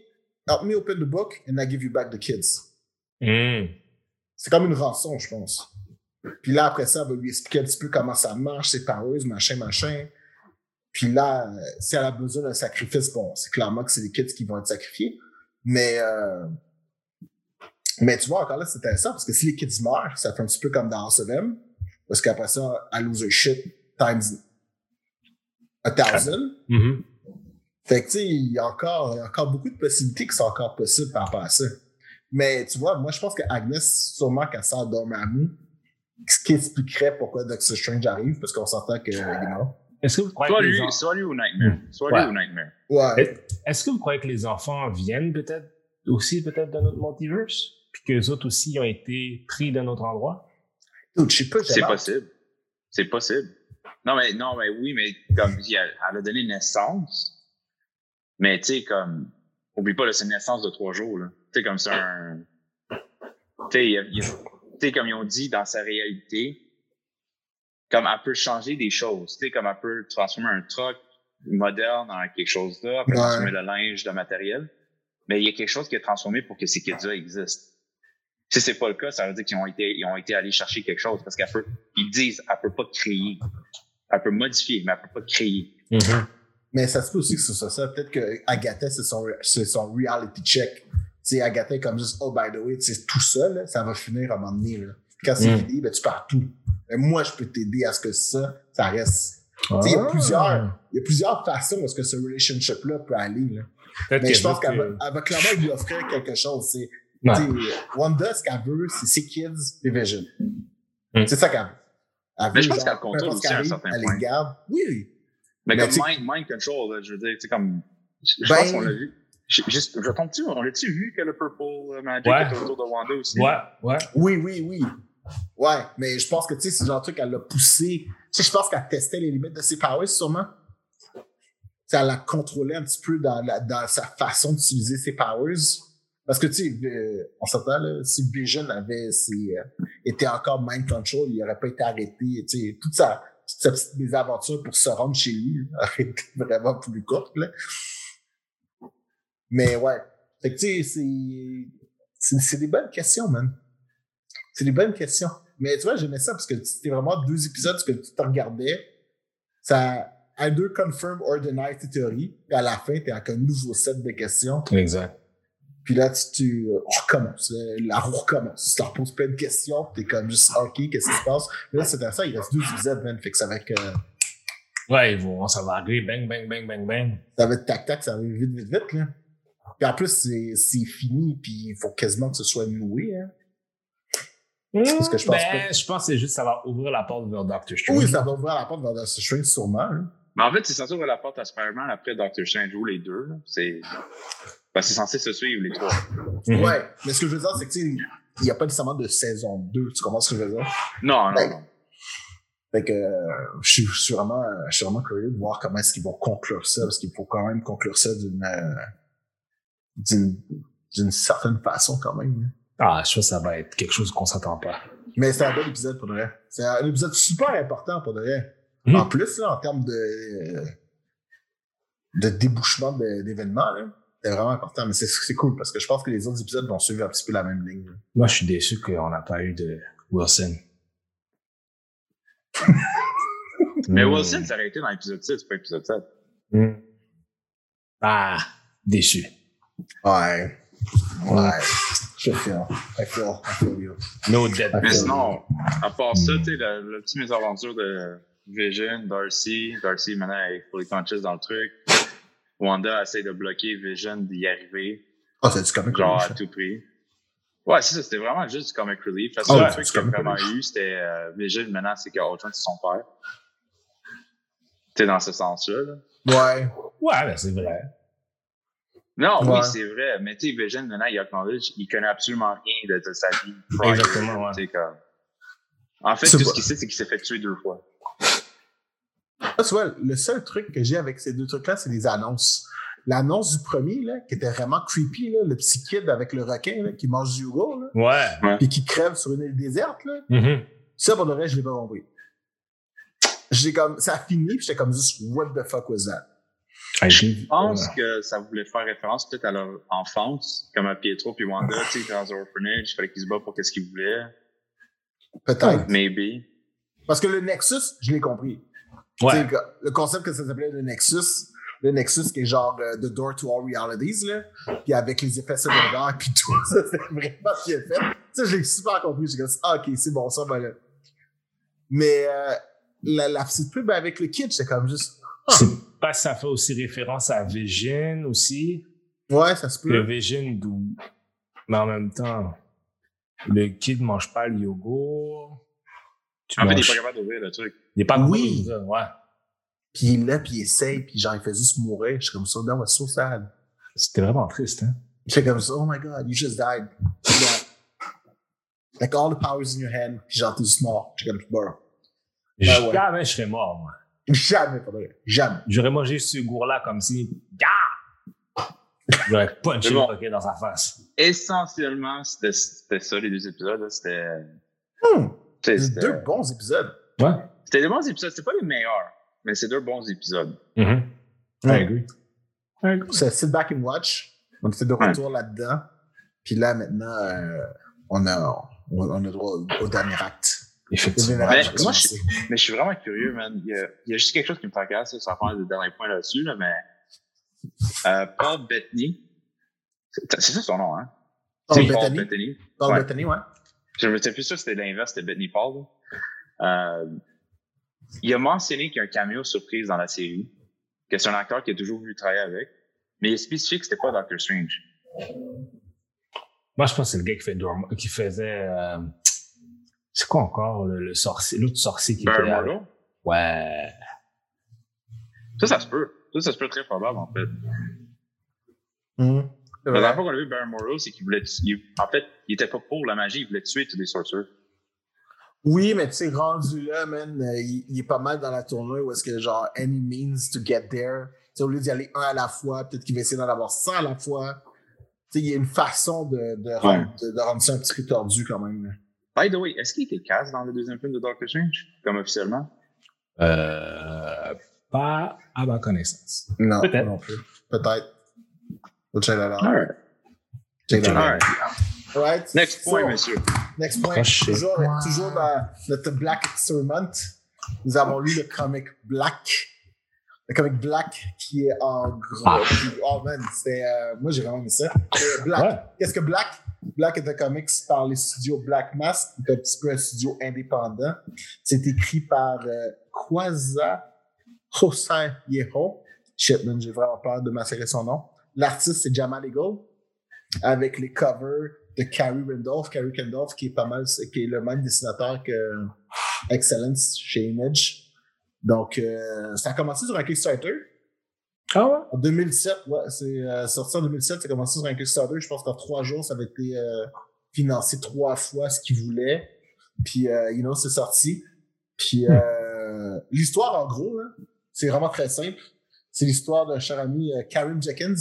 help me open the book and I give you back the kids. Mhm. C'est comme une rançon, je pense. Puis là, après ça, elle va lui expliquer un petit peu comment ça marche, ses powers, machin, machin. Puis là, si elle a besoin d'un sacrifice, bon, c'est clairement que c'est les kids qui vont être sacrifiés. Mais, euh, mais tu vois, encore là, c'est intéressant parce que si les kids meurent, ça fait un petit peu comme dans House of M. Parce qu'après ça, elle lose her shit times a thousand. Mhm. Fait que, tu sais, il y, a encore, il y a encore beaucoup de possibilités qui sont encore possibles par rapport à ça. Mais tu vois, moi, je pense que Agnès, sûrement qu'elle sort Dormammu, ce qui expliquerait pourquoi Doctor Strange arrive, parce qu'on s'entend que, you know. Est-ce que vous croyez Soit que les lui, en- soit lui ou Nightmare. Soit Ouais. lui ou Nightmare. Ouais. Est-ce que vous croyez que les enfants viennent peut-être aussi peut-être d'un autre multiverse? Puis qu'eux autres aussi ont été pris d'un autre endroit? Dude, je sais pas, C'est possible. C'est possible. Non, mais, non, mais oui, mais comme, elle a donné naissance. Mais, tu sais, comme, oublie pas, là, c'est une naissance de trois jours, là. Tu sais, comme c'est un, tu sais, comme ils ont dit dans sa réalité, comme elle peut changer des choses. Tu sais, comme elle peut transformer un truck moderne en quelque chose peut Ouais. transformer le linge de matériel. Mais il y a quelque chose qui est transformé pour que ces kids-là existent. Si c'est pas le cas, ça veut dire qu'ils ont été, ils ont été allés chercher quelque chose parce qu'elle peut, ils disent, elle peut pas créer. Elle peut modifier, mais elle peut pas créer. Mais ça se peut aussi que ce soit ça. Peut-être que Agatha, c'est son, c'est son reality check. Tu sais, Agatha est comme juste, oh, by the way, tu sais, tout seul, là, ça va finir à un moment donné, là. Quand c'est Mm. fini, ben, tu pars tout. Mais moi, je peux t'aider à ce que ça, ça reste. Tu sais, il y a Ah. plusieurs, il y a plusieurs façons où est-ce que ce relationship-là peut aller, là. Peut-être Mais je pense qu'elle va, elle va clairement lui offrir quelque chose. C'est, Ouais. tu sais, Wanda, ce qu'elle veut, c'est ses kids et Vision. Mm. C'est ça qu'elle veut. Elle Mais je veut, pense genre, qu'elle contrôle aussi ce à un certain Elle point. les garde. Oui. Mais, Mais comme mind, mind control, là, je veux dire, tu sais, comme, je, je Ben- pense qu'on l'a vu. Je, juste, je tombe-tu, on l'a-tu vu que le Purple euh, Magic Ouais. est autour de Wanda aussi? Ouais, ouais. Oui, oui, oui. Ouais, mais je pense que, tu sais, c'est le genre de truc qu'elle l'a poussé. Tu sais, je pense qu'elle testait les limites de ses powers, sûrement. Tu sais, elle l'a contrôlé un petit peu dans, la- dans sa façon d'utiliser ses powers. Parce que, tu sais, euh, on s'entend, là, si Vision avait ses, euh, était encore mind control, il n'aurait pas été arrêté. Tu sais, toute sa, sa petite mésaventure pour se rendre chez lui aurait été vraiment plus courte, là. Mais ouais. Fait que, tu sais, c'est, des bonnes questions, man. C'est des bonnes questions. Mais tu vois, j'aimais ça parce que c'était vraiment deux épisodes que tu te regardais. Ça either confirm or deny tes théories. Puis à la fin, t'es avec un nouveau set de questions. Exact. Puis là, tu, tu on recommence. euh, La roue recommence. Tu te reposes plein de questions. Puis t'es comme juste, OK, qu'est-ce qui se passe? Mais là, c'est intéressant. Il reste deux épisodes, man. Fait que ça va être, euh, Ouais, ils vont, ça va arriver, bang, bang, bang, bang, bang. ça va être tac-tac. Ça va vite, vite, vite, là. Puis en plus, c'est, c'est fini. Puis il faut quasiment que ce soit noué, hein. Parce que je pense ben, je pense que c'est juste ça va ouvrir la porte vers Doctor Strange. Oui, ça va ouvrir la porte vers Doctor Strange, sûrement. hein. Mais en fait, c'est censé ouvrir la porte à Spider-Man après Doctor Strange ou les deux. là. C'est ben, c'est censé se suivre les trois. Ouais, mais ce que je veux dire, c'est que tu sais, il n'y a pas nécessairement de saison 2. Tu comprends ce que je veux dire? Non, non, Ben, non. Fait que euh, je suis- je suis vraiment, euh, je suis vraiment curieux de voir comment est-ce qu'ils vont conclure ça, parce qu'il faut quand même conclure ça d'une euh, d'une d'une certaine façon quand même. Ah, je pense que ça va être quelque chose qu'on s'attend pas. Mais c'est un bel épisode pour de vrai. C'est un épisode super important pour de vrai. Mhm. En plus, là, en termes de de débouchement d'événements, là, c'est vraiment important. Mais c'est c'est cool parce que je pense que les autres épisodes vont suivre un petit peu la même ligne. Moi, je suis déçu qu'on n'a pas eu de Wilson. Mais Hmm. Wilson, ça aurait été dans l'épisode 6, pas l'épisode 7. Hmm. Ah, déçu. Ouais. Ouais. Je feel. I feel. I feel you. No dead. Mais sinon, à part ça, tu sais, la, la petite mésaventure de Vision, Darcy, Darcy maintenant elle est fully conscious dans le truc. Wanda essaie de bloquer Vision d'y arriver, Ah, c'est du comic genre relief. à tout prix. Ouais, c'est ça, c'était vraiment juste du comic relief. Le Ah seul ouais, truc qu'il a vraiment relief. eu, c'était euh, Vision maintenant, c'est qu'Ultron, c'est son père. Tu dans ce sens-là. là. Ouais. Ouais, ben c'est vrai. Non, Ouais. oui, c'est vrai. Mais tu sais, Vision, maintenant, il acknowledge, il connaît absolument rien de, de sa vie. Exactement, ouais. comme... En fait, tout pas- ce qu'il sait, c'est qu'il s'est fait tuer deux fois. Ah, tu vois, le seul truc que j'ai avec ces deux trucs-là, c'est les annonces. L'annonce du premier, là, qui était vraiment creepy, là, le petit kid avec le requin là, qui mange du Hugo, là, Ouais. puis qui crève sur une île déserte, là, Mhm. ça, pour le reste, je l'ai pas compris. J'ai comme, ça a fini, puis j'étais comme juste, what the fuck was that? Je pense que ça voulait faire référence peut-être à leur enfance, comme à Pietro puis Wanda, tu sais, dans un orphanage, il fallait qu'ils se battent pour qu'est-ce qu'ils voulaient. Peut-être. Maybe. Parce que le Nexus, je l'ai compris. Ouais. Le- Le concept que ça s'appelait le Nexus, le Nexus qui est genre euh, The Door to All Realities, là, puis avec les effets secondaires, puis tout ça, c'est vraiment ce qu'il a fait. Tu sais, je l'ai super compris. J'ai dit, ah, ok, c'est bon, ça va là. Mais euh, la, la petite pub avec le kid, c'est comme juste, C'est pas ça fait aussi référence à Vision aussi. ouais, ça se Le peut. Vision d'où. Mais en même temps, le kid mange pas le yogourt. Tu En fait, il est manges- pas capable d'ouvrir le truc. Il est pas Oui. Ouais. Puis il est là, puis il essaye, puis genre, il fait juste mourir. Je suis comme ça, that was so sad. C'était vraiment triste, hein? J'étais comme ça, oh my god, you just died. Yeah. Like all the powers in your hand, puis genre, t'es juste mort. J'étais comme, bon. Ben ouais. Jamais je serais mort, moi. Jamais, pas vrai. Jamais. J'aurais mangé ce yogourt-là comme si. Gah! J'aurais punché bon. le dans sa face. Essentiellement, c'était ça, les deux épisodes. C'était. Hmm. C'est deux bons épisodes. Ouais. C'était des bons épisodes. C'était pas les meilleurs, mais c'est deux bons épisodes. Mhm. I Ouais. agree. I agree. C'est sit back and watch. On était de retour là-dedans. Puis là, maintenant, euh, on, a, on, on a droit au, au dernier acte. Effectivement. dernier acte Mais va moi, je-. Mais je suis vraiment curieux, man. Il y a, il y a juste quelque chose qui me tracasse, là, sans faire le dernier point là-dessus, là, mais euh, Paul Bettany, c'est ça son nom, hein? Paul Bettany. Bettany. Paul Ouais. Bettany, ouais. Je me suis plus sûr que c'était l'inverse, c'était Bettany Paul. là. Euh, il a mentionné qu'il y a un cameo surprise dans la série, que c'est un acteur qui a toujours voulu travailler avec, mais il est spécifique que c'était pas Doctor Strange. Moi, je pense que c'est le gars qui, fait Dorm- qui faisait. euh, C'est quoi encore le, le sorcier, l'autre sorcier qui Ben, était. Mordo. Ouais. Ça, ça se peut. Ça, ça se peut très probable, en fait. Mhm. C'est La dernière fois qu'on a vu Baron Morrow, c'est qu'il voulait tuer. En fait, il était pas pour la magie, il voulait tuer tous les sorcerers. Oui, mais tu sais, rendu là, man, euh, il, il est pas mal dans la tournée où est-ce que genre, any means to get there. Tu sais, au lieu d'y aller un à la fois, peut-être qu'il va essayer d'en avoir 100 à la fois. Tu sais, il y a une façon de, de, rendre, de, de rendre ça un petit peu tordu quand même. By the way, est-ce qu'il était casse dans le deuxième film de Doctor Strange, comme officiellement? Euh, pas à ma connaissance. Non, Peut-être. pas non plus. Peut-être. Check that out. Alright. Check that out. Right? Next point, So, messieurs. Next point. Prochain Toujours, toujours dans notre Black Experiment, nous avons lu le comic Black. Le comic Black qui est en gros. Ah. Oh man, c'est. euh, moi j'ai vraiment aimé ça. Black. Ouais. Qu'est-ce que Black? Black est un comics par les studios Black Mask, qui est un petit peu un studio indépendant. C'est écrit par euh, Kwaza Hossein Yeho. Shit, man, j'ai vraiment peur de massacrer son nom. L'artiste, c'est Jamal Eagle, avec les covers de Carrie Randolph. Carrie Randolph, qui est pas mal, qui est le même dessinateur que Excellence chez Image. Donc, euh, ça a commencé sur un Kickstarter. Ah ouais? En 2007, ouais, c'est euh, sorti en 2007, ça a commencé sur un Kickstarter. Je pense qu'en trois jours, ça avait été euh, financé trois fois ce qu'il voulait. Puis, you know, c'est sorti. Puis, euh, l'histoire, en gros, c'est vraiment très simple. C'est l'histoire d'un cher ami, Karim Jenkins.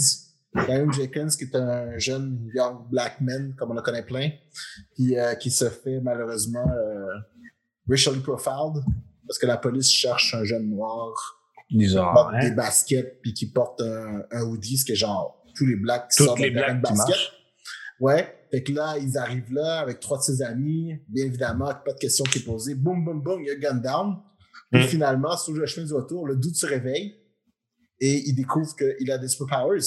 Karim Jenkins, qui est un jeune young black man, comme on en connaît plein, puis euh, qui se fait malheureusement euh, racially profiled parce que la police cherche un jeune noir Disons. porte hein? des baskets puis qui porte un, un hoodie, ce qui est genre tous les blacks qui Toutes sortent les de blacks qui basket. marchent. Ouais. Fait que là, ils arrivent là avec trois de ses amis. Bien évidemment, pas de question qui est posée. Boum, boum, boum, il y a gun down. Puis Mm. finalement, sur le chemin du retour, le doute se réveille et il découvre qu'il a des superpowers.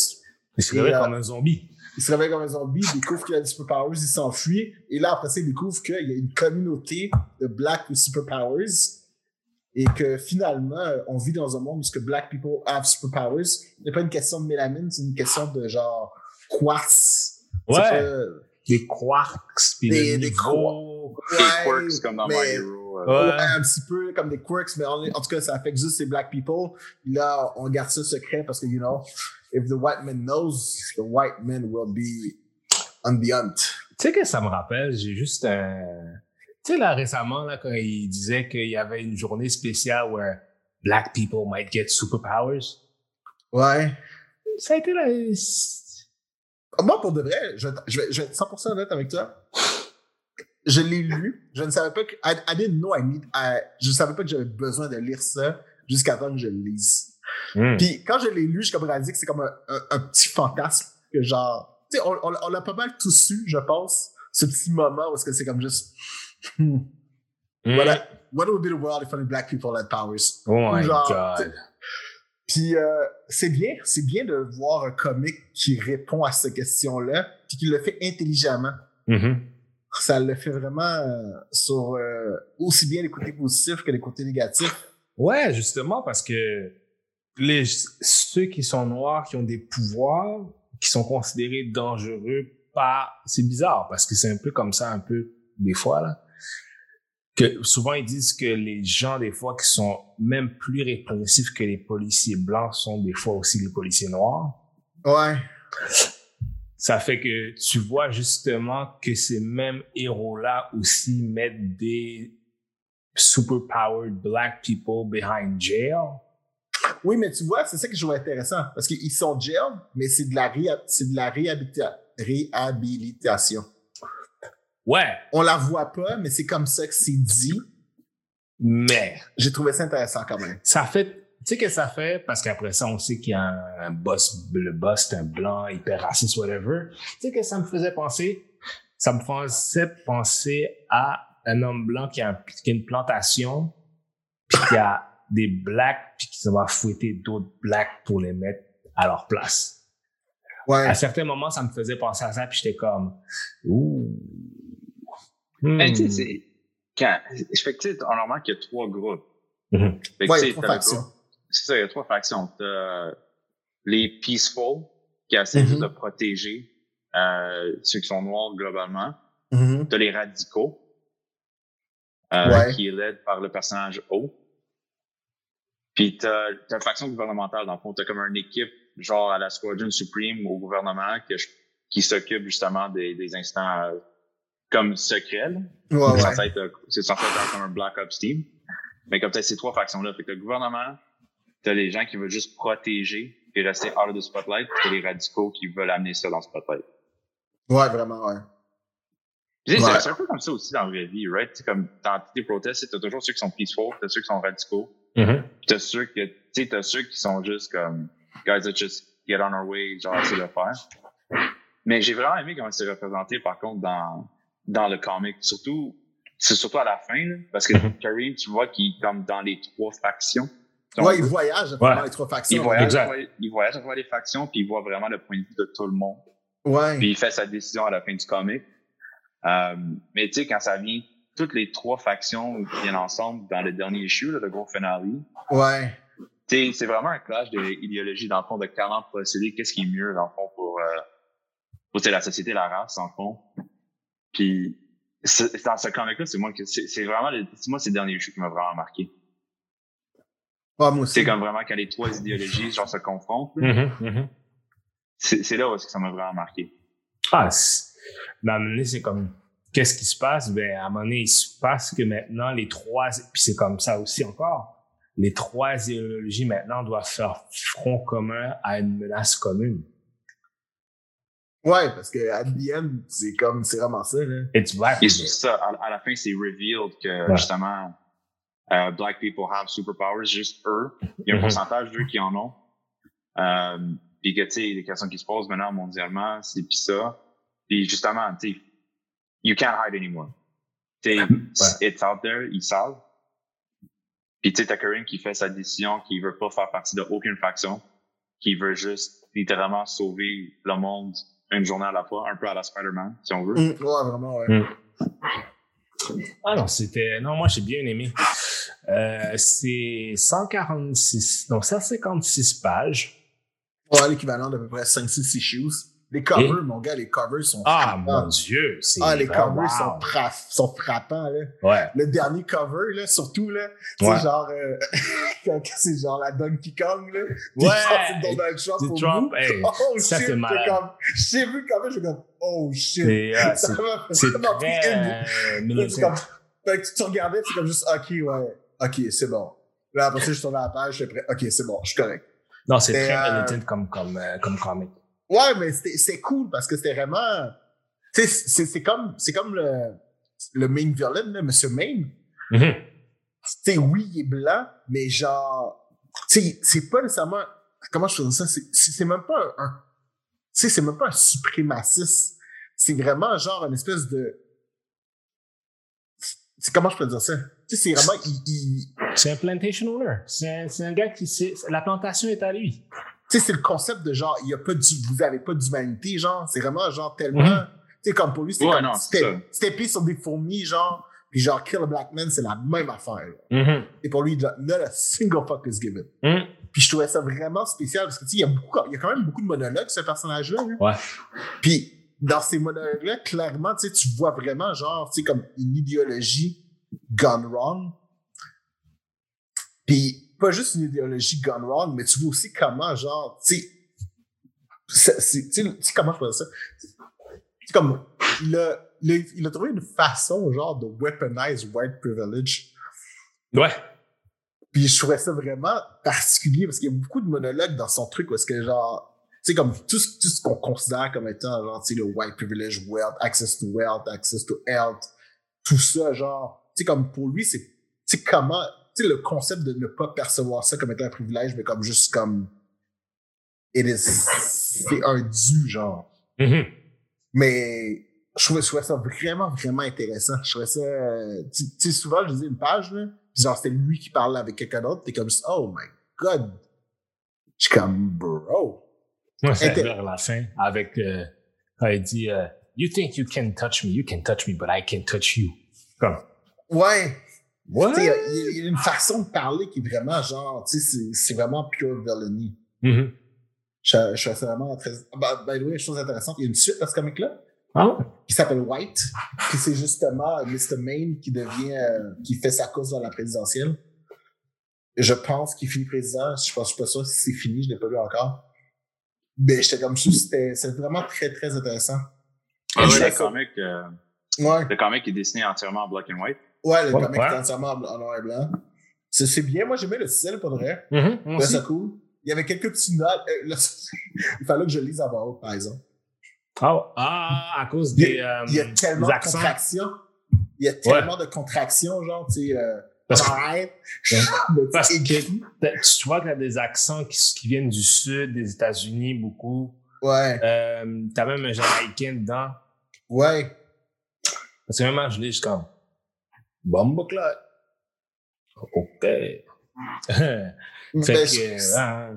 Il se réveille euh, comme un zombie. Il se réveille comme un zombie, il découvre qu'il a des superpowers, il s'enfuit. Et là, après ça, il découvre qu'il y a une communauté de black with superpowers. Et que finalement, euh, on vit dans un monde où ce que black people have superpowers. Ce n'est pas une question de mélamine, c'est une question de genre quartz. Ouais. pas- Des quarks, puis Des- des niveau. Des Ouais, quirks comme dans mais- My Hero. euh, Ouais. Ouais, un petit peu comme des quirks, mais en, en tout cas, ça affecte juste les black people. Là, on garde ça secret parce que, you know, if the white man knows, the white man will be on the hunt. Tu sais que ça me rappelle, j'ai juste un. Tu sais, là, récemment, là, quand il disait qu'il y avait une journée spéciale où Black people might get superpowers. Ouais. Ça a été là. Moi, pour de vrai, je, je, vais, je vais être 100% honnête avec toi. Je l'ai lu. Je ne savais pas que. I, I didn't know I need. I- je ne savais pas que j'avais besoin de lire ça jusqu'à temps que je le lise. Hmm. Puis quand je l'ai lu, j'ai comme réalisé que c'est comme un, un, un petit fantasme que genre. Tu sais, on, on, on l'a pas mal tous su, je pense, ce petit moment où est-ce que c'est comme juste. Hmm, Hmm. Voilà. What would be the world if only black people had powers? Oh my Genre, god. Puis euh, c'est bien, c'est bien de voir un comic qui répond à cette question-là, puis qui le fait intelligemment. Mhm. Ça le fait vraiment euh, sur euh, aussi bien les côtés positifs que les côtés négatifs. Ouais, justement, parce que les, ceux qui sont noirs, qui ont des pouvoirs, qui sont considérés dangereux par... C'est bizarre, parce que c'est un peu comme ça, un peu, des fois, là. Que souvent, ils disent que les gens, des fois, qui sont même plus répressifs que les policiers blancs sont des fois aussi les policiers noirs. Ouais. Ça fait que tu vois justement que ces mêmes héros-là aussi mettent des superpowered black people behind jail. Oui, mais tu vois, c'est ça que je trouve intéressant. Parce qu'ils sont jail, mais c'est de la, réha- de la réhabilitation. Ouais, On la voit pas, mais c'est comme ça que c'est dit. mais J'ai trouvé ça intéressant quand même. ça fait, tu sais que ça fait, parce qu'après ça, on sait qu'il y a un, un boss, le boss, c'est un blanc, hyper raciste, whatever. Tu sais que ça me faisait penser, ça me faisait penser à un homme blanc qui a, qui a une plantation, puis qui a des blacks, puis qui va fouetter d'autres blacks pour les mettre à leur place. Ouais. À certains moments, ça me faisait penser à ça, puis j'étais comme, ouh. Mais tu sais, Hmm. c'est. Quand. Fait que tu sais, on remarque qu'il y a trois groupes. Mhm. Fait que, Ouais, il y a trois factions. groupe- C'est ça, il y a trois factions. T'as les peaceful, qui essaient Mhm. juste de protéger euh, ceux qui sont noirs globalement. Mhm. T'as les radicaux, euh, Ouais. qui est led par le personnage O. Puis t'as t'as une faction gouvernementale, dans le fond. T'as comme une équipe, genre à la Squadron Supreme au gouvernement, que je- qui s'occupe justement des, des instants euh, comme secrets. Ouais, C'est ouais. euh, c'est censé être comme un Black Ops Team. Mais comme t'as ces trois factions-là, fait que le gouvernement, t'as les gens qui veulent juste protéger et rester of the spotlight, puis t'as les radicaux qui veulent amener ça dans le spotlight. Ouais, vraiment, ouais. C'est un peu comme ça aussi dans la vraie vie, right? C'est comme dans des protestes, t'as toujours ceux qui sont peaceful, t'as ceux qui sont radicaux, Mhm. puis t'as ceux que, tu t'as ceux qui sont juste comme, guys, let's just get on our way, genre, de le faire. Mais j'ai vraiment aimé comment c'est représenté, par contre, dans, dans le comic. Surtout, c'est surtout à la fin, là, parce que Mhm. Kareem, tu vois qu'il est comme dans les trois factions. On Ouais, il voyage à Ouais. travers les trois il factions. voyage, Exact. à il voyage à travers les factions, puis il voit vraiment le point de vue de tout le monde. Ouais. Puis il fait sa décision à la fin du comic. Euh, mais tu sais, quand ça vient, toutes les trois factions viennent ensemble dans le dernier issue, là, le gros finale. Ouais. C'est vraiment un clash d'idéologie, dans le fond, de comment procéder, qu'est-ce qui est mieux, dans le fond, pour, euh, pour la société, la race, dans le fond. Puis, c'est- dans ce comic-là, c'est moi que c'est c'est vraiment c'est moi ces derniers issues qui m'ont vraiment marqué. Ah, moi aussi. C'est comme vraiment quand les trois idéologies genre se confrontent. là. Mhm, mhm. C'est c'est là où est-ce que ça m'a vraiment marqué. Ah, c'est- c'est comme, qu'est-ce qui se passe? Ben, à un moment donné, il se passe que maintenant, les trois, puis c'est comme ça aussi encore, les trois idéologies maintenant doivent faire front commun à une menace commune. Ouais, parce que à c'est comme, c'est vraiment ça, là. It's black. Et c'est ça, à, à la fin, c'est revealed que Ouais. justement, euh, black people have superpowers, juste eux. Il y a un Mhm. pourcentage d'eux qui en ont. Euh, puis que, tu sais, les questions qui se posent maintenant mondialement, c'est pis ça. Puis justement, tu sais, you can't hide anymore. Tu sais, it's out there, ils savent. Puis tu sais, t'as Karim qui fait sa décision, qui veut pas faire partie d'aucune faction, qui veut juste littéralement sauver le monde une journée à la fois, un peu à la Spider-Man, si on veut. Mm, ouais, vraiment, ouais. Mm. Ah non, c'était. Non, moi j'ai bien aimé. Euh, c'est 146, non, 156 pages. Ouais, l'équivalent d'à peu près 5-6 issues. Les covers, mon gars, les covers sont Ah frappants. mon dieu, c'est. Ah, les vraiment- covers sont, fra- sont frappants, là. Ouais. Le dernier cover, là, surtout, là, tu Ouais. genre, euh, c'est genre la Donkey Kong, là. Ouais. c'est Donald Trump C'est au Trump, bout. hey, Oh ça, shit, c'est c'est malade. comme, j'ai vu le cover, j'ai comme, oh shit. C'est euh, Ça c'est- m'a c'est pris une- euh, c'est comme, fait que tu regardais, c'est comme juste, ok, ouais, ok, c'est bon. Là, après ça, je suis à la page, j'étais prêt, ok, c'est bon, je suis correct. Non, c'est Et, très euh, militant comme, comme, euh, comme comic. Ouais, mais c'était c'est cool parce que c'était vraiment. Tu sais, c'est c'est comme, c'est comme le, le main villain, là, Monsieur Main. Tu sais, oui, il est blanc, mais genre. Tu sais, c'est pas nécessairement. Comment je fais ça? C'est- même pas un. un- tu sais, c'est même pas un suprémaciste. C'est vraiment genre une espèce de. C'est comment je peux dire ça? Tu sais, c'est vraiment. Il, il- C'est un plantation owner. C'est un, c'est un gars qui sait. La plantation est à lui. Tu sais, c'est le concept de genre, il y a pas du, vous avez pas d'humanité, genre, c'est vraiment genre tellement, Mhm. tu sais, comme pour lui, c'est Ouais, comme, non, pris sur des fourmis, genre, puis genre, Kill a Black Man, c'est la même affaire. là. Mhm. Et pour lui, not a single fuck is given. Mhm. Puis je trouvais ça vraiment spécial parce que, tu sais, il y a beaucoup, il y a quand même beaucoup de monologues, ce personnage-là. là. Ouais. Puis dans ces monologues-là, clairement, tu sais, tu vois vraiment, genre, tu sais, comme une idéologie gone wrong. Puis pas juste une idéologie gone wrong, mais tu vois aussi comment, genre, tu sais, c'est- c'est- comment je dire ça? C'est comme, il a, il, a, il a trouvé une façon, genre, de weaponize white privilege. Ouais. Puis je trouvais ça vraiment particulier parce qu'il y a beaucoup de monologues dans son truc où est-ce que genre, tu sais, comme tout, ce- tout ce qu'on considère comme étant, genre, tu sais, le white privilege, wealth, access to wealth, access to health, tout ça, genre, tu sais, comme pour lui, c'est, tu sais, comment, sais, le concept de ne pas percevoir ça comme étant un privilège, mais comme juste comme, it is, c'est un dû, genre. Mhm. Mais je trouvais, je trouvais ça vraiment, vraiment intéressant. Je trouvais ça. euh, Tu sais, souvent, je lisais une page, là, puis genre, c'était lui qui parlait avec quelqu'un d'autre, t'es comme, oh my god. Je suis comme, bro. Moi, c'est vers la fin avec euh, quand il dit euh, You think you can touch me, you can touch me, but I can touch you. Comme Ouais. What? Tu sais, il y a- il y, a une façon de parler qui est vraiment genre, tu sais, c'est- vraiment pure villainy. Mhm. Je, je ça vraiment très. Bah, by the way, chose intéressante, il y a une suite à ce comic-là Ah, qui s'appelle White, puis c'est justement Mr. Maine qui devient, euh, qui fait sa course dans la présidentielle. Je pense qu'il finit président. Je pense, je suis pas sûr si c'est fini, je l'ai pas vu encore. Mais j'étais comme juste, c'était, c'est vraiment très, très intéressant. Ah ouais, le ça. comic, euh, Ouais, le comic est dessiné entièrement en black and white. Ouais, le Ouais, comic ouais. est entièrement en en noir et blanc. C'est, c'est bien, moi j'aimais le style pour vrai. Trouvais aussi. ça cool. Il y avait quelques petits notes. euh, là, il fallait que je lise à haute, par exemple. Ah, ah, à cause Il y des, euh, Il y a tellement de contractions. Il y a tellement de contractions, genre, tu sais, euh, Parce que- Parce que- Tu vois qu'il y a des accents qui, qui viennent du sud des États-Unis beaucoup. Ouais, Euh, T'as même un Jamaïcain dedans. ouais. Parce que même moi, je lis, je suis comme Bomba Clot. OK. fait Mais que, je- ah,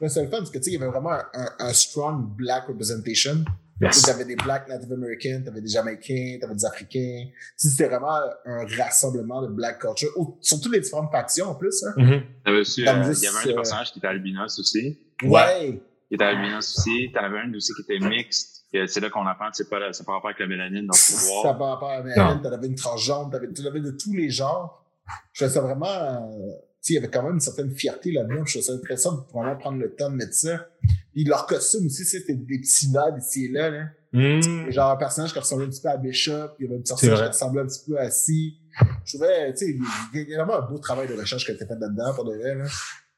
mais c'est le fun parce que tu sais, il y avait vraiment un, un- strong black representation. yes. Tu avais des blacks Native Americans, tu avais des Jamaïcains, tu avais des Africains. Tu sais, C'était vraiment un rassemblement de black culture, surtout les différentes factions en plus. Hein. Aussi, Comme euh, il y avait un des euh, personnages qui était albinos aussi. Ouais. Il était albinos aussi. T'en avais un aussi qui était mixte. C'est là qu'on apprend que c'est pas, c'est pas rapport avec la mélanine dans le Ça pouvoir. par rapport à Marianne, t'en avais une transgenre, t'avais, tu avais de tous les genres. Je trouvais ça vraiment, euh, tu sais, il y avait quand même une certaine fierté là-dedans. Je trouvais ça intéressant de vraiment prendre le temps de mettre ça. Puis leur costume aussi, c'était des petits nods ici et là, là. Hmm. Genre un personnage qui ressemblait un petit peu à Bishop, il y avait un personnage qui ressemblait un petit peu à Si. Je trouvais, tu sais, il y a vraiment un beau travail de recherche qui a été fait là-dedans pour de vrai, là.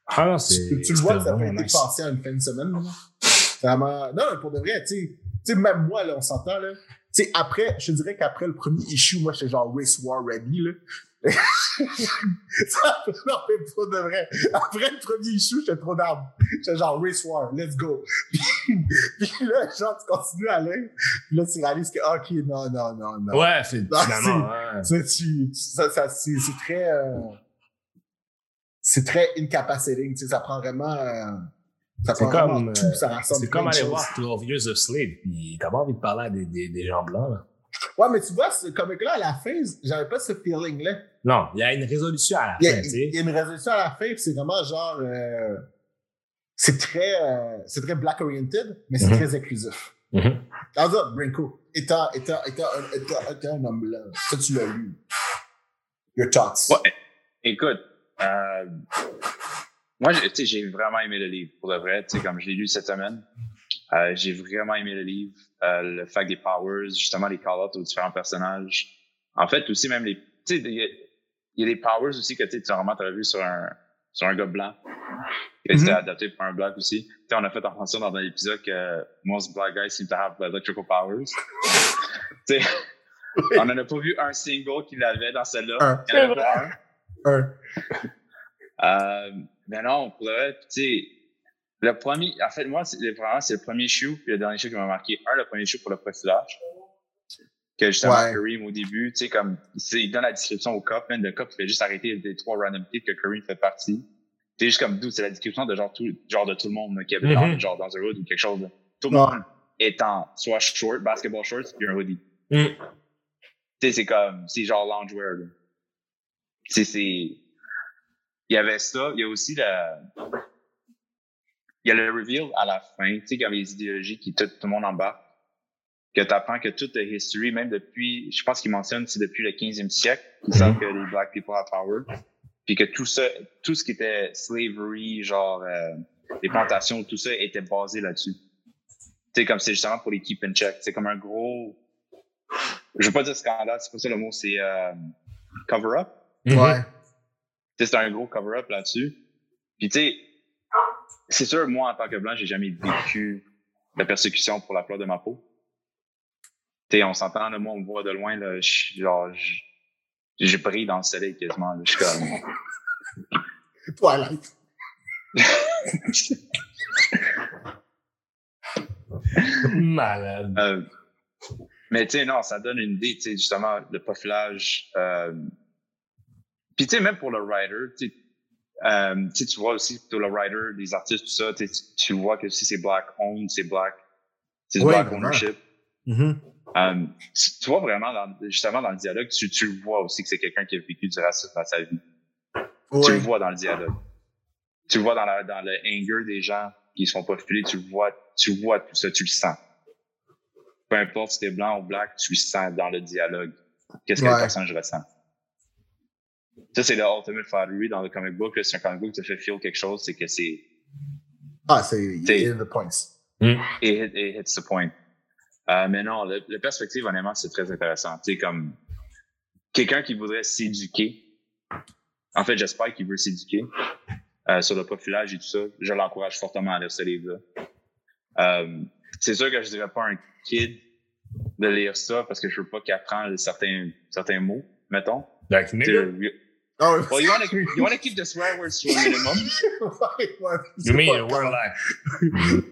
Ah non, c'est. Tu, tu le vois que ça pas vraiment été nice. pensé à une fin de semaine. Là. Vraiment... Non, pour de vrai, tu sais, tu sais, même moi, là, on s'entend, là. Tu sais, après, je dirais qu'après le premier issue, moi, j'étais genre Race War Ready, là. Ça, non, mais pour de vrai. Après le premier issue, j'étais trop d'armes. J'étais genre Race War, let's go. Puis, puis là, genre, tu continues à aller. Puis là, tu réalises que, ok, non, non, non, non. Ouais, c'est finalement. ouais. Ça, tu- ça, ça, c'est c'est très. euh, c'est très incapacitating. Tu sais, ça prend vraiment. euh, C'est comme, euh, tout. Ça rassemble C'est comme aller choses. voir 12 Years of Slave, puis t'as pas envie de parler à des, des, des gens blancs, là. Ouais, mais tu vois, ce comic-là, à la fin, j'avais pas ce feeling-là. Non, il y a une résolution à la Il y, a, fin, tu sais. il y a une résolution à la fin, puis c'est vraiment genre. euh, c'est très, euh, c'est très black oriented, mais c'est Mhm. très inclusif. Mhm. Dans ça, Brinko, étant, étant, étant, un- étant, étant un homme blanc, ça tu l'as lu. Your thoughts. Ouais. Écoute, euh, moi, j'ai- tu sais, j'ai vraiment aimé le livre, pour de vrai. Tu sais, comme je l'ai lu cette semaine, euh, j'ai vraiment aimé le livre. Euh, le fact des powers, justement, les call-outs aux différents personnages. En fait, aussi, même les... Tu sais, il y, a- y a des powers aussi que tu sais, tu vu sur un, sur un gars blanc. Que c'était Mhm. adapté par un black aussi. Tu sais, on a fait en dans un épisode que most black guys seem to have electrical powers. tu sais, on en a pas vu un single qui l'avait dans celle-là. Un. Il y en avait pas un. Un. Euh, mais non, pour le vrai, tu sais, le premier, en fait, moi, c'est vraiment, c'est le premier shoe, puis le dernier shoe qui m'a marqué. Un, le premier shoe pour le profilage. Que justement, Ouais. Kareem, au début, tu sais, comme, il donne la description au cop, man, le cop, il fait juste arrêter les trois random kids que Kareem fait partie. C'est juste comme, d'où c'est la description de genre tout, genre de tout le monde, là, qui dans, Mhm. genre dans un hood ou quelque chose. là. Tout le Ouais. monde étant soit short, basketball shorts, puis un hoodie. Mm. Tu sais, c'est comme, c'est genre loungewear, là. Tu sais, c'est, il y avait ça, il y a aussi la, il y a le reveal à la fin, tu sais, quand les idéologies qui tout, tout le monde embarque, que tu apprends que toute la history, même depuis, je pense qu'il mentionne, c'est depuis le 15e siècle, ils savent que les black people have power, puis que tout ça, tout ce qui était slavery, genre, euh, les plantations, tout ça était basé là-dessus. Tu sais, comme c'est justement pour les keep in check. C'est comme un gros, je veux pas dire scandale, c'est pas ça le mot, c'est euh, cover-up. Mhm. Ouais. C'est un gros cover-up là-dessus. Puis tu sais, c'est sûr, moi, en tant que blanc, j'ai jamais vécu la persécution pour la couleur de ma peau. Tu sais, on s'entend, là, moi, on me voit de loin, là, je suis genre, je- je brille dans le soleil quasiment. là. Je suis comme... Twilight. Malade. Euh, mais tu sais, non, ça donne une idée, tu sais, justement, le profilage. Euh... Puis tu sais, même pour le writer, tu euh, tu vois aussi pour le writer, les artistes, tout ça, tu, vois que si c'est black owned, c'est black, c'est black ownership. Mhm. Euh, tu tu vois vraiment, dans- justement, dans le dialogue, tu, tu le vois aussi que c'est quelqu'un qui a vécu du racisme dans sa vie. Tu le vois dans le dialogue. Tu le vois dans, la, dans le anger des gens qui font profiler. Tu le vois, tu vois tout ça, tu le sens. Peu importe si t'es blanc ou black, tu le sens dans le dialogue. Qu'est-ce que Ouais. le personnage ressent. Ça, c'est le ultimate flattery dans le comic book. C'est un comic book qui te fait feel quelque chose, c'est que c'est Ah, c'est hit the points. it, hit- it hits the point. Euh, mais non, le, le perspective, honnêtement, c'est très intéressant. Tu sais, comme quelqu'un qui voudrait s'éduquer. En fait, j'espère qu'il veut s'éduquer euh, sur le profilage et tout ça. Je l'encourage fortement à lire ce livre-là. Euh, c'est sûr que je dirais pas à un kid de lire ça parce que je veux pas qu'il apprenne certains, certains mots, mettons. Like, Tu ouais. Well, you want to you want to keep the swear words to a minimum. ouais, ouais. you mean C'est a word like.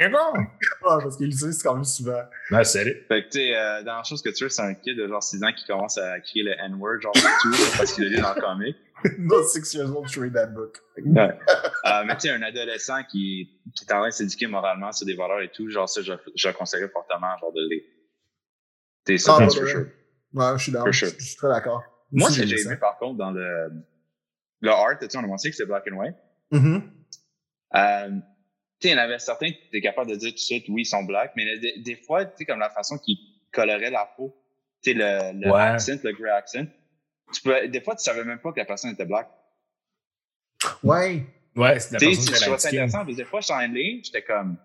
Nigga. Ah, parce qu'il l'utilise quand même souvent. That's it. Fait que, tu sais, euh, dans la chose que tu veux, c'est un kid de genre 6 ans qui commence à crier le N-word, genre partout, parce qu'il a lu dans le comic. no six years old to read that book. Ouais. Euh, mais tu sais, un adolescent qui, qui est en train de s'éduquer moralement sur des valeurs et tout, genre ça, je, je le conseillerais fortement, genre de le lire. Tu sais, ça, Ah, that's ouais, for ouais. sure. Ouais, je suis d'accord. Sure. je suis très d'accord. Moi, ce que j'ai aimé, par contre, dans le, le art, tu sais, on a mentionné que c'était black and white. Mhm. Euh, tu sais, il y en avait certains qui étaient capables de dire tout de suite, oui, ils sont black, mais des, des fois, tu sais, comme la façon qu'ils coloraient la peau, tu sais, le, le Ouais. accent, le grey accent, tu peux, des fois, tu savais même pas que la personne était black. Ouais. Ouais, c'est la personne je qui trouvais ça intéressant, des fois, j'étais en ligne, j'étais comme,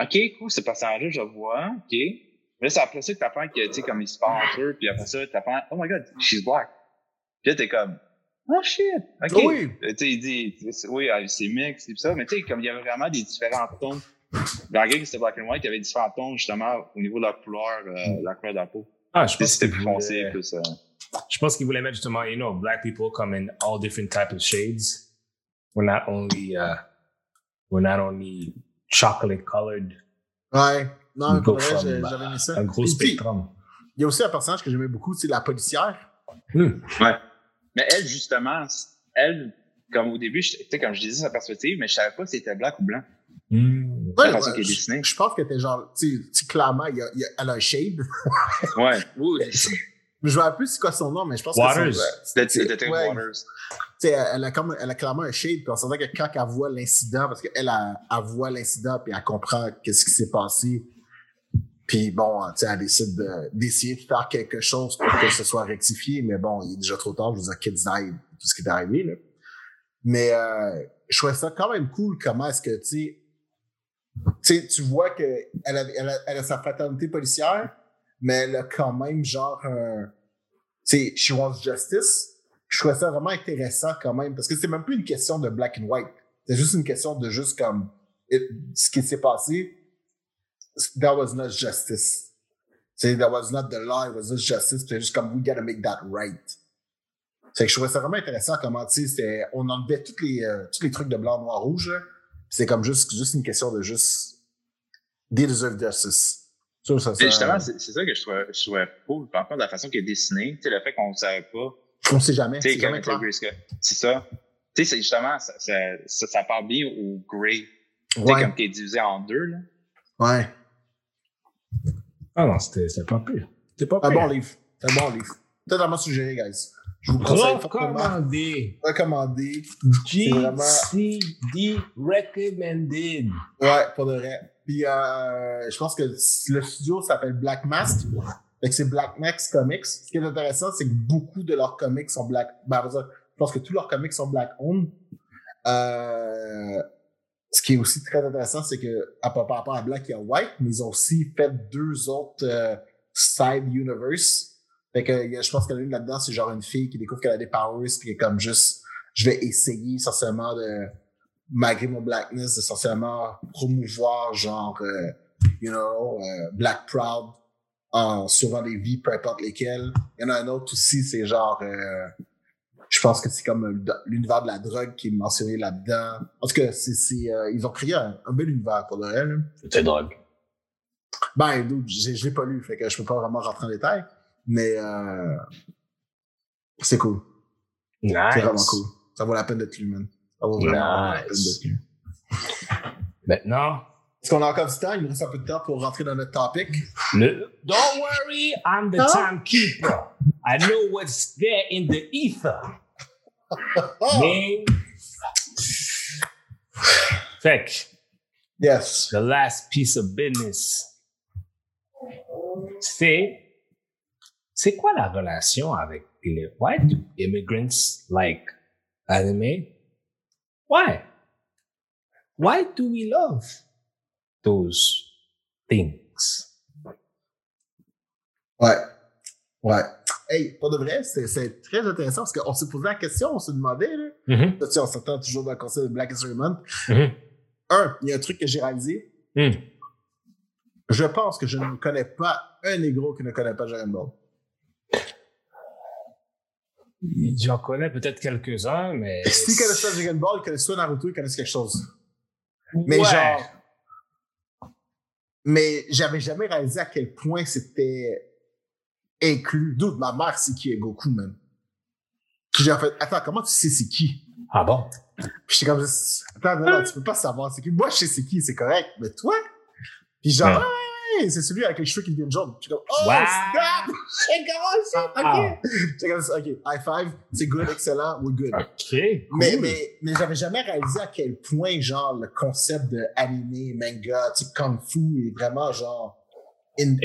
OK, cool, ce personnage-là, je vois, OK. Mais c'est après ça que t'apprends que, tu sais, comme ils se eux, puis après ça, t'apprends, oh my god, she's black. Puis là, t'es comme, oh shit, OK. Oui. Euh, Tu sais, il dit, c'est- oui, euh, c'est mix, et tout ça, mais tu sais, comme il y avait vraiment des différents tons. Dans le game, c'était black and white, il y avait différents tons, justement, au niveau de la couleur, euh, la couleur de la peau. Ah, je pense c'était plus foncé, voulait, plus, euh, je pense qu'il voulait mettre justement, you know, black people come in all different types of shades. We're not only, uh, we're not only chocolate colored, Ouais. Non, pour vrai, j'avais aimé ça. un gros Puis, spectrum. Il y a aussi un personnage que j'aimais beaucoup, c'est la policière. Hmm. Ouais. Mais elle, justement, elle, comme au début, tu sais, comme je disais sa perspective, mais je savais pas si c'était black ou blanc. La Ouais, ouais, qu'elle est je, dessinée. je pense que t'es genre, tu sais, clairement, il y a, il y a- elle a un shade. Ouais. Oui. Mais je vois plus c'est quoi son nom, mais je pense Waters. que c'est. C'était ouais. Waters. Tu sais, elle a, comme, elle a clairement un shade, puis on s'entend que quand elle voit l'incident, parce qu'elle, elle, elle voit l'incident, puis elle comprend qu'est-ce qui s'est passé, puis bon, tu sais, elle décide de- d'essayer de, faire quelque chose pour que ce soit rectifié, mais bon, il est déjà trop tard, je vous kids die, tout ce qui est arrivé, là. Mais euh, je trouvais ça quand même cool, comment est-ce que, tu sais, tu vois qu'elle a, elle a, sa fraternité policière, mais elle a quand même genre un... Tu sais, she wants justice. Je trouvais ça vraiment intéressant quand même, parce que c'est même plus une question de black and white. C'est juste une question de juste comme ce qui s'est passé. That was not justice. C'est that was not the law, it was not justice. C'est juste comme we gotta make that right. C'est que je trouvais ça vraiment intéressant comment, tu sais, on enlevait tous les, euh, tous les trucs de blanc, noir, rouge. là. C'est comme juste, juste une question de juste they deserve justice. Ça, ça, Et justement, c'est c'est ça que je trouvais, je trouvais cool. Par contre, la façon qu'elle est dessinée, tu sais, le fait qu'on ne savait pas. on sait jamais. C'est jamais clair. C'est ça. Tu sais, c'est justement, ça, ça, ça, ça part bien au gray. Tu sais, Ouais. comme qui est divisé en deux, là. Ouais. Ah non, c'était pas pire. C'était pas Un pire. bon livre. C'est un bon livre. Totalement suggéré, guys. Je vous conseille. Recommandé. Recommandé. vraiment- GCD recommended. Ouais, pour de vrai. Puis, euh, je pense que le studio s'appelle Black Mask. Fait que c'est Black Mask Comics. Ce qui est intéressant, c'est que beaucoup de leurs comics sont black. Ben, je pense que tous leurs comics sont black owned. Euh, ce qui est aussi très intéressant, c'est que, à par rapport à Black, il y a White, mais ils ont aussi fait deux autres euh, side universe. Fait que je pense qu'il y en a une là-dedans, c'est genre une fille qui découvre qu'elle a des powers, puis qui est comme juste, je vais essayer essentiellement de, malgré mon blackness, essentiellement promouvoir genre, euh, you know, euh, Black Proud en sauvant des vies, peu importe lesquelles. Il y en a un autre aussi, c'est genre, je pense que c'est comme l'univers de la drogue qui est mentionné là-dedans. En tout cas, c'est, c'est, euh, ils ont créé un, un bel univers pour là. C'était drogue. Ben, je l'ai pas lu, fait que je peux pas vraiment rentrer en détail, mais euh, c'est cool. Nice. C'est vraiment cool. Ça vaut la peine d'être lu, man. Ça vaut vraiment la peine Nice. d'être lu. Maintenant, Est-ce qu'on a encore du temps? Il nous reste un peu de temps pour rentrer dans notre topic. le... Don't worry, I'm the timekeeper. I know what's there in the ether. Mais... Yes. the last piece of business, c'est... C'est quoi la relation avec les... Why do immigrants like anime? Why? Why do we love those things? Ouais. Ouais. Hey, pas de vrai, c'est, très intéressant parce qu'on s'est posé la question, on s'est demandé, là. Tu sais, on s'entend toujours dans le conseil de Black History Month. mhm, Un, il y a un truc que j'ai réalisé. mhm. Je pense que je ne connais pas un négro qui ne connaît pas Dragon Ball. J'en connais peut-être quelques-uns, mais. S'ils connaissent pas Dragon Ball, ils connaissent soit Naruto, ils connaissent quelque chose. Mais Ouais. genre. Mais j'avais jamais réalisé à quel point c'était inclus. D'où ma mère, c'est qui? Est Goku. Puis j'ai fait, attends, comment tu sais c'est qui? Ah bon? Puis j'étais comme, attends, non, non, tu peux pas savoir c'est qui. Moi, je sais c'est qui, c'est correct, mais toi? Puis genre, Ouais. ah, c'est celui avec les cheveux qui deviennent jaunes. Je suis comme, oh, snap! J'ai comment Ah. ok. J'ai comme, ok, high five, c'est good, excellent, we're good. OK. Mais, cool. mais, mais j'avais jamais réalisé à quel point, genre, le concept de animé, manga, tu sais, kung fu est vraiment, genre, in,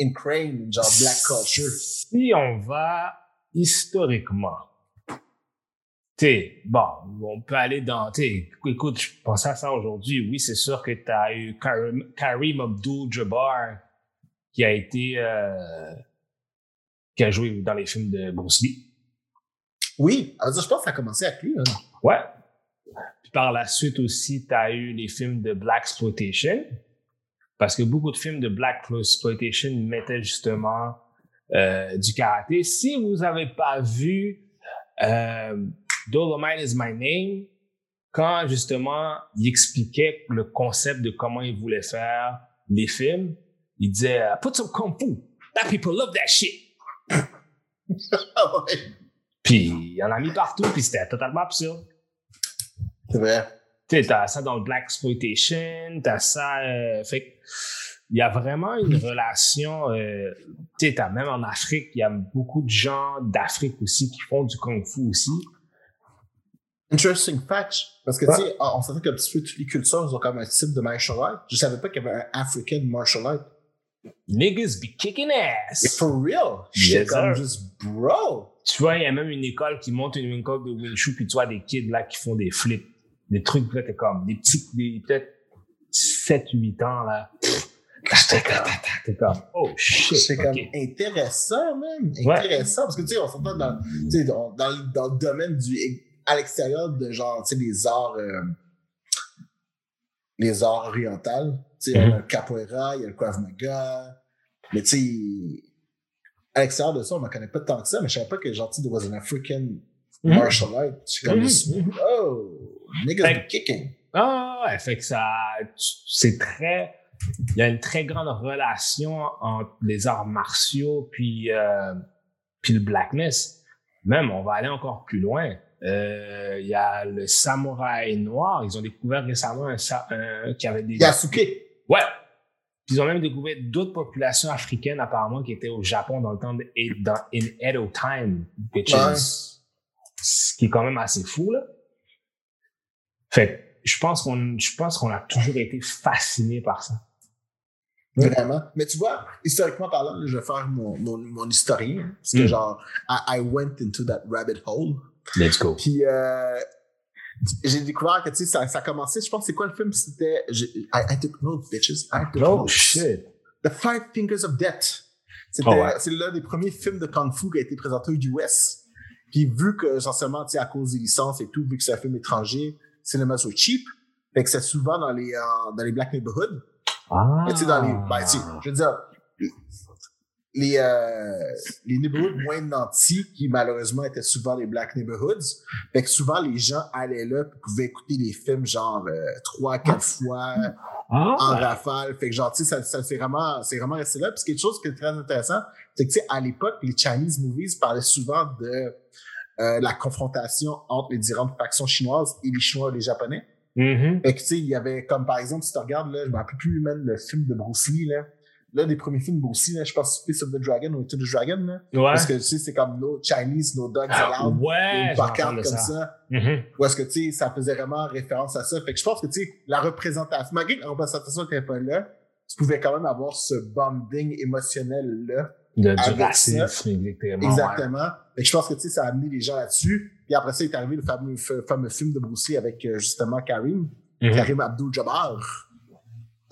in, genre, black culture. Si on va historiquement, t'sais, bon, on peut aller dans, t'sais, écoute, je pensais à ça aujourd'hui. Oui, c'est sûr que tu as eu Karim, Karim Abdul-Jabbar qui a été, euh, qui a joué dans les films de Bruce Lee. Oui, alors, je pense que ça a commencé avec lui, hein. Ouais. Puis par la suite aussi, tu as eu les films de Black Exploitation. Parce que beaucoup de films de Black Exploitation mettaient justement euh, du karaté. Si vous n'avez pas vu euh, Dolomite is My Name, quand justement il expliquait le concept de comment il voulait faire les films, il disait euh, Put some kung fu. That people love that shit. Ah ouais. Puis il en a mis partout, puis c'était totalement absurde. C'est vrai. Tu sais, t'as ça dans le Black Exploitation, t'as ça. euh, fait il y a vraiment une relation. Euh, tu sais, t'as même en Afrique, il y a beaucoup de gens d'Afrique aussi qui font du kung fu aussi. Interesting fact. Parce que, Ouais. tu sais, on s'entend que un petit peu toutes les cultures ils ont comme un type de martial art. Je savais pas qu'il y avait un African martial art. Niggas be kicking ass. for real? J'étais Yes, comme juste, bro. Tu vois, il y a même une école qui monte une école de Wing Chun, puis tu vois des kids là qui font des flips, des trucs, là, t'es comme des petits, des peut-être 7, 8 ans là. T'es comme, t'es comme, oh shit. C'est comme intéressant, même. Ouais. Intéressant. Parce que, tu sais, on s'entend dans, tu sais, dans, dans, le- dans le domaine du, à l'extérieur de genre, tu sais, les arts, euh, les arts orientaux. Tu sais, il y a le capoeira, il y a le krav maga. Mais, tu sais, à l'extérieur de ça, on ne connaît pas tant que ça, mais je savais pas que, genre, tu sais, there was an African Mhm. martial art. Je suis comme, Mhm, mhm. oh, niggas kicking. Ah ouais, fait que ça, c'est très, il y a une très grande relation entre les arts martiaux puis euh, puis le blackness. Même, on va aller encore plus loin. Euh, Il y a le samouraï noir. Ils ont découvert récemment un, un- qui avait des Yasuke. ouais. Puis ils ont même découvert d'autres populations africaines apparemment qui étaient au Japon dans le temps de dans in Edo time, which Ouais. is ce qui est quand même assez fou là. Fait je pense qu'on je pense qu'on a toujours été fasciné par ça. Vraiment. Mais tu vois, historiquement parlant, je vais faire mon, mon, mon historien. Parce que, Mm. genre, I, I went into that rabbit hole. Let's go. Puis, euh, j'ai découvert que, tu sais, ça, ça a commencé, je pense, c'est quoi le film? C'était, I, I took notes, bitches. I took Oh notes. shit. The Five Fingers of Death. C'était, Oh, ouais. C'est l'un des premiers films de Kung Fu qui a été présenté aux US. Puis, vu que, essentiellement, tu sais, à cause des licences et tout, vu que c'est un film étranger, cinéma so cheap. Fait que c'est souvent dans les, euh, dans les Black Neighborhoods. Ah. Mais tu sais, dans les. Ben, tu sais, je veux dire, les, euh, les neighborhoods moins nantis, qui malheureusement étaient souvent les black neighborhoods, fait que souvent les gens allaient là et pouvaient écouter les films genre euh, trois, quatre fois en Ah. rafale. Fait que genre, tu sais, ça, ça c'est vraiment, c'est vraiment resté là. Puis quelque chose qui est très intéressant, c'est que tu sais, à l'époque, les Chinese movies parlaient souvent de euh, la confrontation entre les différentes factions chinoises et les Chinois et les Japonais. Mhm. Fait que, tu sais, il y avait, comme par exemple, si tu regardes, là, je me rappelle plus même le film de Bruce Lee, là. L'un des premiers films de Bruce Lee, là, je pense, Face of the Dragon ou Into the Dragon, là. Ouais. Parce que, tu sais, c'est comme No Chinese, No Dogs Allowed. ouais. J'entends comme ça. Mhm. Où est-ce que, tu sais, ça faisait vraiment référence à ça. Fait que je pense que, tu sais, la représentation, malgré que la représentation n'était pas là, tu pouvais quand même avoir ce bonding émotionnel-là. Du racisme, ça. exactement. Exactement. Fait que je pense que, ça a amené les gens là-dessus. Puis après ça, il est arrivé le fameux, fameux film de Bruce Lee avec, euh, justement, Karim. Mhm. Karim Abdul-Jabbar,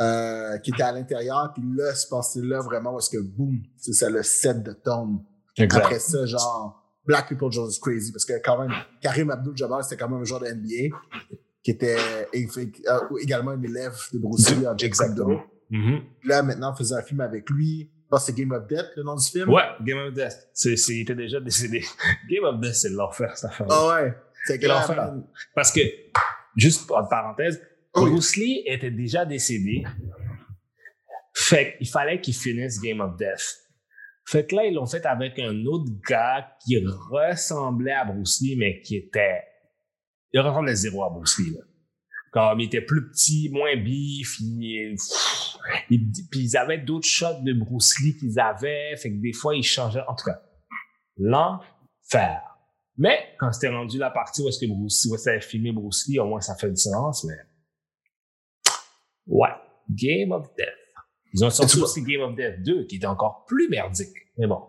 euh, qui était à l'intérieur. Puis là, c'est passé là vraiment parce que boum, c'est ça le set de tone. Exact. Après ça, genre, Black People Just Crazy. Parce que quand même, Karim Abdul-Jabbar, c'était quand même un joueur de NBA qui était euh, également un élève de Bruce Lee en Jake Exactement. Mhm. Là, maintenant, on faisait un film avec lui. Que c'est Game of Death, le nom du film. Ouais, Game of Death. C'est, c'est, il était déjà décédé. Game of Death, c'est l'enfer, cette affaire. Ah ouais. C'est Quel enfer. grave. Parce que, juste en parenthèse, Oui. Bruce Lee était déjà décédé. Fait qu'il fallait qu'il finisse Game of Death. Fait que là, ils l'ont fait avec un autre gars qui ressemblait à Bruce Lee, mais qui était. Il ressemblait zéro à Bruce Lee. Là. Comme il était plus petit, moins bif, il, il- puis ils avaient d'autres shots de Bruce Lee qu'ils avaient, fait que des fois ils changeaient. En tout cas, l'enfer. Mais quand c'était rendu la partie où est-ce que Bruce Lee, où ça avait filmé Bruce Lee, au moins ça fait du sens, mais ouais, Game of Death. Ils ont sorti tu aussi Game of Death 2, qui était encore plus merdique. Mais bon.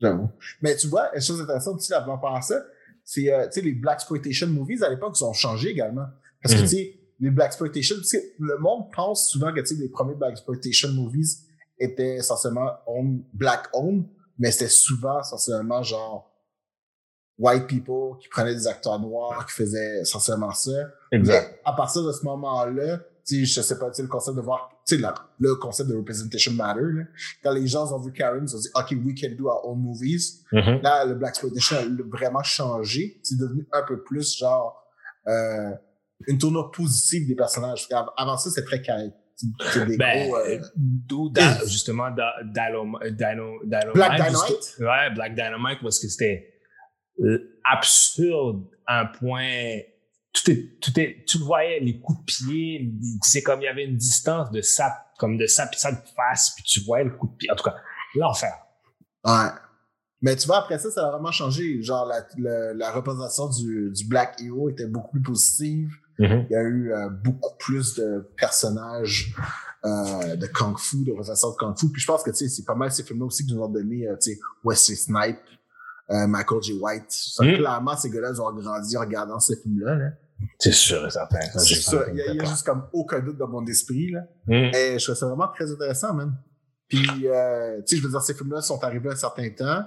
J'avoue. Mais tu vois, une chose intéressante aussi avant par ça, c'est euh, tu sais, les Black Exploitation movies à l'époque, ils ont changé également. Parce que tu sais, les Black Exploitation, le monde pense souvent que tu sais, les premiers Black Exploitation movies étaient essentiellement black owned, mais c'était souvent essentiellement genre white people qui prenaient des acteurs noirs, qui faisaient essentiellement ça. Mais à partir de ce moment-là, sais, je sais pas, tu sais, le concept de voir, tu sais, le concept de representation matter, là. Quand les gens ont vu Karen, ils ont dit, OK, we can do our own movies. Mhm. Là, le Black Exploitation a vraiment changé. C'est devenu un peu plus genre euh, une tournure positive des personnages. Avant ça, c'était très carré. Des Ben, gros. euh, da- justement da- Dino, Dino, Dynamite. Black Dynamite? Ouais, Black Dynamite, parce que c'était absurde à un point. Tout est, tout est, tu le voyais, les coups de pied, c'est comme il y avait une distance de ça, comme de ça, puis ça de face, puis tu voyais le coup de pied. En tout cas, l'enfer. Ouais. Mais tu vois, après ça, ça a vraiment changé. Genre, la, la, la représentation du, du Black Hero était beaucoup plus positive. Mhm. Il y a eu euh, beaucoup plus de personnages euh, de Kung Fu, de représentation de Kung Fu. Puis je pense que, tu sais, c'est pas mal ces films-là aussi qui nous ont donné, euh, tu sais, Wesley Snipe, euh, Michael J. White. Ça, Mm. Clairement, ces gars-là, ils ont grandi en regardant ces films-là. Là. C'est sûr et certain. C'est ça. Il y, a, il y a juste comme aucun doute dans mon esprit. Là. Mhm. Et je trouve ça vraiment très intéressant, man. Puis, euh, tu sais, je veux dire, ces films-là sont arrivés à un certain temps.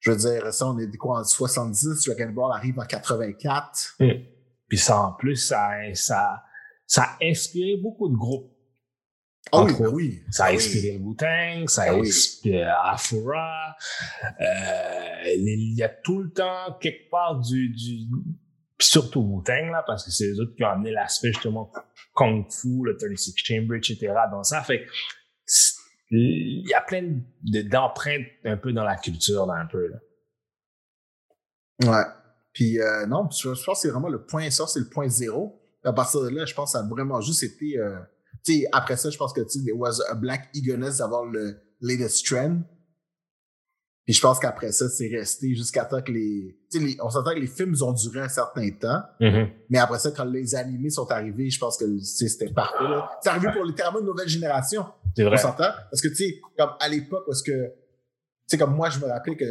Je veux dire, ça, on est quoi, en 70, Dragon Ball arrive en 84. Puis ça, en plus, ça, ça, ça a inspiré beaucoup de groupes. Ah oui, ben oui. Ça a Ah oui. inspiré le Wu-Tang, ça a Ah oui. inspiré Afura. Euh, il y a tout le temps, quelque part, du... du puis surtout Wu-Tang, là, parce que c'est les autres qui ont amené l'aspect, justement, Kung Fu, le 36 Chamber, etc. dans ça. Fait il y a plein de- d'empreintes un peu dans la culture, là, un peu, là. Ouais. Puis euh, non, je, je pense que c'est vraiment le point, ça, c'est le point zéro. À partir de là, je pense que ça a vraiment juste été. Euh, tu sais, après ça, je pense que tu sais, there was a black eagerness d'avoir le latest trend. Puis je pense qu'après ça, c'est resté jusqu'à temps que les. Tu sais, les- on s'entend que les films ont duré un certain temps. Mais après ça, quand les animés sont arrivés, je pense que c'était parfait. C'est arrivé pour littéralement une nouvelle génération. C'est On vrai. s'entend? Parce que, tu sais, comme à l'époque, parce que, tu sais, comme moi, je me rappelais que,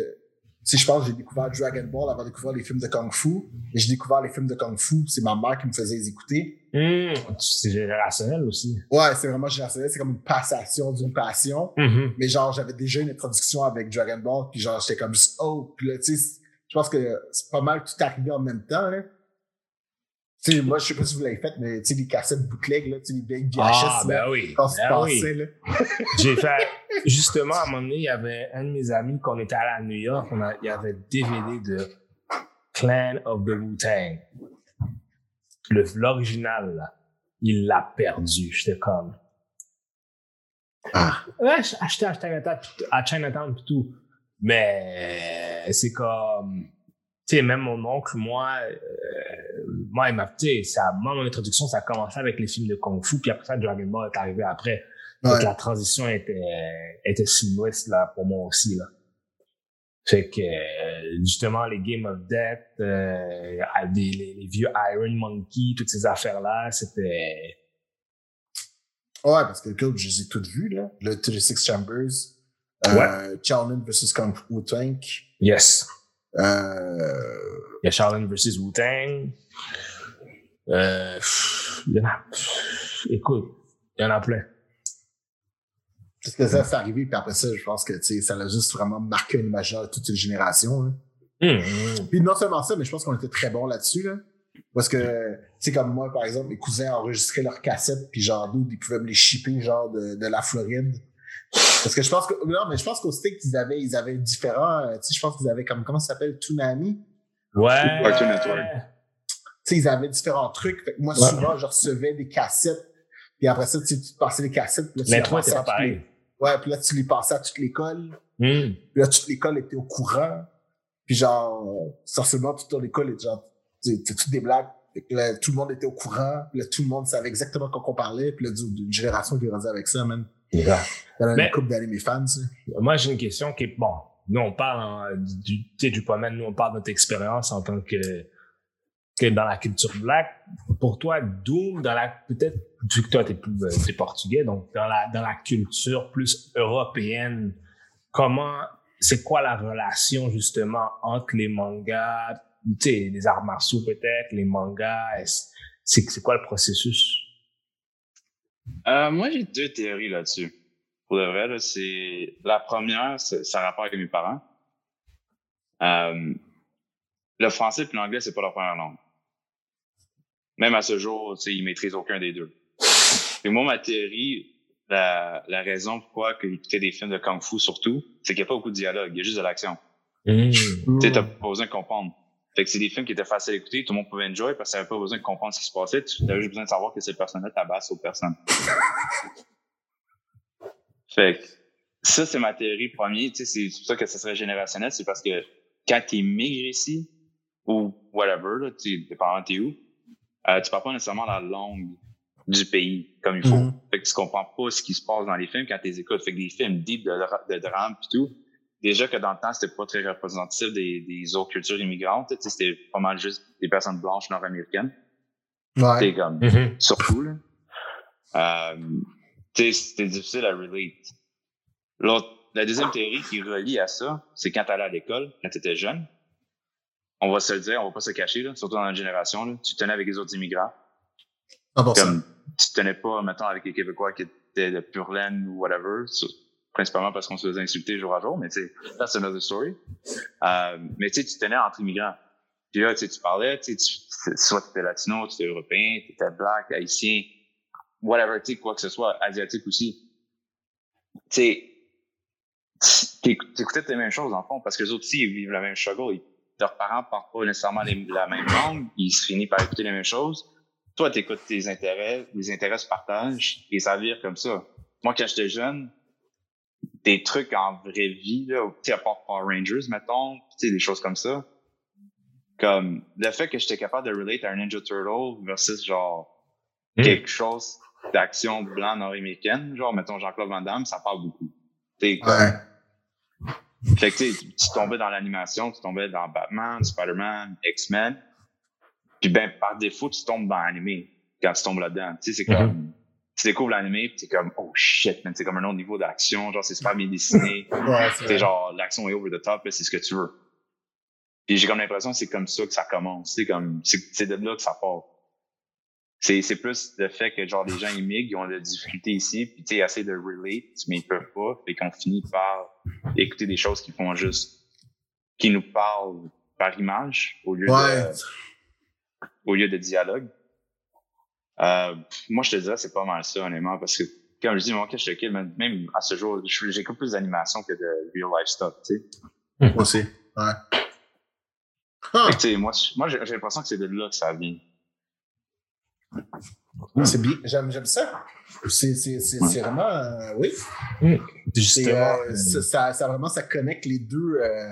sais, je pense que j'ai découvert Dragon Ball avant de découvrir les films de Kung Fu. Et j'ai découvert les films de Kung Fu, c'est ma mère qui me faisait les écouter. Hum, c'est générationnel aussi. Ouais, c'est vraiment générationnel, c'est comme une passation d'une passion. Mais genre, j'avais déjà une introduction avec Dragon Ball, puis genre, j'étais comme juste, oh, puis là, tu sais, je pense que c'est pas mal tout arrivé en même temps, là. Tu sais, moi, je sais pas si vous l'avez fait, mais tu sais, les cassettes bootleg, là, tu sais, les vieilles VHS, Ah, ben oui. quand Ben oui. là. J'ai fait, justement, à un moment donné, il y avait un de mes amis, quand on était allé à New York, on a, il y avait DVD de Clan of the Wu-Tang. Le- L'original, là, il l'a perdu. J'étais comme. Ah. Ouais, j'ai acheté à Chinatown, pis- à Chinatown pis tout. Mais c'est comme. Tu sais, même mon oncle, moi, euh, moi, il m'a. Tu sais, moi, mon introduction, ça a commencé avec les films de Kung Fu, puis après ça, Dragon Ball est arrivé après. Donc, Ouais. la transition était, était seamless, là, pour moi aussi, là. Fait que, euh, justement, les Game of Death, euh, les, les vieux Iron Monkey, toutes ces affaires-là, c'était... Ouais, parce que écoute, je les ai toutes vues, là. Le 36 Chambers, euh, Shaolin vs. Kung Fu Tank, Yes. euh, Il y a Shaolin vs. Wu-Tang. Euh, il y en a... écoute, il y en a plein. Parce que ça, c'est arrivé, puis après ça, je pense que, tu sais, ça a juste vraiment marqué un imaginaire de toute une génération, là. Hum, hum. Puis non seulement ça, mais je pense qu'on était très bons là-dessus, là. Parce que, tu sais, comme moi, par exemple, mes cousins enregistraient leurs cassettes, puis genre, d'où ils pouvaient me les shipper, genre, de, de la Floride. Parce que je pense que, non, mais je pense qu'au States, ils avaient, ils avaient différents, euh, tu sais, je pense qu'ils avaient comme, comment ça s'appelle, Toonami? Ouais. Cartoon Network. tu sais, ils avaient différents trucs. Fait que moi, Ouais. souvent, je recevais des cassettes. Puis après ça, tu sais, tu passais les cassettes. Puis là, pas toutes les- pareil. Ouais, puis là, tu les passais à toute l'école. Hum. Puis là, toute l'école était au courant. Puis genre, forcément, toute ton école était genre, c'était toutes des blagues? Là, tout le monde était au courant. Là, tout le monde savait exactement quand on parlait. Puis là, d'une génération qui est rendue avec ça, même. Yeah. Dans une couple d'années, mes fans, sais. Moi, j'ai une question qui est, bon, nous, on parle hein, du, sais, du pommel, nous, on parle de notre expérience en tant que, que dans la culture black. Pour toi, Doom, dans la, peut-être, vu que toi, t'es plus, euh, t'es portugais, donc dans la, dans la culture plus européenne, comment, c'est quoi la relation, justement, entre les mangas, tu sais, les arts martiaux peut-être, les mangas, c'est, c'est quoi le processus? Euh, moi, j'ai deux théories là-dessus. Pour de vrai, c'est la première, ça a rapport avec mes parents. Euh, le français et l'anglais, c'est pas leur première langue. Même à ce jour, tu sais, ils maîtrisent aucun des deux. Et moi, ma théorie, la, la raison pourquoi écoutaient des films de kung-fu surtout, c'est qu'il n'y a pas beaucoup de dialogue, il y a juste de l'action. Tu sais, t'as pas besoin de comprendre. Fait que c'est des films qui étaient faciles à écouter, tout le monde pouvait enjoy parce que t'avais pas besoin de comprendre ce qui se passait, tu avais juste besoin de savoir que cette personne-là tabasse aux personnes. fait que ça, c'est ma théorie première, tu sais, c'est pour ça que ça serait générationnel, c'est parce que quand t'es migres ici, ou whatever, là, tu sais, dépendant t'es où, euh, tu parles pas nécessairement la langue du pays comme il faut. Mhm. Fait que tu comprends pas ce qui se passe dans les films quand tu les écoutes. Fait que des films deep de, de drame pis tout, déjà que dans le temps, c'était pas très représentatif des, des autres cultures immigrantes. tu sais, C'était pas mal juste des personnes blanches nord-américaines. Ouais. C'était comme, Mhm. surtout, là. Euh, tu sais, c'était difficile à relate. L'autre, la deuxième théorie qui relie à ça, c'est quand t'allais à l'école, quand t'étais jeune, on va se le dire, on va pas se cacher, là, surtout dans notre génération, là, tu tenais avec les autres immigrants. 100%. Comme, tu tenais pas, mettons, avec les Québécois qui étaient de pure laine ou whatever, principalement parce qu'on se faisait insulter jour à jour, mais tu sais, that's another story. Euh, mais tu sais, tu tenais entre immigrants. Puis là, tu parlais, tu soit tu étais latino, tu étais européen, tu étais black, haïtien, whatever, tu quoi que ce soit, asiatique aussi. Tu sais, t'éc- t'écoutais les mêmes choses, en fond, parce que les autres aussi, ils vivent la même struggle. Ils- leurs parents parlent pas nécessairement les- la même langue, ils se finissent par écouter les mêmes choses. Toi, t'écoutes tes intérêts, les intérêts se partagent, et ça vire comme ça. Moi, quand j'étais jeune, des trucs en vraie vie, là, tu sais, à part Power Rangers, mettons, tu sais, des choses comme ça. Comme, le fait que j'étais capable de relate à un Ninja Turtle versus, genre, Mm. quelque chose d'action blanc nord-américaine, genre, mettons, Jean-Claude Van Damme, ça parle beaucoup. Tu Ouais. Fait que, tu sais, tu tombais dans l'animation, tu tombais dans Batman, Spider-Man, X-Men. Puis, ben, par défaut, tu tombes dans l'animé quand tu tombes là-dedans. Tu sais, c'est comme, tu découvres l'animé, puis t'es comme, oh shit, man, c'est comme un autre niveau d'action, genre, c'est super bien dessiné. Ouais, c'est genre, l'action est over the top, c'est ce que tu veux. Puis j'ai comme l'impression que c'est comme ça que ça commence. C'est comme, c'est de là que ça part. C'est, c'est plus le fait que genre les gens immigrent, ils ont de la difficulté ici, puis tu sais, ils essaient de relate, mais ils peuvent pas, et qu'on finit par écouter des choses qui font juste, qui nous parlent par image au lieu Ouais. de, au lieu de dialogue. Euh, moi, je te dirais, c'est pas mal ça, honnêtement, parce que, comme je dis, moi, quand je te kill, même à ce jour, j'écoute plus d'animation que de real life stuff, tu sais. Moi aussi. Ouais. Ah, moi, moi, j'ai l'impression que c'est de là que ça vient. C'est bien. J'aime, j'aime ça. C'est, c'est, c'est, c'est vraiment, euh, oui. Justement. euh, euh, ça, ça, ça vraiment, ça connecte les deux, euh,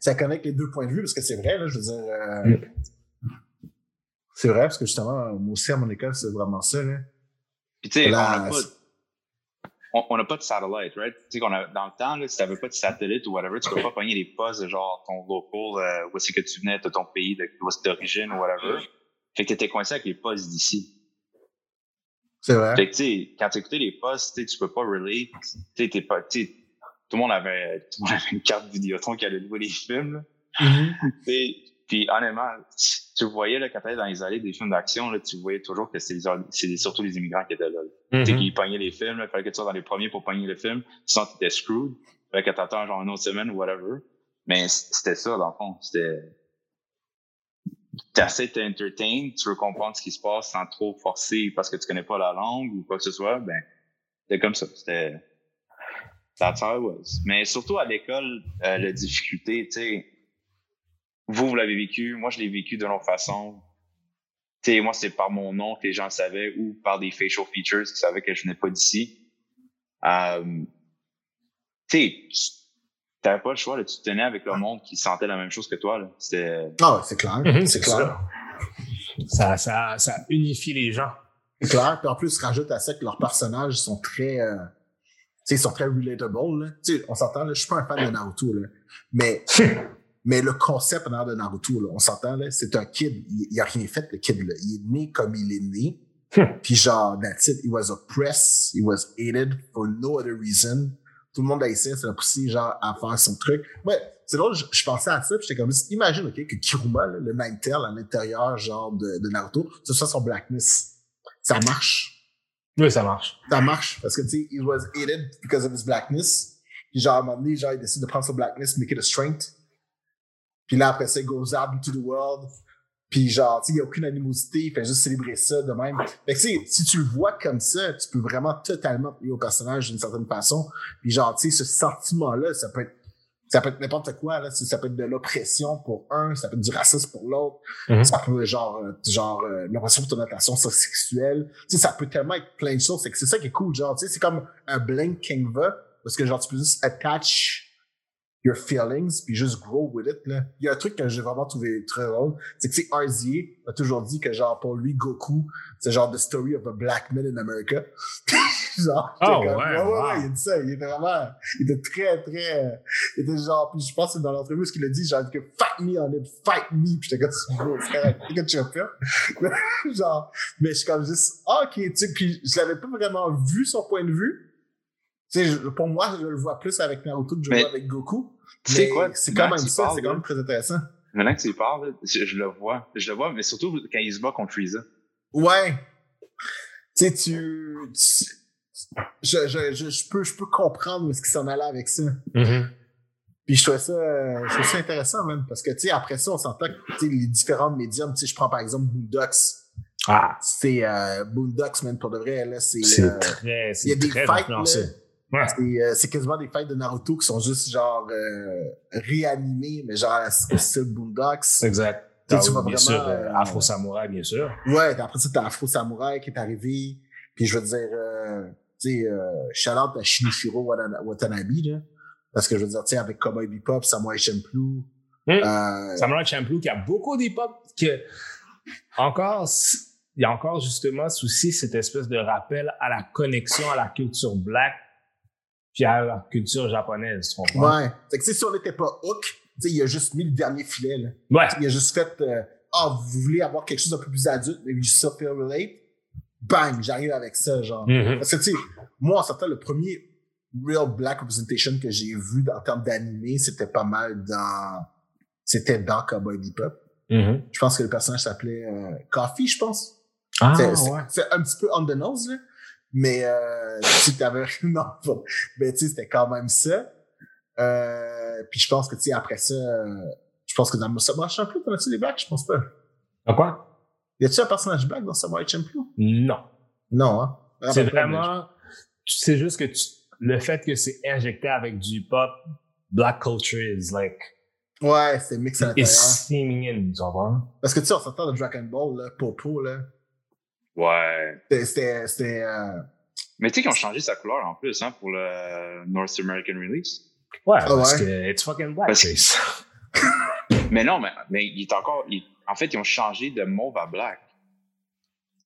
ça connecte les deux points de vue parce que c'est vrai, là, je veux dire, euh, Mm. c'est vrai parce que justement, moi aussi à mon école, c'est vraiment ça, là. Puis, tu sais, on n'a pas, pas de satellite, right? Tu sais, qu'on a, dans le temps, là, si t'avais pas de satellite ou whatever, tu peux pas pogner les postes de genre ton local, euh, où est-ce que tu venais, de ton pays, de, où est-ce d'origine ou whatever. Fait que t'étais coincé avec les postes d'ici. C'est vrai. Fait que, tu sais, quand tu écoutais les postes, tu peux pas relate. Tu sais, t'es pas, tout le monde avait, tout le monde avait une carte Vidéotron qui allait louer les films. Mhm. Sais, Puis honnêtement, tu, tu voyais là, quand t'allais dans les allées des films d'action, là, tu voyais toujours que c'est surtout les immigrants qui étaient là. Tu sais, mhm. qu'ils pognaient les films, là, il fallait que tu sois dans les premiers pour pogner le film, sinon t'étais screwed. Fait que t'attends genre une autre semaine ou whatever. Mais c'était ça, dans le fond. C'était. T'essaies de t'entertain, tu veux comprendre ce qui se passe sans trop forcer parce que tu connais pas la langue ou quoi que ce soit, ben, c'était comme ça. C'était. That's how it was. Mais surtout à l'école, euh, la difficulté, tu sais, vous, vous l'avez vécu, moi, je l'ai vécu d'une autre façon. Tu sais, moi, c'est par mon nom que les gens savaient ou par des facial features qui savaient que je venais pas d'ici. Euh, tu sais, t'avais pas le choix, là, tu te tenais avec le monde qui sentait la même chose que toi. Là. C'était. Ah, ouais, c'est clair. Mhm, c'est clair. Ça, ça, ça unifie les gens. C'est clair. Puis en plus, rajoute à ça que leurs personnages sont très. Euh, tu sais, ils sont très relatable. Là. Tu sais, on s'entend, là, je suis pas un fan de Naruto, là. Mais, mais le concept en de Naruto, là, on s'entend, là, c'est un kid. Il, il a rien fait, le kid, là. Il est né comme il est né. Puis genre, that's it. He was oppressed. He was hated for no other reason. Tout le monde a essayé, ça l'a poussé genre à faire son truc. Ouais, c'est drôle, je, je, pensais à ça, puis j'étais comme, imagine, ok, que Kiruma, là, le Ninetale à l'intérieur, genre, de, de Naruto, ce soit son blackness. Ça marche. Oui, ça marche. Ça marche, parce que, tu sais, he was hated because of his blackness. Puis genre, à un moment donné, genre, il décide de prendre son blackness, make it a strength. Puis là, après ça, il goes out into the world. Puis genre, tu sais, il n'y a aucune animosité, il fait juste célébrer ça de même. Fait que tu sais, si tu le vois comme ça, tu peux vraiment totalement lier au personnage d'une certaine façon. Puis genre, tu sais, ce sentiment-là, ça peut être ça peut être n'importe quoi, là. Ça peut être de l'oppression pour un, ça peut être du racisme pour l'autre. Mhm. Ça peut être genre, euh, genre euh, l'oppression pour ton attention sexuelle. Tu sais, ça peut tellement être plein de choses. C'est que c'est ça qui est cool, genre, tu sais, c'est comme un blank canvas, parce que genre, tu peux juste attach your feelings puis juste grow with it là. Il y a un truc que j'ai vraiment trouvé très drôle, c'est que c'est RZA a toujours dit que genre pour lui Goku, c'est genre the story of a black man in America. genre oh, comme, ouais, ouais, ouais, wow. ouais, il a dit ça, il était vraiment il était très très il était genre puis je pense que c'est dans l'entrevue ce qu'il a dit genre que fight me on it, fight me puis j'étais comme correct, c'est que tu as genre mais je suis comme juste ah, OK, tu sais puis je l'avais pas vraiment vu son point de vue. Tu sais, pour moi, je le vois plus avec Naruto que je le vois avec Goku. Tu sais quoi? C'est quand même ça, c'est quand même très intéressant. Maintenant que tu y parles, je, je, le vois. Je le vois, mais surtout quand il se bat contre Frieza. Ouais. Tu sais, tu, tu. je, je, je, je, peux, je peux comprendre où est-ce qu'il s'en allait avec ça. Mm -hmm. Puis je trouvais ça, je trouvais ça intéressant, même, parce que, tu sais, après ça, on s'entend que les différents médiums, tu sais, je prends par exemple Boondocks. Ah. C'est euh, Boondocks, man, pour de vrai, là, c'est. C'est euh, très. Il y a des très fights, là. Ouais. Euh, c'est quasiment des fights de Naruto qui sont juste genre euh, réanimés, mais genre style Boondocks. Exact. Tu, vas bien vraiment, sûr, euh, Afro Samouraï, bien sûr. Ouais, après ça, t'as Afro Samouraï qui est arrivé. Puis je veux dire, euh, tu sais, euh, shout out à Shinichiro Watanabe, là. Parce que je veux dire, tu sais, avec Cowboy Bebop, Samurai Champloo. Mmh. Euh, Samurai Champloo qui a beaucoup d'hip-hop, que encore, il y a encore justement souci cette espèce de rappel à la connexion à la culture black puis à la culture japonaise, tu comprends? Ouais. Fait que si on n'était pas hook, tu sais, il a juste mis le dernier filet, là. Ouais. Il a juste fait, euh, ah, oh, vous voulez avoir quelque chose d'un peu plus adulte, mais you still relate? Bang, j'arrive avec ça, genre. Mm -hmm. Parce que, tu sais, moi, en sortant, le premier real black representation que j'ai vu en termes d'animé, c'était pas mal dans, c'était dans Cowboy Bebop. Mm -hmm. Je pense que le personnage s'appelait euh, Coffee, je pense. Ah, c'est ouais. un petit peu on the nose, là. Mais euh, tu t'avais non, mais tu sais, c'était quand même ça. Euh, puis je pense que tu sais, après ça, euh, je pense que dans Samurai Champloo, t'en as-tu des blacks? Je pense pas. À quoi? Y a-tu un personnage black dans Samurai Champloo? Non. Non, hein? C'est vraiment. C'est juste que tu, le fait que c'est injecté avec du pop, black culture is like. Ouais, c'est mix à l'intérieur. It's in, tu vois. Parce que tu sais, on s'entend de Dragon Ball, là, Popo, là. Ouais. C'était. c'était euh... Mais tu sais qu'ils ont changé sa couleur en plus, hein, pour le North American release. Ouais, ah parce ouais? que it's fucking blackface. mais non, mais, mais il est encore. Il... En fait, ils ont changé de mauve à black.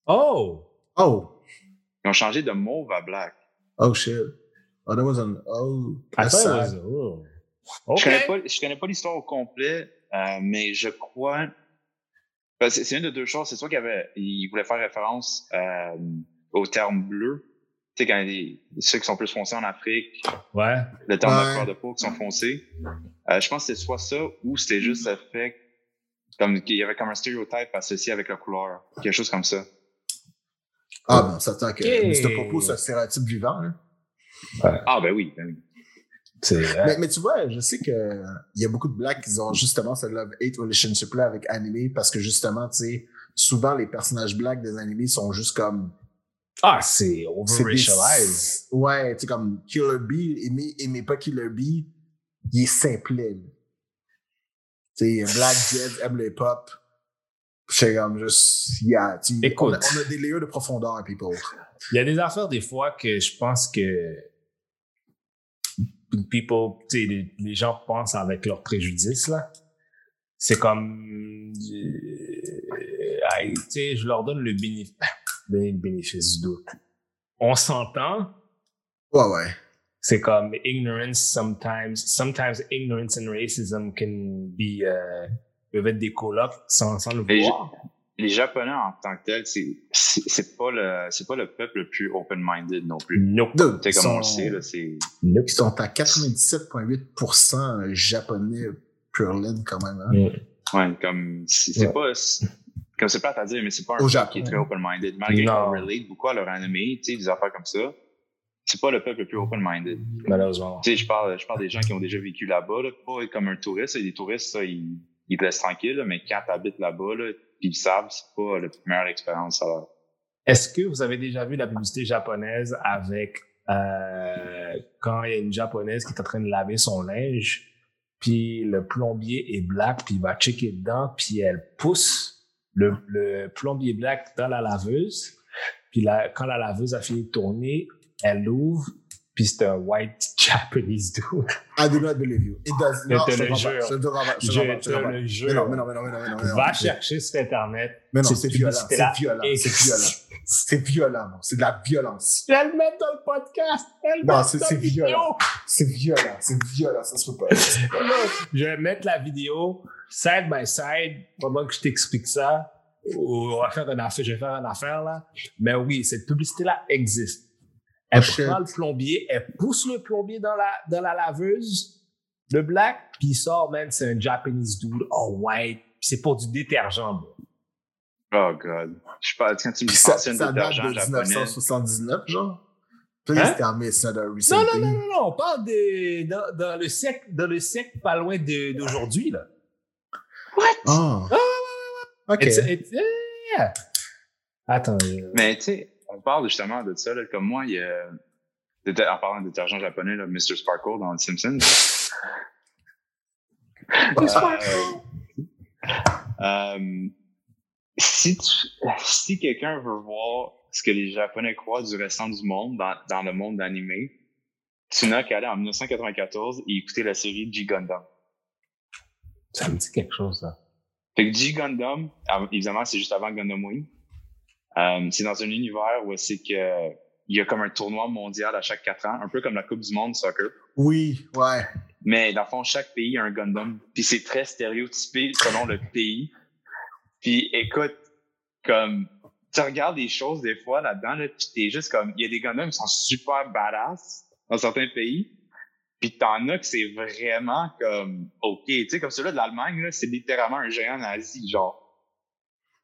Oh! Oh! Ils ont changé de mauve à black. Oh shit. Oh, that was an. Oh. I thought it was. Oh. Okay. Je connais pas, je connais pas l'histoire au complet, euh, mais je crois. C'est une de deux choses. C'est soit qu'il avait, il voulait faire référence euh, au terme bleu. Tu sais, quand les, ceux qui sont plus foncés en Afrique. Ouais. Le terme ouais. de couleur de peau qui sont foncés. Euh, je pense que c'était soit ça ou c'était juste le fait comme qu'il y avait comme un stéréotype associé avec la couleur. Quelque chose comme ça. Ah, ben, on s'attend que okay. Mr. Popo, c'est un stéréotype vivant. Hein? Ouais. Ah, ben oui, ben oui. Mais, mais, tu vois, je sais que il y a beaucoup de blacks qui ont justement ce love-hate relationship-là avec animé parce que justement, tu sais, souvent les personnages blacks des animés sont juste comme. Ah, c'est over-racialized. Ouais, tu sais, comme Killer Bee, aimez, aimez pas Killer Bee, il est simplet. Tu sais, Black Jed aime le hip-hop. C'est comme juste. Yeah, Écoute, on, a, on a des layers de profondeur, people. Il y a des affaires des fois que je pense que people, tu sais, les, les gens pensent avec leurs préjudices, là. C'est comme, euh, tu sais, je leur donne le bénéfice, le bénéfice du doute. On s'entend, Ouais, ouais. c'est comme ignorance sometimes, sometimes ignorance and racism can be, euh, peuvent être des colocs sans, sans le vouloir. Les Japonais en tant que tels, c'est pas le c'est pas le peuple le plus open-minded non plus. Nope. Sais, ils comme on sont- le sait, là, c'est. Nope. Ils sont à 97,8% japonais pure laine quand même. Hein? Mm. Ouais, comme c'est Ouais. pas. Comme c'est plate à dire, mais c'est pas un peuple Japon. qui est très open-minded. Malgré Non. qu'on relate beaucoup à leur anime, tu sais, des affaires comme ça, c'est pas le peuple le plus open-minded. Malheureusement. Tu sais, je parle, je parle des gens qui ont déjà vécu là-bas, là, pas comme un touriste. Les touristes, ça, ils, ils te laissent tranquille, là, mais quand t'habites là-bas, là, puis ils c'est pas la meilleure expérience. Alors. Est-ce que vous avez déjà vu la publicité japonaise avec euh, quand il y a une japonaise qui est en train de laver son linge, puis le plombier est black, puis il va checker dedans, puis elle pousse le, le plombier black dans la laveuse, puis quand la laveuse a fini de tourner, elle l'ouvre, un white Japanese dude. I do not believe you. It does not. Je te le jure. Je te. Je le jure. non, mais non, mais non, mais non, mais non, mais non. Va chercher sur Internet. Mais non, c'est violent. C'est violent. C'est violent. C'est violent. C'est de la violence. Je vais le mettre dans le podcast. Non, c'est- violent. C'est violent. C'est violent. Ça se peut pas. Je vais mettre la vidéo side by side pendant que je t'explique ça. On va faire une affaire, je vais faire une affaire là. Mais oui, cette publicité-là existe. Elle Oh, shit. prend le plombier, elle pousse le plombier dans la, dans la laveuse, le black, puis il sort, man, c'est un Japanese dude, oh white, c'est pour du détergent, bro. Oh god. Je sais pas, quand tu me Puis ça, date détergent de japonais. 1979, genre. Peut-être Hein? c'était en médecin d'un Non, recent non, non, non, non, on parle de, dans, dans le siècle, dans le siècle pas loin d'aujourd'hui, là. Oh. OK. It's- it's- yeah. Attends. euh, Mais tu sais, on parle justement de ça, là, comme moi, il y a. En parlant de détergent japonais, là, Mr. Sparkle dans The Simpsons. Euh, euh, si tu- si quelqu'un veut voir ce que les Japonais croient du restant du monde dans, dans le monde animé, tu n'as qu'à aller en 1994 et écouter la série G-Gundam. Ça me dit quelque chose, ça. Fait que G-Gundam, évidemment, c'est juste avant Gundam Wing. Euh, c'est dans un univers où c'est que il y a comme un tournoi mondial à chaque quatre ans, un peu comme la Coupe du Monde soccer. Oui, ouais. Mais dans le fond, chaque pays a un Gundam. Puis c'est très stéréotypé selon le pays. Puis écoute, comme tu regardes des choses des fois là-dedans, là, puis t'es juste comme, il y a des Gundams qui sont super badass dans certains pays. Puis t'en as que c'est vraiment comme, ok, tu sais, comme celui-là de l'Allemagne, là, c'est littéralement un géant nazi, genre,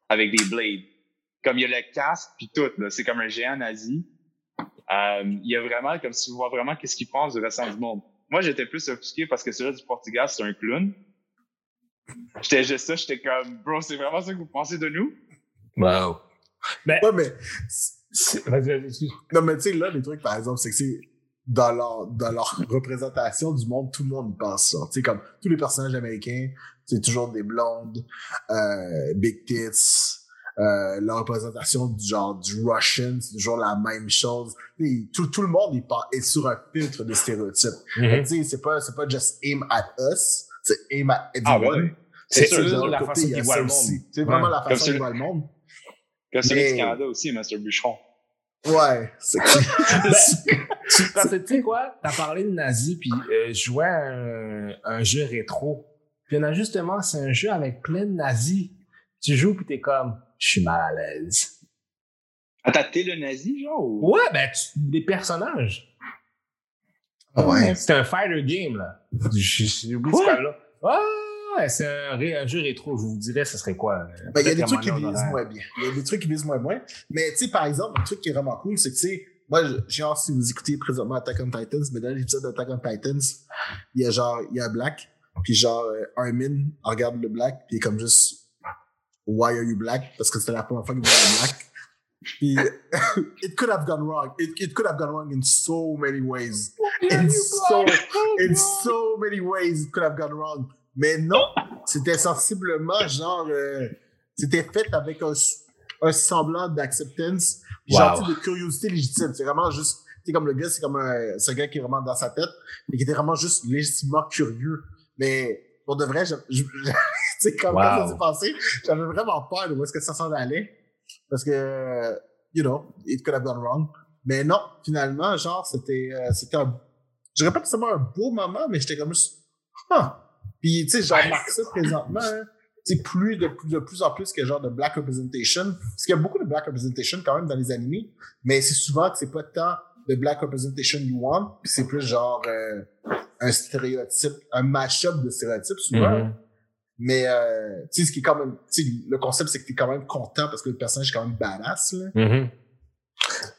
avec des blades. Comme il y a le casque puis tout, là, c'est comme un géant nazi. Euh, il y a vraiment, comme si tu vois vraiment qu'est-ce qu'il pense du restant du monde. Moi, j'étais plus offusqué parce que celui-là du Portugal, c'est un clown. J'étais juste ça, j'étais comme, bro, c'est vraiment ça que vous pensez de nous? Wow. Ouais, mais. Vas-y, vas-y, excuse. Non, mais tu sais, là, les trucs, par exemple, c'est que c'est. Dans leur, dans leur représentation du monde, tout le monde pense ça. Tu sais, comme tous les personnages américains, c'est toujours des blondes, euh, big tits, euh, la représentation du genre du Russian, c'est toujours la même chose. Tout, tout le monde il part, est sur un filtre de stéréotypes. Tu sais, c'est pas, pas just aim at us, c'est aim at Ah, everyone. ouais. C'est sûr, la façon il voient ça le monde. C'est vraiment la façon qu'ils voient le monde. Comme celui Mais- du Canada aussi, Master Bûcheron. Ouais, c'est Parce que tu sais quoi, t'as parlé de nazi, puis euh, je jouais à un, un jeu rétro. Puis a justement, c'est un jeu avec plein de nazis. Tu joues, puis t'es comme, je suis mal à l'aise. Attends, t'es le nazi, genre? Ou... Ouais, ben, tu- des personnages. Ah ouais. C'est un fighter game, là. J'ai oublié ce là Ouais, ouais, c'est un, jeu rétro. Je vous dirais, ce serait quoi? Ben, il y a des trucs qui visent moins bien. Il y a des trucs qui visent moins bien. Mais, tu sais, par exemple, un truc qui est vraiment cool, c'est que, tu sais, moi, genre, si vous écoutez présentement Attack on Titans, mais dans l'épisode d'Attack on Titans, il y a genre, il y a un black, puis genre, euh, Armin regarde le black, puis il est comme juste, Why are you black? Parce que c'était la première fois qu'il voyait black. Puis, it could have gone wrong. It, it could have gone wrong in so many ways. In so, in so many ways, it could have gone wrong. Mais non, c'était sensiblement genre, euh, c'était fait avec un, un semblant d'acceptance, genre Wow. sais, de curiosité légitime. C'est vraiment juste sais, comme le gars, c'est comme un, c'est un gars qui est vraiment dans sa tête, et qui était vraiment juste légitimement curieux. Mais, pour de vrai, je, je- sais, comme Wow. quand ça s'est passé, j'avais vraiment peur de où est-ce que ça s'en allait. Parce que, you know, it could have gone wrong. Mais non, finalement, genre, c'était, euh, c'était un, je dirais pas forcément un beau moment, mais j'étais comme juste, ah. Puis, tu sais, j'en remarque ça présentement, hein. Tu sais, plus de, de plus en plus que genre de black representation. Parce qu'il y a beaucoup de black representation quand même dans les animés, mais c'est souvent que c'est pas tant de black representation you want, puis c'est plus genre euh, un stéréotype, un mash-up de stéréotypes souvent. Mhm. Mais euh, tu sais, ce qui est quand même, tu sais, le concept c'est que t'es quand même content parce que le personnage est quand même badass. Là. Mhm.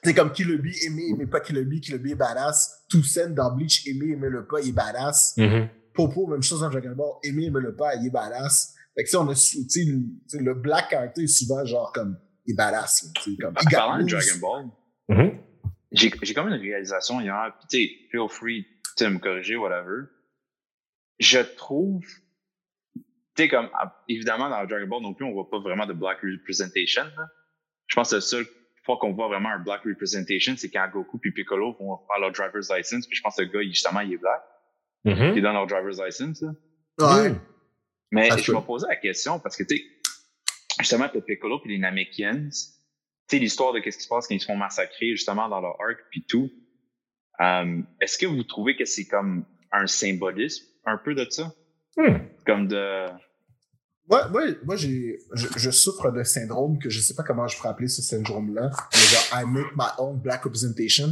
C'est comme Kilobi, aimer, aimer pas Kilobi, Kilobi est badass. Toussaint dans Bleach, aimer, aimer le pas, il est badass. Mhm. Popo, même chose dans Dragon Ball, aimer, aimer le pas, il est badass. Fait que ça, on a, tu sais, le, tu black character est souvent genre comme, il est badass. là, tu sais, comme, il Parlant de. Dragon Ball, Mhm. j'ai j'ai comme une réalisation hier, puis tu sais, feel free to me corriger, whatever. Je trouve, tu sais, comme, ah, évidemment, dans Dragon Ball non plus, on voit pas vraiment de black representation. là. Je pense que la seule fois qu'on voit vraiment un black representation, c'est quand Goku puis Piccolo vont faire leur driver's license, puis je pense que le gars, justement, il est black, Mhm. il donne leur driver's license. là. Ouais. Mais Ça se je me posais la question parce que, tu sais, justement, t'as Piccolo puis les Namekians, tu sais, l'histoire de qu'est-ce qui se passe quand ils se font massacrer, justement, dans leur arc puis tout. Euh, Est-ce que vous trouvez que c'est comme un symbolisme, un peu de ça? Hmm. Comme de... Moi, moi, moi j'ai, je, je souffre d'un syndrome que je sais pas comment je pourrais appeler ce syndrome-là. Mais genre, I make my own black representation.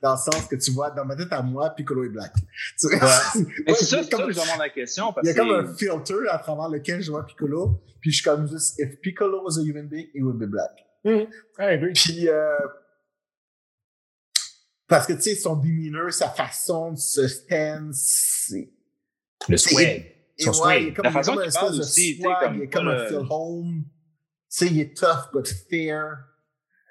Dans le sens que tu vois, dans ma tête à moi, Piccolo est black. Mais Ouais, c'est ça, ça comme- que je demande la question parce Il y a comme un filter à travers lequel je vois Piccolo. Puis je suis comme juste, if Piccolo was a human being, he would be black. I agree. Puis, euh, parce que tu sais, son demeanor, sa façon de se stand, c'est. Le swag. Et Son ouais, il est comme, La façon comme un qu'il parle aussi, tu sais, swag, comme il est comme un feel home. Tu sais, il est tough but fair.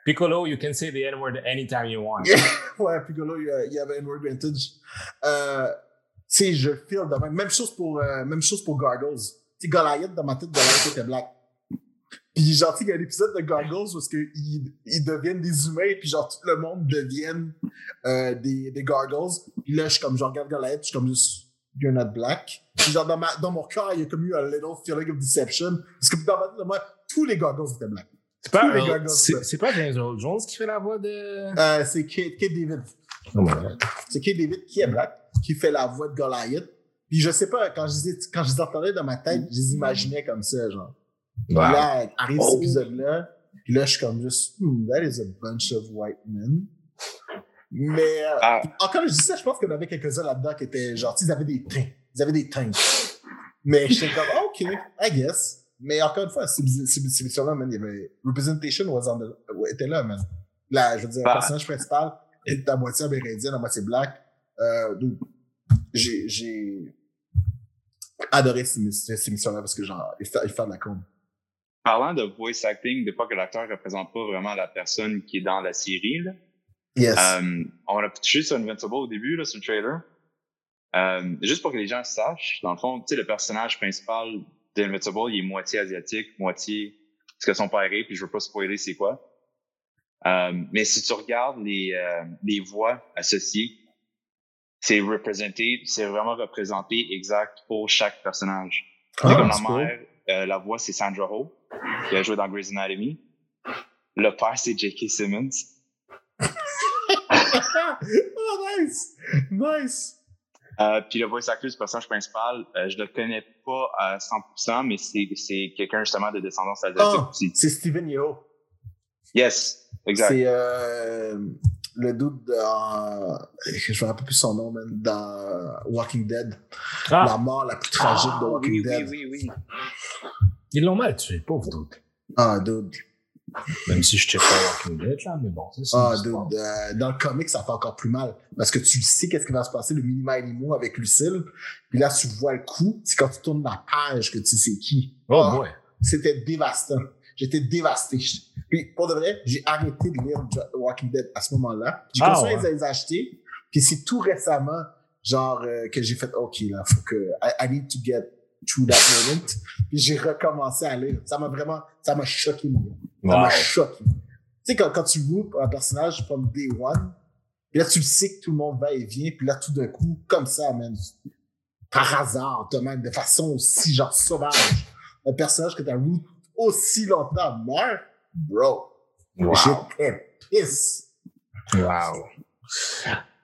Piccolo, you can say the N-word anytime you want. ouais, Piccolo, il y avait un word vintage. Euh, tu sais, je feel de même. Même chose pour, euh, même chose pour Gargles. Tu sais, Goliath, dans ma tête, Goliath était black. Puis genre, tu sais, il y a un épisode de Gargles où ils, ils deviennent des humains, puis genre, tout le monde devienne euh, des, des Gargles. Puis là, je suis comme, je regarde Goliath, je suis comme juste, you're not black. Puis genre, dans, ma, dans mon cœur, il y a comme eu un little feeling of deception. Parce que dans ma tête, moi, tous les Gargles étaient black. C'est pas, Gargles c'est pas James Earl Jones qui fait la voix de. Euh, c'est Kate, Kate David. Oh c'est Kate David qui est black, qui fait la voix de Goliath. Puis je sais pas, quand je les, quand je les entendais dans ma tête, je les imaginais comme ça, genre. Wow. là, arrive cet Oh. épisode-là, puis là, je suis comme juste, hmm, that is a bunch of white men. Mais, euh, Ah, encore, je dis ça, je pense qu'il y en avait quelques-uns là-dedans qui étaient genre, ils avaient des teints. Ils avaient des teints. Mais j'étais comme, ah, OK, I guess. Mais encore une fois, c'est c'est là man, il y avait, representation was on the, était là, man. Là, je veux dire, Bah. le personnage principal est à moitié amérindien, à moitié black. Euh, donc, j'ai, adoré cette, cette émission-là parce que genre, il fait, il fait de la com. parlant de voice acting, des fois que l'acteur représente pas vraiment la personne qui est dans la série, là. Yes. Euh, on a touché sur Invincible au début, là, sur le trailer. Euh, juste pour que les gens sachent, dans le fond, tu sais, le personnage principal d'Invincible, il est moitié asiatique, moitié ce que son père est, puis je veux pas spoiler c'est quoi. Euh, mais si tu regardes les, euh, les voix associées, c'est représenté, c'est vraiment représenté exact pour chaque personnage. Ah, comme la cool. mère, euh, la voix c'est Sandra Ho, qui a joué dans Grey's Anatomy. Le père c'est J.K. Simmons. Oh, nice! Nice! Euh, puis le voice actor du personnage principal, euh, je le connais pas à 100%, mais c'est, c'est quelqu'un justement de descendance asiatique Ah, aussi. c'est Steven Yeun. Yes, exact. C'est euh, le doute dans. Je me rappelle plus son nom, man. Dans Walking Dead. Ah, La mort la plus tragique de Ah, Walking oui, Dead. oui, oui, oui. ils l'ont mal tué, pauvre doute. Ah, dude. Même si je check pas Walking Dead, là, mais bon, c'est ça. Ah. Euh, dans le comic, ça fait encore plus mal. Parce que tu sais qu'est-ce qui va se passer, le minima animaux avec Lucille. Puis là, tu vois le coup. C'est quand tu tournes la page que tu sais qui. Oh Ah, boy. C'était dévastant. J'étais dévasté. Puis, pour de vrai, j'ai arrêté de lire Walking Dead à ce moment-là. J'ai Ah, commencé ouais. à les acheter. Puis c'est tout récemment, genre, euh, que j'ai fait, OK, là, faut que, I, I need to get through that moment. Puis j'ai recommencé à lire. Ça m'a vraiment, ça m'a choqué, mon gars. Ça Wow. m'a choqué. Tu sais, quand, quand tu roules un personnage from day one, Puis là, tu le sais que tout le monde va et vient. Puis là, tout d'un coup, comme ça, man, par hasard, Thomas, de façon aussi genre sauvage, un personnage que t'as root aussi longtemps meurt, bro. Wow. J'étais pisse. Wow.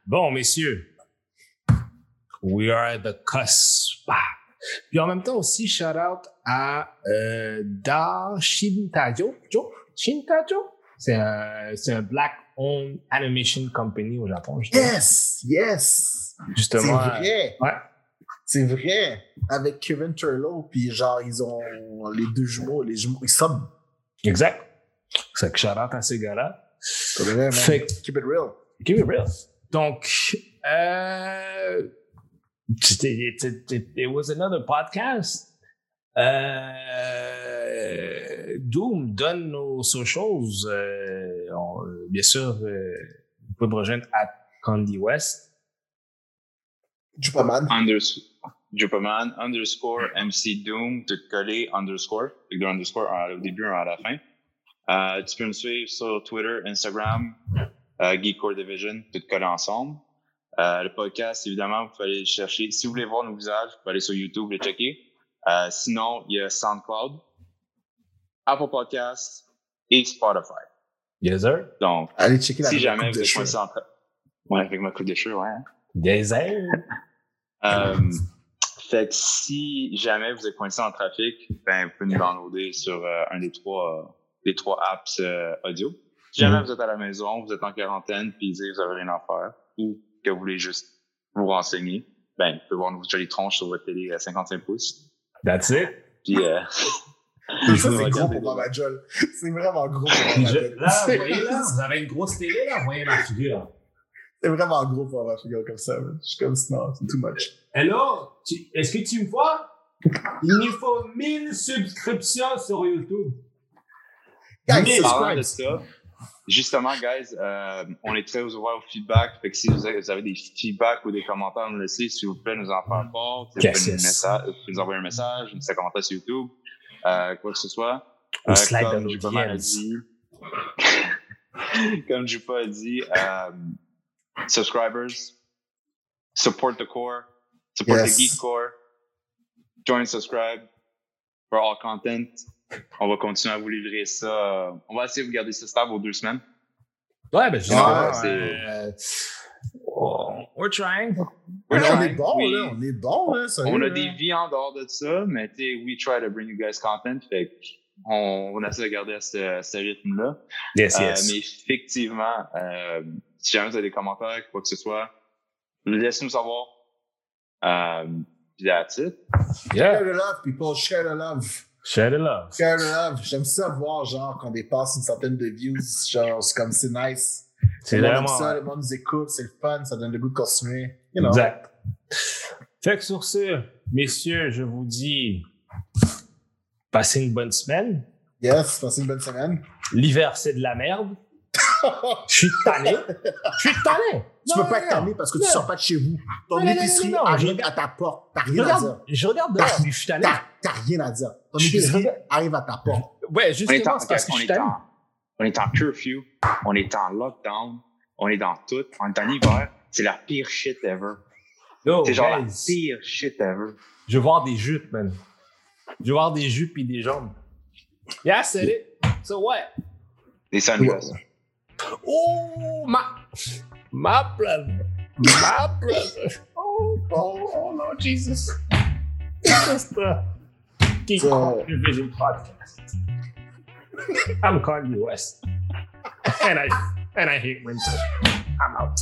Bon, messieurs, we are at the cusp. Puis en même temps aussi, shout out à euh, Da Shintajo. Jo? Shintajo? C'est un, c'est un black-owned animation company au Japon. je dirais. Yes, yes. C'est Justement. euh, vrai. Ouais. C'est vrai. Avec Kevin Turlow, puis genre, ils ont les deux jumeaux, les jumeaux, ils sont. Exact. C'est que shout out à ces gars-là. C'est vrai, man. Fait que- Keep it real. Give it real. Donc, euh, c'était- c'était- it was another podcast. Euh, Doom donne nos socials. Euh, on- euh, bien sûr, euh, vous pouvez me rejoindre à Candy West. Jupaman. Unders Jupaman, underscore MC Doom, tout collé, underscore. Avec deux underscore un au début, un à la fin. Euh, tu peux me suivre sur Twitter, Instagram, euh, Geekcore Division, tout collé ensemble. Euh, le podcast, évidemment, vous pouvez aller le chercher. Si vous voulez voir nos visages, vous pouvez aller sur YouTube les checker. Euh, sinon, il y a SoundCloud, Apple Podcasts et Spotify. Yes, sir. Donc, Allez checker la si jamais vous êtes coincé entre... Ouais, avec ma coupe de cheveux, ouais. hein. Yes, sir. Euh, fait que si jamais vous êtes coincé en trafic, ben, vous pouvez nous downloader sur euh, un des trois, euh, des trois apps euh, audio. Si jamais Mhm. vous êtes à la maison, vous êtes en quarantaine, puis vous avez rien à faire, ou que vous voulez juste vous renseigner, ben, vous pouvez voir nos jolies tronches sur votre télé à 55 pouces. That's it. Puis, euh, Ça, c'est gros pour. Mama Joel. C'est vraiment gros pour Joel. là, vous voyez, là, vous avez une grosse télé, là, vous voyez ma figure. C'est vraiment gros pour ma figure comme ça. man. Je suis comme, non, c'est too much. Hello, tu- est-ce que tu me vois? Il nous faut 1000 subscriptions sur YouTube. Guys, subscribe. Justement, guys, euh, on est très ouverts au feedback. Fait que si vous avez, vous avez des feedbacks ou des commentaires à nous laisser, s'il vous plaît, nous en faire part. Vous Yes, nous, yes. vous pouvez nous envoyer un message, nous un commentaire sur YouTube, euh, quoi que ce soit. Au Euh, slide comme m'a l'audience. dit, comme Jupa a dit, euh, subscribers, support the core, support Yes. the geek core, join, subscribe for all content. On va continuer à vous livrer ça. euh, on va essayer de vous garder ça stable aux deux semaines. Ouais, ben justement, Ouais, c'est- euh, oh, we're trying. We're on est bon, là. On est bon, là. sérieux, On a là. des vies en dehors de ça, mais tu sais, we try to bring you guys content. Fait que on, on essaie de garder à ce, rythme-là. Yes, Euh, yes. mais effectivement, euh, si jamais vous avez des commentaires, quoi que ce soit, laissez-nous savoir. Puis that's it. Yeah. Share the love, people. Share the love. Share the love. Share the love. J'aime ça voir, genre, qu'on dépasse une centaine de views. Genre, c'est comme, c'est nice. C'est vraiment. ça, le monde nous écoute, c'est le fun, ça donne le goût de continuer. You know. Exact. Fait que sur ce, messieurs, je vous dis, passez une bonne semaine. Yes, passez une bonne semaine. L'hiver, c'est de la merde. Je suis tanné. Je suis tanné. Tu Non, peux pas être tanné parce que tu sors pas de chez vous. Ton Non, non, non, épicerie non, non, je arrive regarde- à ta porte. T'as rien à dire. je regarde dehors, mais je suis tanné. T'as rien à dire. Ton Je épicerie regarde- arrive à ta porte. Ouais, justement, en, c'est parce que je on, suis est tanné. en, on est en curfew, on est en lockdown, on est dans tout, on est en hiver. C'est la pire shit ever. Yo, C'est genre la pire shit ever. Je veux voir des jupes, man. Je veux voir des jupes et des jambes. Yeah, I said it. So what? Des sunglasses. Oh, ma, my brother, my brother. Oh, oh, oh, Lord Jesus. It's the Geek So- Division podcast. I'm Kanye West, and I and I hate winter. I'm out.